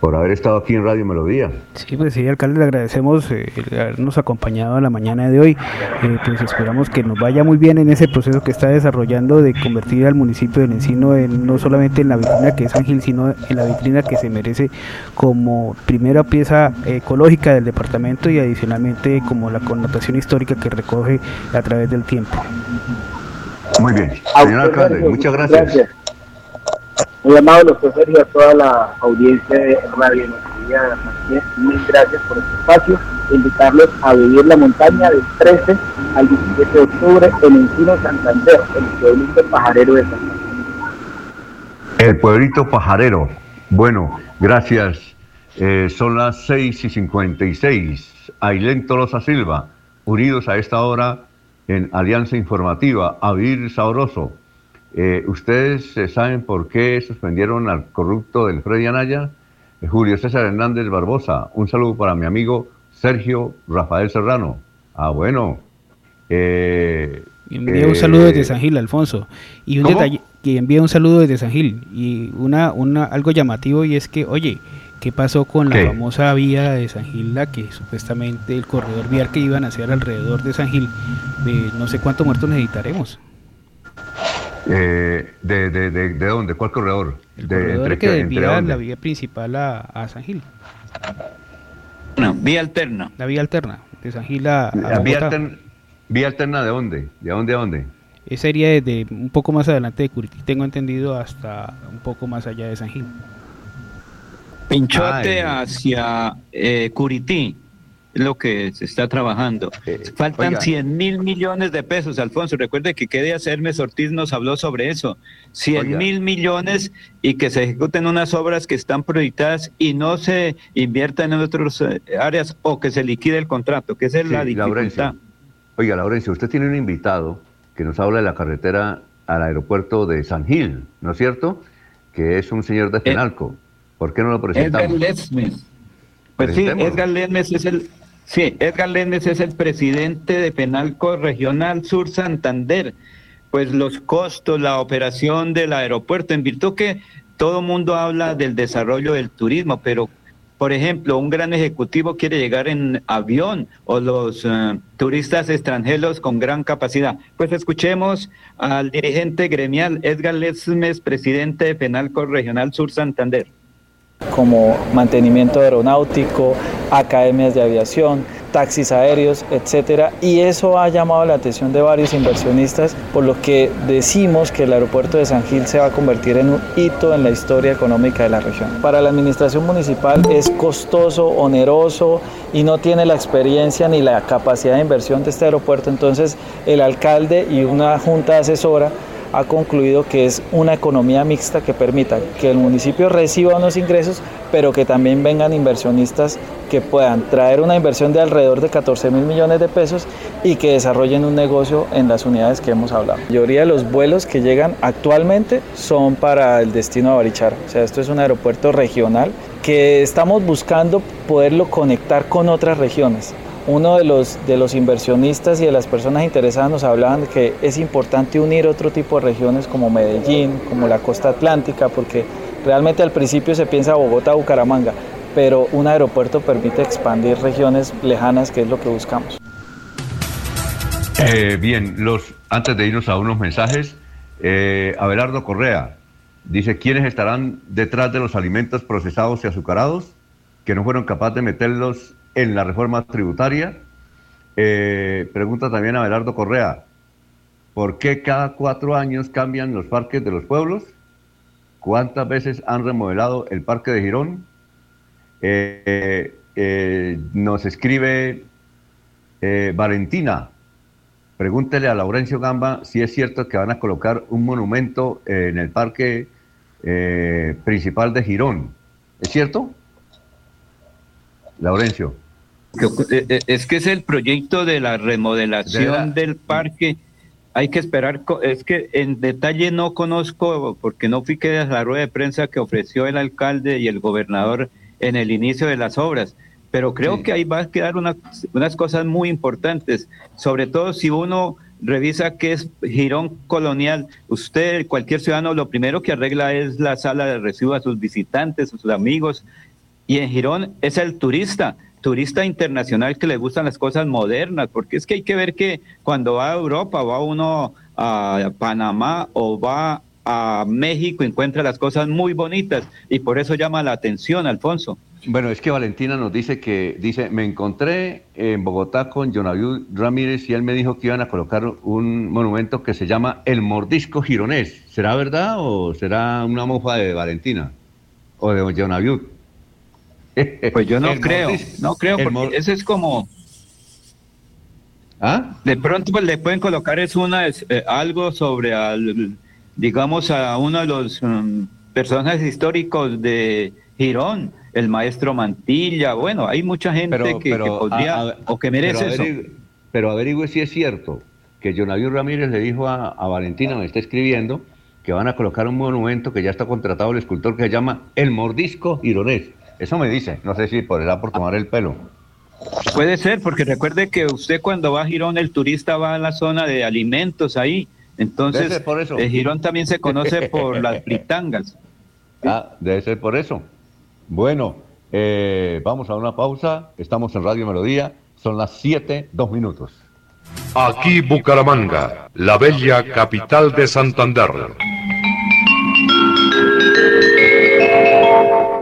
por haber estado aquí en Radio Melodía. Sí, pues sí, alcalde, le agradecemos eh, habernos acompañado en la mañana de hoy. Eh, pues esperamos que nos vaya muy bien en ese proceso que está desarrollando de convertir al municipio del Encino en, no solamente en la vitrina que es Ángel, sino en la vitrina que se merece como primera pieza ecológica del departamento y adicionalmente como la connotación histórica que recoge a través del tiempo. Muy bien, señor alcalde, muchas gracias. Muy amable, doctor Sergio, a toda la audiencia de Radio Noticia mil gracias por este espacio. Invitarlos a vivir la montaña del 13 al 17 de octubre en Encino Santander, el pueblito pajarero de Santander. El pueblito pajarero. Bueno, gracias. Eh, son las 6 y 56. Ailén Tolosa Silva, unidos a esta hora en Alianza Informativa. A vivir sabroso eh, ¿Ustedes eh, saben por qué suspendieron al corrupto del Freddy Anaya? Eh, Julio César Hernández Barbosa. Un saludo para mi amigo Sergio Rafael Serrano. Ah, bueno. Eh, envía un saludo desde San Gil, Alfonso. Y un detalle, que envía un saludo desde San Gil. Y una, una, algo llamativo y es que, oye, ¿qué pasó con la famosa vía de San Gil, la que supuestamente el corredor vial que iban a hacer alrededor de San Gil? no sé cuántos muertos necesitaremos. Eh, de, de, de, de, dónde? ¿Cuál corredor? El de, corredor que desvía la vía principal a, San Gil. No, vía alterna. La vía alterna, de San Gil a, la vía, alterna, vía alterna de dónde? ¿De dónde a dónde? Esa sería desde un poco más adelante de Curití, tengo entendido, hasta un poco más allá de San Gil. Pinchote hacia eh, Curití. Lo que se está trabajando. Faltan oiga. 100 mil millones de pesos, Alfonso. Recuerde que qué día Hermes Ortiz nos habló sobre eso. 100 Oiga. mil millones y que se ejecuten unas obras que están proyectadas y no se inviertan en otras eh, áreas o que se liquide el contrato, que esa es la dificultad. Laurencio. Oiga, Laurencio, usted tiene un invitado que nos habla de la carretera al aeropuerto de San Gil, ¿no es cierto? Que es un señor de Penalco. ¿Por qué no lo Edgar presentamos? Lesmes. Pues sí. Edgar Lesmes es el sí, Edgar Lesmes es el presidente de Penalco Regional Sur Santander. Pues los costos, la operación del aeropuerto, en virtud que todo mundo habla del desarrollo del turismo, pero por ejemplo, un gran ejecutivo quiere llegar en avión o los eh, turistas extranjeros con gran capacidad. Pues escuchemos al dirigente gremial Edgar Lesmes, presidente de Penalco Regional Sur Santander. Como mantenimiento aeronáutico, academias de aviación, taxis aéreos, etcétera, y eso ha llamado la atención de varios inversionistas, por lo que decimos que el aeropuerto de San Gil se va a convertir en un hito en la historia económica de la región. Para la administración municipal es costoso, oneroso y no tiene la experiencia ni la capacidad de inversión de este aeropuerto, entonces el alcalde y una junta asesora ha concluido que es una economía mixta que permita que el municipio reciba unos ingresos, pero que también vengan inversionistas que puedan traer una inversión de alrededor de 14 mil millones de pesos y que desarrollen un negocio en las unidades que hemos hablado. La mayoría de los vuelos que llegan actualmente son para el destino de Barichara. O sea, esto es un aeropuerto regional que estamos buscando poderlo conectar con otras regiones uno de los, de los inversionistas y de las personas interesadas nos hablaban que es importante unir otro tipo de regiones como Medellín, como la costa atlántica, porque realmente al principio se piensa Bogotá, Bucaramanga, pero un aeropuerto permite expandir regiones lejanas, que es lo que buscamos. Eh, bien, los, antes de irnos a unos mensajes, eh, Abelardo Correa dice, ¿quiénes estarán detrás de los alimentos procesados y azucarados que no fueron capaces de meterlos en la reforma tributaria? Eh, pregunta también Abelardo Correa, ¿por qué cada cuatro años cambian los parques de los pueblos? ¿Cuántas veces han remodelado el parque de Girón? Eh, eh, nos escribe Valentina, pregúntele a Laurencio Gamba si es cierto que van a colocar un monumento en el parque principal de Girón. ¿Es cierto? Laurencio. Eh, eh, Es que es el proyecto de la remodelación De la- del parque. Hay que esperar, es que en detalle no conozco, porque no fui que a la rueda de prensa que ofreció el alcalde y el gobernador en el inicio de las obras, pero creo que ahí va a quedar una- unas cosas muy importantes, sobre todo si uno revisa qué es Girón Colonial, usted, cualquier ciudadano, lo primero que arregla es la sala de recibo a sus visitantes, a sus amigos, y en Girón es el turista, turista internacional que le gustan las cosas modernas, porque es que hay que ver que cuando va a Europa, va uno a Panamá o va a México, encuentra las cosas muy bonitas y por eso llama la atención, Alfonso. Bueno, es que Valentina nos dice que, dice, me encontré en Bogotá con Jonaviu Ramírez y él me dijo que iban a colocar un monumento que se llama El Mordisco Gironés. ¿Será verdad o será una mofa de Valentina? O de Jonaviu. Pues yo no El creo, no creo, porque mor- eso es como... ¿Ah? De pronto pues, le pueden colocar es una es, eh, algo sobre al, digamos a uno de los um, personajes históricos de Girón, el maestro Mantilla. Bueno, hay mucha gente Pero- que, pero, que podría a- a- o que merece pero eso. Pero averigüe si es cierto que Jonaviu Ramírez le dijo a, a Valentina, me está escribiendo, que van a colocar un monumento que ya está contratado el escultor que se llama El Mordisco Gironés. Eso me dice, no sé si por por tomar el pelo. Puede ser, porque recuerde que usted cuando va a Girón, el turista va a la zona de alimentos ahí. Debe Entonces, ser por eso. eh, Girón también se conoce por las [LAUGHS] fritangas. Ah, debe ser por eso. Bueno, eh, vamos a una pausa. Estamos en Radio Melodía. Son las 7, 2 minutos. Aquí Bucaramanga, la bella capital de Santander.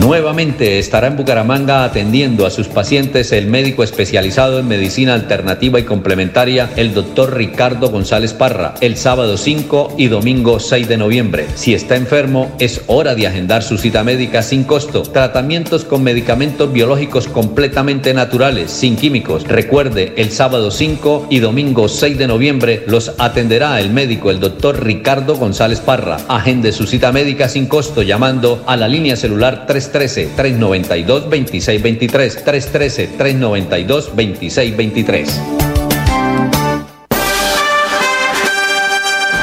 Nuevamente estará en Bucaramanga atendiendo a sus pacientes el médico especializado en medicina alternativa y complementaria, el doctor Ricardo González Parra, el sábado 5 y domingo 6 de noviembre. Si está enfermo, es hora de agendar su cita médica sin costo. Tratamientos con medicamentos biológicos completamente naturales, sin químicos. Recuerde, el sábado 5 y domingo 6 de noviembre los atenderá el médico, el doctor Ricardo González Parra. Agende su cita médica sin costo llamando a la línea celular 33 313-392-2623. 313-392-2623.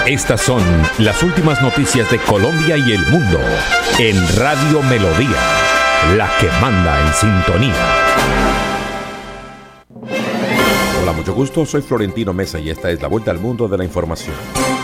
Estas son las últimas noticias de Colombia y el mundo en Radio Melodía, la que manda en sintonía. Hola, mucho gusto, soy Florentino Mesa y esta es la vuelta al mundo de la información.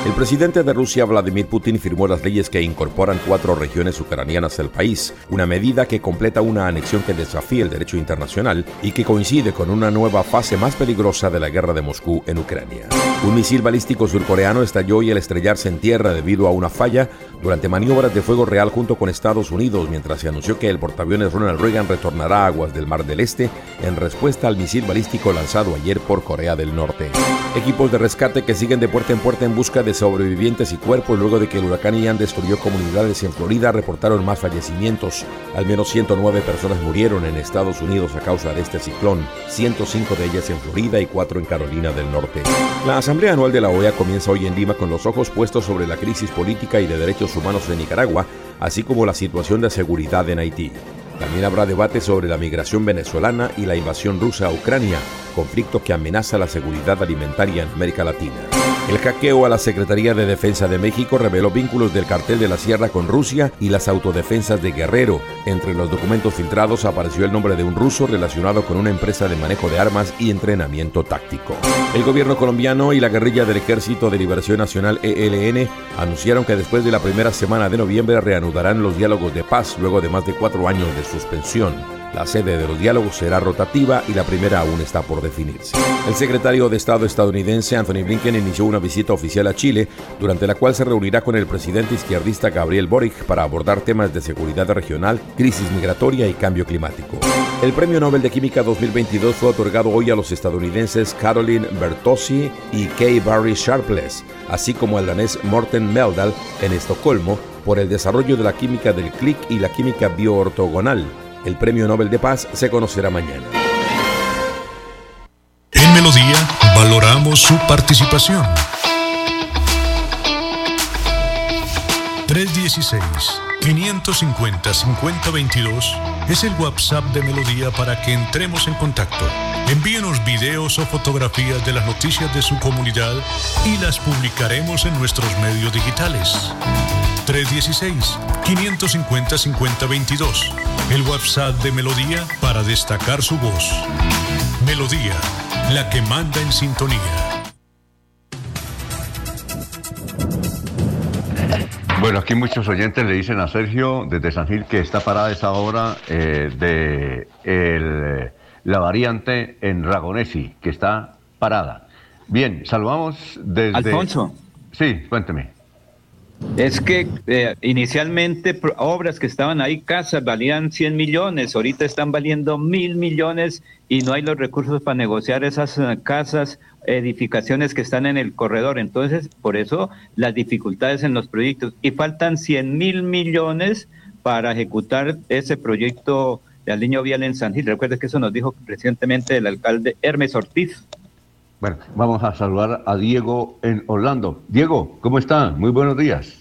El presidente de Rusia, Vladimir Putin, firmó las leyes que incorporan cuatro regiones ucranianas al país, una medida que completa una anexión que desafía el derecho internacional y que coincide con una nueva fase más peligrosa de la guerra de Moscú en Ucrania. Un misil balístico surcoreano estalló y al estrellarse en tierra debido a una falla durante maniobras de fuego real junto con Estados Unidos, mientras se anunció que el portaaviones Ronald Reagan retornará a aguas del Mar del Este en respuesta al misil balístico lanzado ayer por Corea del Norte. Equipos de rescate que siguen de puerta en puerta en busca de sobrevivientes y cuerpos luego de que el huracán Ian destruyó comunidades en Florida reportaron más fallecimientos. Al menos 109 personas murieron en Estados Unidos a causa de este ciclón, 105 de ellas en Florida y 4 en Carolina del Norte. La Asamblea Anual de la OEA comienza hoy en Lima con los ojos puestos sobre la crisis política y de derechos humanos en Nicaragua, así como la situación de seguridad en Haití. También habrá debate sobre la migración venezolana y la invasión rusa a Ucrania, conflicto que amenaza la seguridad alimentaria en América Latina. El hackeo a la Secretaría de Defensa de México reveló vínculos del cartel de la Sierra con Rusia y las autodefensas de Guerrero. Entre los documentos filtrados apareció el nombre de un ruso relacionado con una empresa de manejo de armas y entrenamiento táctico. El gobierno colombiano y la guerrilla del Ejército de Liberación Nacional ELN anunciaron que después de la primera semana de noviembre reanudarán los diálogos de paz luego de más de cuatro años de suspensión. La sede de los diálogos será rotativa y la primera aún está por definirse. El secretario de Estado estadounidense Anthony Blinken inició una visita oficial a Chile, durante la cual se reunirá con el presidente izquierdista Gabriel Boric para abordar temas de seguridad regional, crisis migratoria y cambio climático. El Premio Nobel de Química 2022 fue otorgado hoy a los estadounidenses Caroline Bertozzi y Kay Barry Sharpless, así como al danés Morten Meldal en Estocolmo por el desarrollo de la química del clic y la química bioortogonal. El Premio Nobel de Paz se conocerá mañana. En Melodía valoramos su participación. 316-550-5022 es el WhatsApp de Melodía para que entremos en contacto. Envíenos videos o fotografías de las noticias de su comunidad y las publicaremos en nuestros medios digitales. 316-550-5022. El WhatsApp de Melodía para destacar su voz. Melodía, la que manda en sintonía. Bueno, aquí muchos oyentes le dicen a Sergio desde San Gil que está parada esa hora eh, de el, la variante en Ragonesi, que está parada. Bien, saludamos desde... Alfonso. Sí, cuénteme. Es que eh, inicialmente obras que estaban ahí, casas, valían 100 millones, ahorita están valiendo mil millones y no hay los recursos para negociar esas eh, casas, edificaciones que están en el corredor. Entonces, por eso las dificultades en los proyectos. Y faltan 100 mil millones para ejecutar ese proyecto de Aliño Vial en San Gil. Recuerda que eso nos dijo recientemente el alcalde Hermes Ortiz. Bueno, vamos a saludar a Diego en Orlando. Diego, ¿cómo está? Muy buenos días.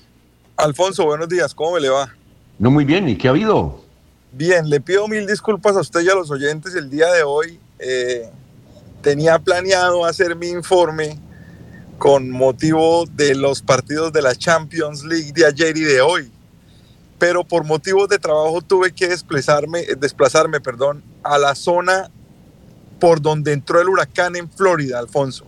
Alfonso, buenos días, ¿cómo me le va? No muy bien, ¿y qué ha habido? Bien, le pido mil disculpas a usted y a los oyentes el día de hoy. Eh, tenía planeado hacer mi informe con motivo de los partidos de la Champions League de ayer y de hoy, pero por motivos de trabajo tuve que desplazarme, desplazarme perdón, a la zona por donde entró el huracán en Florida, Alfonso.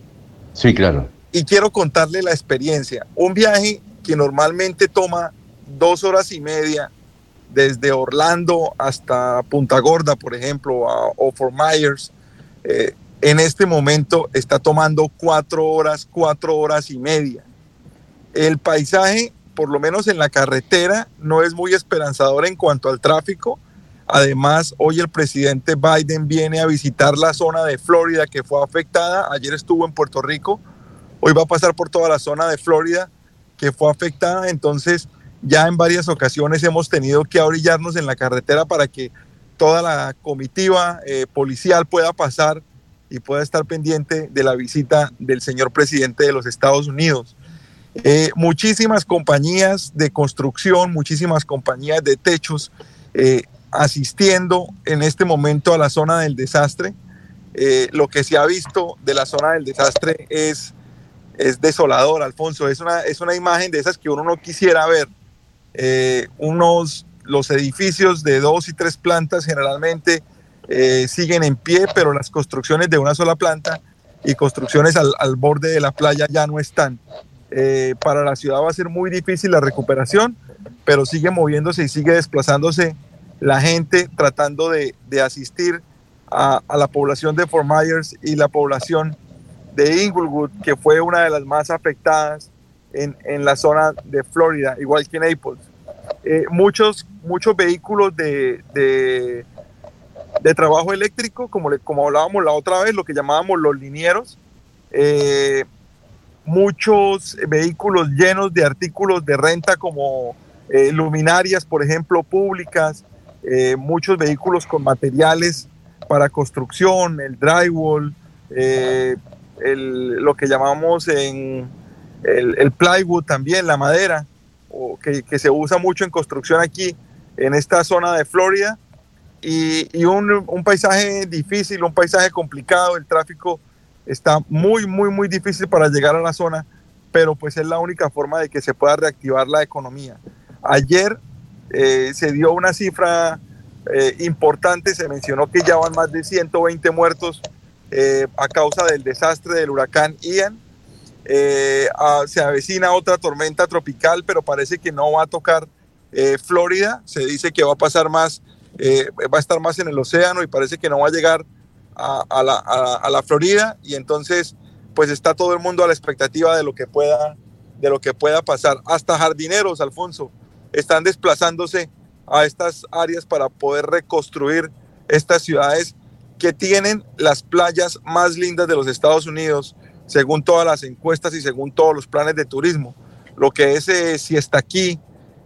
Sí, claro. y quiero contarle la experiencia. Un viaje que normalmente toma dos horas y media desde Orlando hasta Punta Gorda, por ejemplo, a- o Fort Myers. eh, en este momento está tomando cuatro horas, cuatro horas y media. El paisaje, por lo menos en la carretera, no es muy esperanzador en cuanto al tráfico. Además, hoy el presidente Biden viene a visitar la zona de Florida que fue afectada. Ayer estuvo en Puerto Rico. Hoy va a pasar por toda la zona de Florida que fue afectada. Entonces, ya en varias ocasiones hemos tenido que abrillarnos en la carretera para que toda la comitiva eh, policial pueda pasar y pueda estar pendiente de la visita del señor presidente de los Estados Unidos. Eh, muchísimas compañías de construcción, muchísimas compañías de techos eh, asistiendo en este momento a la zona del desastre. lo que se ha visto de la zona del desastre es, es desolador, Alfonso. Es una, es una imagen de esas que uno no quisiera ver. unos los edificios de dos y tres plantas generalmente eh, siguen en pie, pero las construcciones de una sola planta y construcciones al, borde de la playa ya no están. Eh, para la ciudad va a ser muy difícil la recuperación, pero sigue moviéndose y sigue desplazándose la gente tratando de, asistir a, la población de Fort Myers y la población de Inglewood, que fue una de las más afectadas en, en la zona de Florida, igual que Naples. Eh, muchos, muchos vehículos de, de, trabajo eléctrico, como, como hablábamos la otra vez, lo que llamábamos los linieros, eh, muchos vehículos llenos de artículos de renta como eh, luminarias, por ejemplo, públicas, muchos vehículos con materiales para construcción, el drywall, lo que llamamos en el plywood también, la madera que, se usa mucho en construcción aquí, en esta zona de Florida, y, un, paisaje difícil, un paisaje complicado, el tráfico está muy, muy, muy difícil para llegar a la zona, pero pues es la única forma de que se pueda reactivar la economía. Ayer eh, se dio una cifra eh, importante, se mencionó que ya van más de 120 muertos eh, a causa del desastre del huracán Ian. Se avecina otra tormenta tropical, pero parece que no va a tocar Florida. Se dice que va a pasar más, va a estar más en el océano y parece que no va a llegar a, la, a, la, Florida. Y entonces, pues está todo el mundo a la expectativa de lo que pueda, de lo que pueda pasar. Hasta jardineros, Alfonso, están desplazándose a estas áreas para poder reconstruir estas ciudades que tienen las playas más lindas de los Estados Unidos según todas las encuestas y según todos los planes de turismo. Lo que es eh, si está aquí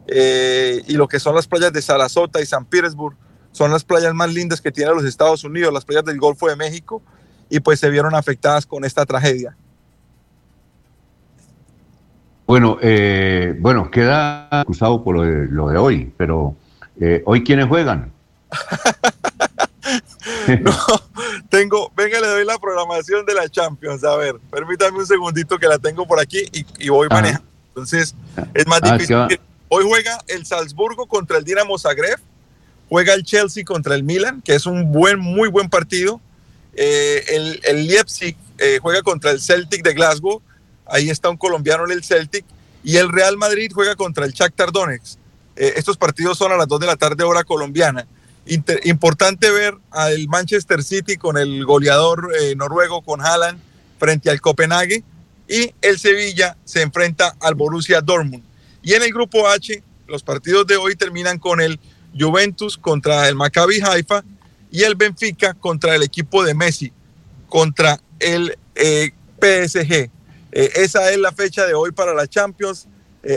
eh, y lo que son las playas de Sarasota y San Petersburg son las playas más lindas que tiene los Estados Unidos, las playas del Golfo de México, y pues se vieron afectadas con esta tragedia. Bueno, eh, bueno, queda acusado por lo de, lo de hoy, pero hoy quiénes juegan. [LAUGHS] no, tengo, venga, le doy la programación de la Champions. A ver, permítame un segundito que la tengo por aquí y, voy manejando. Entonces, es más ah, difícil. Hoy juega el Salzburgo contra el Dinamo Zagreb, juega el Chelsea contra el Milan, que es un buen, muy buen partido. Eh, el, el, Leipzig eh, juega contra el Celtic de Glasgow, ahí está un colombiano en el Celtic, y el Real Madrid juega contra el Shakhtar Donetsk. Eh, estos partidos son a las 2 de la tarde hora colombiana importante ver al Manchester City con el goleador eh, noruego, con Haaland, frente al Copenhague. Y el Sevilla se enfrenta al Borussia Dortmund. Y en el grupo H, los partidos de hoy terminan con el Juventus contra el Maccabi Haifa y el Benfica contra el equipo de Messi, contra el eh, PSG. Eh, esa es la fecha de hoy para la Champions.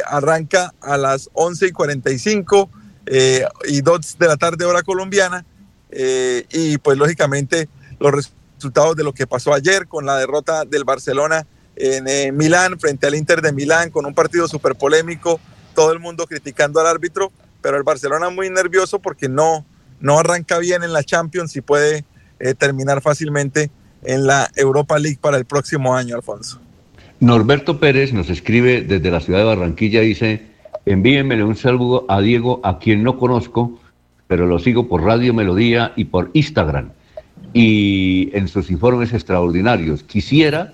arranca a las 11 y 45 eh, y dos de la tarde hora colombiana. Eh, y pues lógicamente los resultados de lo que pasó ayer con la derrota del Barcelona en eh, Milán frente al Inter de Milán con un partido súper polémico, todo el mundo criticando al árbitro, pero el Barcelona muy nervioso porque no, no arranca bien en la Champions y puede terminar fácilmente en la Europa League para el próximo año, Alfonso. Norberto Pérez nos escribe desde la ciudad de Barranquilla, dice, Envíenmele un saludo a Diego, a quien no conozco, pero lo sigo por Radio Melodía y por Instagram. Y en sus informes extraordinarios. Quisiera,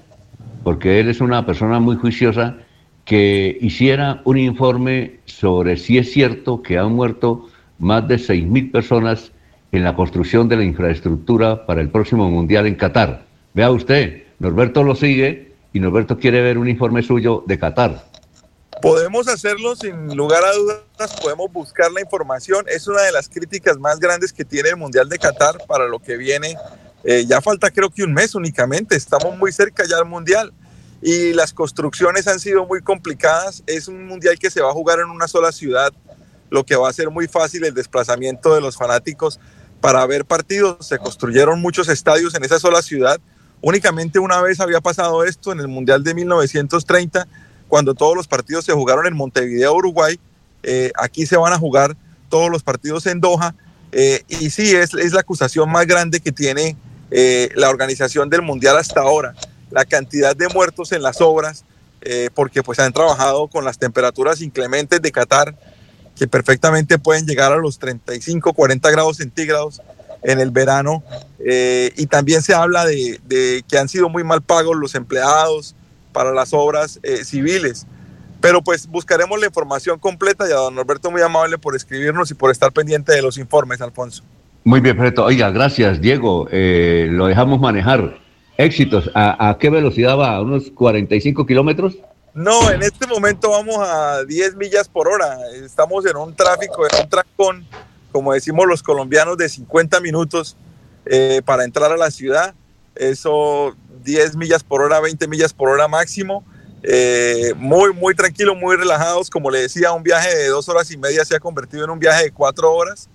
porque él es una persona muy juiciosa, que hiciera un informe sobre si es cierto que han muerto más de 6.000 personas en la construcción de la infraestructura para el próximo Mundial en Qatar. Vea usted, Norberto lo sigue y Norberto quiere ver un informe suyo de Qatar. Podemos hacerlo sin lugar a dudas, podemos buscar la información. Es una de las críticas más grandes que tiene el Mundial de Qatar para lo que viene. Eh, ya falta creo que un mes únicamente, estamos muy cerca ya del Mundial y las construcciones han sido muy complicadas. Es un Mundial que se va a jugar en una sola ciudad, lo que va a ser muy fácil el desplazamiento de los fanáticos para ver partidos. Se construyeron muchos estadios en esa sola ciudad. Únicamente una vez había pasado esto en el Mundial de 1930 cuando todos los partidos se jugaron en Montevideo, Uruguay. Eh, aquí se van a jugar todos los partidos en Doha. Eh, y sí, es, es, la acusación más grande que tiene eh, la organización del Mundial hasta ahora. La cantidad de muertos en las obras, porque pues han trabajado con las temperaturas inclementes de Qatar, que perfectamente pueden llegar a los 35, 40 grados centígrados en el verano. y también se habla de, de que han sido muy mal pagos los empleados, para las obras eh, civiles. Pero pues buscaremos la información completa y a don Norberto muy amable por escribirnos y por estar pendiente de los informes, Alfonso. Muy bien, Preto. Oiga, gracias, Diego. Eh, lo dejamos manejar. Éxitos. ¿A, qué velocidad va? ¿A unos 45 kilómetros? No, en este momento vamos a 10 millas por hora. Estamos en un tráfico, en un trancón, como decimos los colombianos, de 50 minutos eh, para entrar a la ciudad. Eso 10 millas por hora, 20 millas por hora máximo. Eh, muy, muy tranquilo, muy relajados. Como le decía, un viaje de dos horas y media se ha convertido en un viaje de cuatro horas.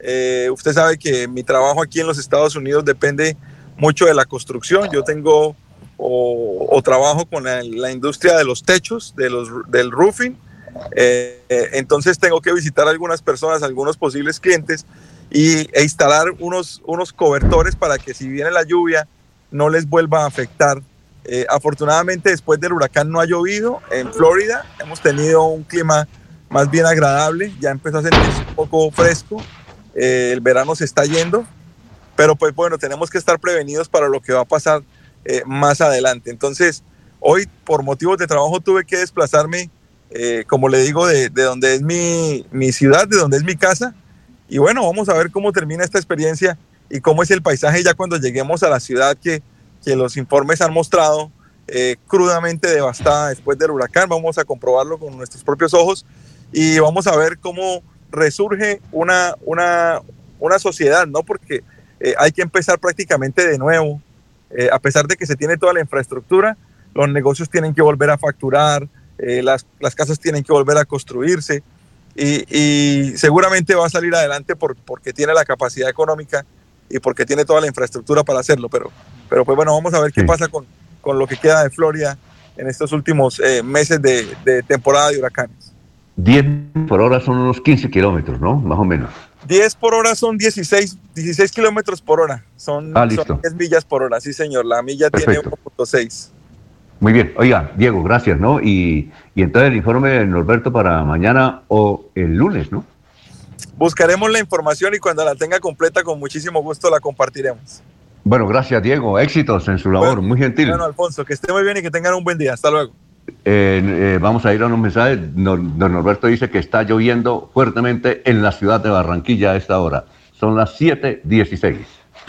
Eh, usted sabe que mi trabajo aquí en los Estados Unidos depende mucho de la construcción. Yo tengo o, trabajo con la, industria de los techos, de los, del roofing. Eh, entonces tengo que visitar algunas personas, algunos posibles clientes y, e instalar unos, unos cobertores para que si viene la lluvia, no les vuelva a afectar. Eh, afortunadamente después del huracán no ha llovido en Florida, hemos tenido un clima más bien agradable, ya empezó a sentirse un poco fresco, eh, el verano se está yendo, pero pues bueno, tenemos que estar prevenidos para lo que va a pasar más adelante. Entonces, hoy por motivos de trabajo tuve que desplazarme, como le digo, de, de donde es mi, mi ciudad, de donde es mi casa, y bueno, vamos a ver cómo termina esta experiencia y cómo es el paisaje ya cuando lleguemos a la ciudad que, que los informes han mostrado eh, crudamente devastada después del huracán. Vamos a comprobarlo con nuestros propios ojos y vamos a ver cómo resurge una, una, una sociedad, ¿no? Porque eh, hay que empezar prácticamente de nuevo. Eh, a pesar de que se tiene toda la infraestructura, los negocios tienen que volver a facturar, las, las, casas tienen que volver a construirse y, y seguramente va a salir adelante por, porque tiene la capacidad económica y porque tiene toda la infraestructura para hacerlo. Pero, pero pues bueno, vamos a ver qué pasa con, con, lo que queda de Florida en estos últimos eh, meses de, de, temporada de huracanes. 10 por hora son unos 15 kilómetros, ¿no? Más o menos. 10 por hora son 16, 16 kilómetros por hora. Son, ah, son, 10 millas por hora, sí señor. La milla tiene 1.6. Muy bien. Oiga, Diego, gracias, ¿no? Y, y entonces el informe de Norberto para mañana o el lunes, ¿no? Buscaremos la información y cuando la tenga completa, con muchísimo gusto la compartiremos. Bueno, gracias Diego. Éxitos en su labor, muy gentil. Bueno, Alfonso, que esté muy bien y que tengan un buen día. Hasta luego. Eh, eh, vamos a ir a unos mensajes. Don, don Norberto dice que está lloviendo fuertemente en la ciudad de Barranquilla a esta hora. Son las 7:16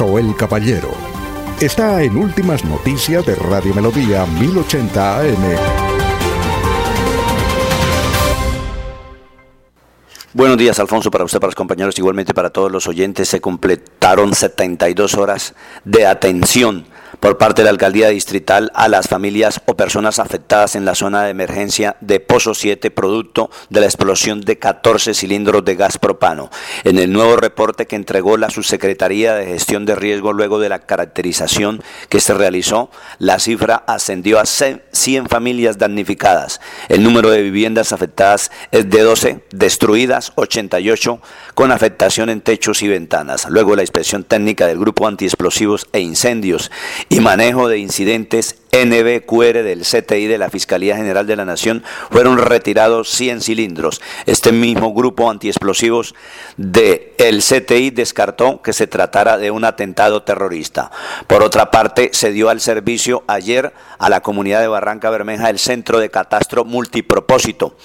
El Caballero. Está en Últimas Noticias de Radio Melodía 1080 AM. Buenos días, Alfonso, para usted, para los compañeros, igualmente para todos los oyentes. Se completaron 72 horas de atención por parte de la alcaldía distrital a las familias o personas afectadas en la zona de emergencia de Pozo 7 producto de la explosión de 14 cilindros de gas propano. En el nuevo reporte que entregó la Subsecretaría de Gestión de Riesgo luego de la caracterización que se realizó, la cifra ascendió a 100 familias damnificadas. El número de viviendas afectadas es de 12, destruidas 88 con afectación en techos y ventanas. Luego la inspección técnica del Grupo Antiexplosivos e Incendios y Manejo de Incidentes NBQR del CTI de la Fiscalía General de la Nación fueron retirados 100 cilindros. Este mismo grupo antiexplosivos del el CTI descartó que se tratara de un atentado terrorista. Por otra parte, se dio al servicio ayer a la comunidad de Barranca Bermeja el Centro de Catastro Multipropósito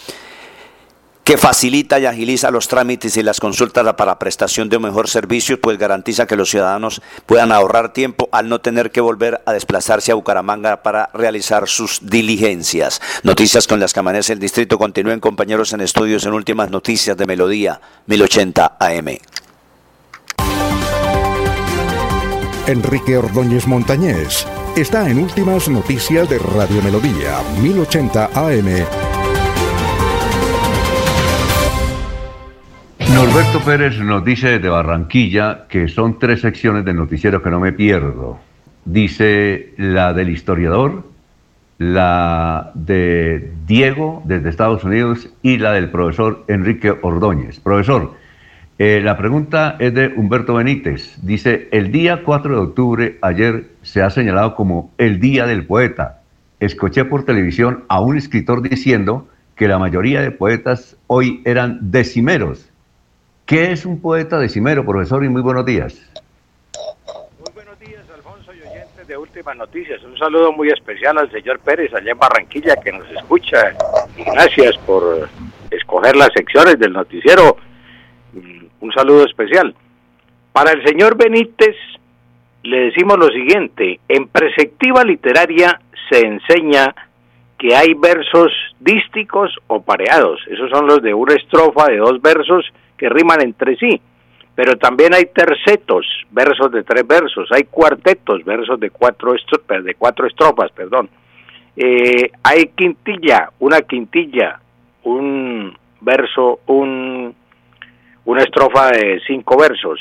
que facilita y agiliza los trámites y las consultas para prestación de un mejor servicio, pues garantiza que los ciudadanos puedan ahorrar tiempo al no tener que volver a desplazarse a Bucaramanga para realizar sus diligencias. Noticias con las que amanece el distrito. Continúen compañeros en estudios en últimas noticias de Melodía 1080 AM. Enrique Ordóñez Montañés está en últimas noticias de Radio Melodía 1080 AM. Norberto Pérez nos dice desde Barranquilla que son tres secciones del noticiero que no me pierdo. Dice la del historiador, la de Diego desde Estados Unidos y la del profesor Enrique Ordóñez. Profesor, eh, la pregunta es de Humberto Benítez. Dice, el día 4 de octubre, ayer, se ha señalado como el Día del Poeta. Escuché por televisión a un escritor diciendo que la mayoría de poetas hoy eran decimeros ¿Qué es un poeta decimero, profesor? Y muy buenos días. Muy buenos días, Alfonso y oyentes de Últimas Noticias. Un saludo muy especial al señor Pérez allá en Barranquilla que nos escucha. Y gracias por escoger las secciones del noticiero. Un saludo especial. Para el señor Benítez le decimos lo siguiente. En perspectiva literaria se enseña que hay versos dísticos o pareados. Esos son los de una estrofa de dos versos riman entre sí. Pero también hay tercetos, versos de tres versos, hay cuartetos, versos de cuatro, de cuatro estrofas, perdón. Eh, hay quintilla, una quintilla, un verso, un, una estrofa de cinco versos.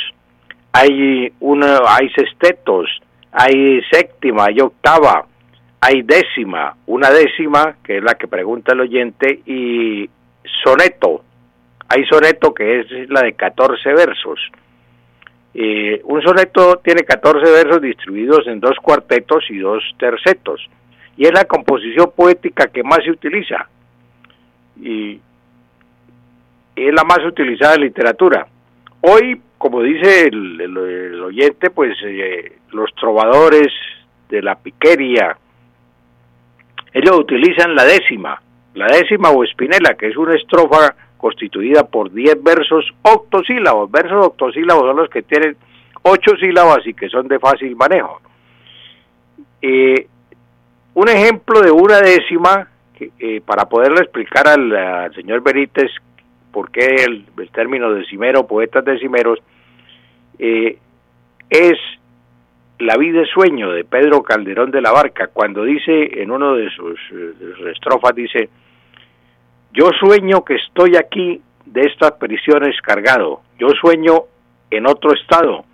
Hay, una, hay sextetos, hay séptima, hay octava, hay décima, una décima, que es la que pregunta el oyente, y soneto, hay soneto que es la de 14 versos. Eh, un soneto tiene 14 versos distribuidos en dos cuartetos y dos tercetos. Y es la composición poética que más se utiliza. Y es la más utilizada en literatura. Hoy, como dice el, oyente, pues eh, los trovadores de la piquería, ellos utilizan la décima, la décima o espinela, que es una estrofa constituida por 10 versos octosílabos. Versos octosílabos son los que tienen 8 sílabas y que son de fácil manejo. Eh, un ejemplo de una décima, eh, para poderle explicar al, señor Benítez por qué el, término decimero, poetas decimeros, eh, es La vida de sueño de Pedro Calderón de la Barca, cuando dice en uno de sus estrofas, dice, yo sueño que estoy aquí de estas prisiones cargado. Yo sueño en otro estado.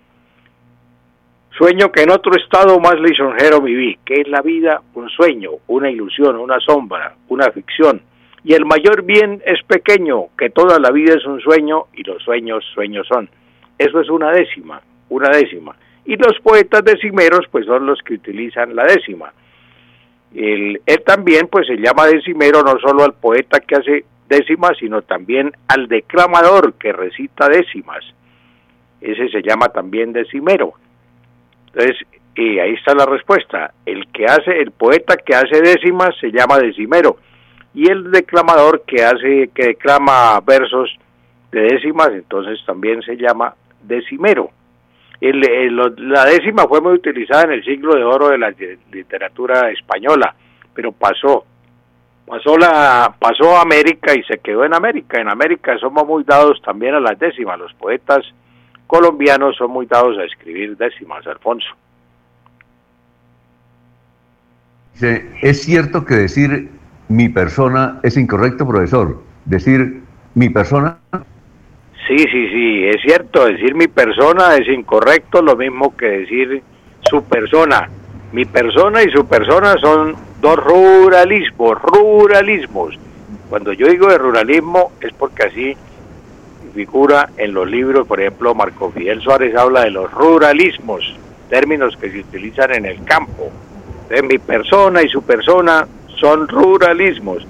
Sueño que en otro estado más lisonjero viví, que es la vida un sueño, una ilusión, una sombra, una ficción. Y el mayor bien es pequeño, que toda la vida es un sueño y los sueños sueños son. Eso es una décima, una décima. Y los poetas decimeros pues son los que utilizan la décima. Él, también pues se llama decimero no solo al poeta que hace décimas, sino también al declamador que recita décimas. Ese se llama también decimero. Entonces, y ahí está la respuesta. El que hace, el poeta que hace décimas se llama decimero. Y el declamador que hace, que declama versos de décimas, entonces también se llama decimero la décima fue muy utilizada en el siglo de oro de la literatura española, pero pasó, pasó la, pasó América y se quedó en América. En América somos muy dados también a las décimas. Los poetas colombianos son muy dados a escribir décimas, Alfonso. ¿es cierto que decir mi persona es incorrecto, profesor? Decir mi persona. Sí, sí, sí, es cierto, decir mi persona es incorrecto, lo mismo que decir su persona. Mi persona y su persona son dos ruralismos, ruralismos. Cuando yo digo de ruralismo es porque así figura en los libros, por ejemplo, Marco Fidel Suárez habla de los ruralismos, términos que se utilizan en el campo. Entonces, mi persona y su persona son ruralismos.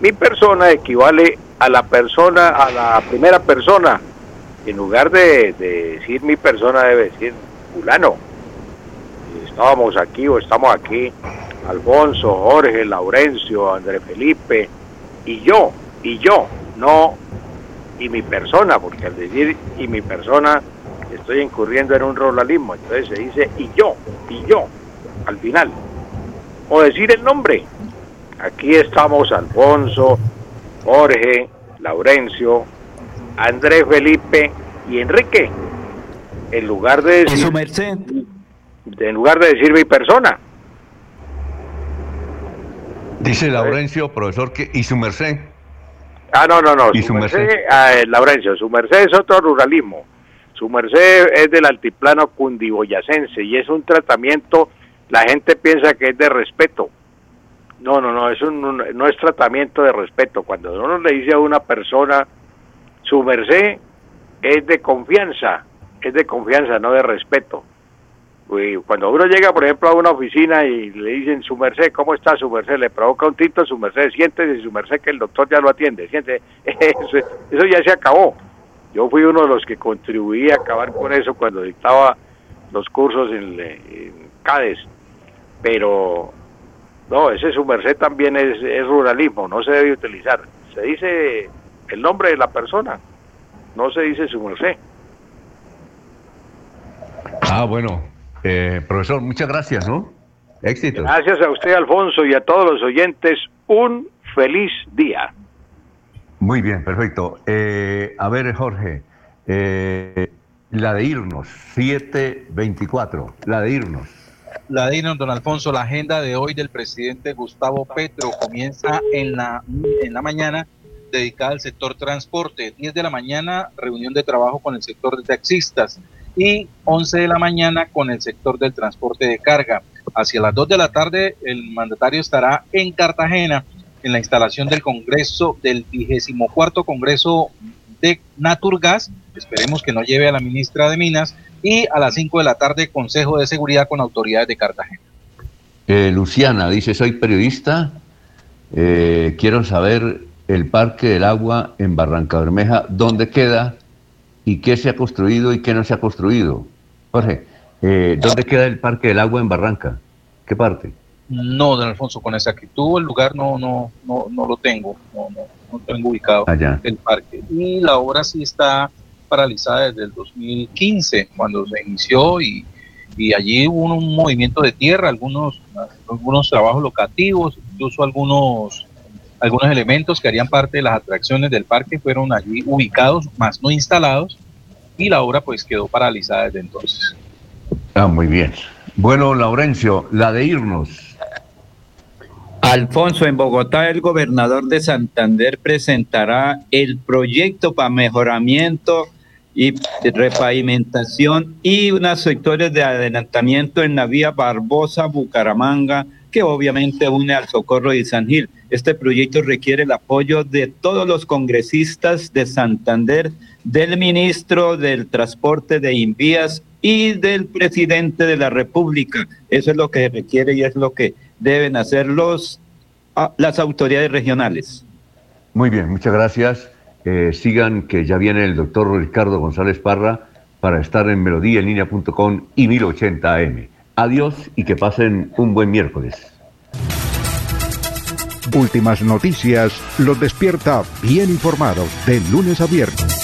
Mi persona equivale a la persona, a la primera persona. En lugar de, decir mi persona debe decir fulano. Estábamos aquí o estamos aquí, Alfonso, Jorge, Laurencio, André Felipe y yo, y yo, no y mi persona, porque al decir y mi persona estoy incurriendo en un ruralismo, entonces se dice y yo, y yo, al final. O decir el nombre. Aquí estamos Alfonso, Jorge, Laurencio, Andrés Felipe y Enrique. En lugar de decir, en lugar de decir mi persona. Dice Laurencio, profesor, que y su merced. Ah, no, no, no. ¿Y su, merced, ah, eh, Laurencio, su merced es otro ruralismo. Su merced es del altiplano cundiboyacense y es un tratamiento, la gente piensa que es de respeto. No, no, no, es un, no es tratamiento de respeto. Cuando uno le dice a una persona, su merced es de confianza, es de confianza, no de respeto. Cuando uno llega, por ejemplo, a una oficina y le dicen, su merced, ¿cómo está su merced? Le provoca un tito, su merced, siéntese, su merced, que el doctor ya lo atiende, siente, [LAUGHS] eso, eso ya se acabó. Yo fui uno de los que contribuí a acabar con eso cuando dictaba los cursos en, CADES, pero no, ese su merced también es, es ruralismo, no se debe utilizar. Se dice el nombre de la persona, no se dice su merced. Ah, bueno, eh, profesor, muchas gracias, ¿no? Éxito. Gracias a usted, Alfonso, y a todos los oyentes. Un feliz día. Muy bien, perfecto. Eh, a ver, Jorge, eh, la de irnos, 724, la de irnos. La don Alfonso, la agenda de hoy del presidente Gustavo Petro comienza en la, en la mañana dedicada al sector transporte. 10 de la mañana, reunión de trabajo con el sector de taxistas y 11 de la mañana con el sector del transporte de carga. Hacia las 2 de la tarde el mandatario estará en Cartagena en la instalación del Congreso del 24 Congreso de Naturgas. Esperemos que no lleve a la ministra de Minas. Y a las 5 de la tarde Consejo de Seguridad con autoridades de Cartagena. Eh, Luciana dice, soy periodista, eh, quiero saber el Parque del Agua en Barranca Bermeja, ¿dónde queda? y qué se ha construido y qué no se ha construido. Jorge, eh, ¿dónde queda el Parque del Agua en Barranca? ¿Qué parte? No, don Alfonso, con exactitud el lugar no, no, no, no lo tengo, no, no, no tengo ubicado Allá. el parque. Y la obra sí está paralizada desde el 2015, cuando se inició y, y allí hubo un, movimiento de tierra, algunos, algunos trabajos locativos, incluso algunos algunos elementos que harían parte de las atracciones del parque fueron allí ubicados, más no instalados, y la obra pues quedó paralizada desde entonces. Ah, muy bien. Bueno, Laurencio, la de irnos. Alfonso, en Bogotá el gobernador de Santander presentará el proyecto para mejoramiento y repavimentación y unos sectores de adelantamiento en la vía Barbosa-Bucaramanga, que obviamente une al Socorro y San Gil. Este proyecto requiere el apoyo de todos los congresistas de Santander, del ministro del Transporte de Invías y del presidente de la República. Eso es lo que requiere y es lo que deben hacer los, las autoridades regionales. Muy bien, muchas gracias. Eh, sigan que ya viene el doctor Ricardo González Parra para estar en melodíaenlínea.com y 1080 AM. Adiós y que pasen un buen miércoles. Últimas noticias los despierta bien informados de lunes a viernes.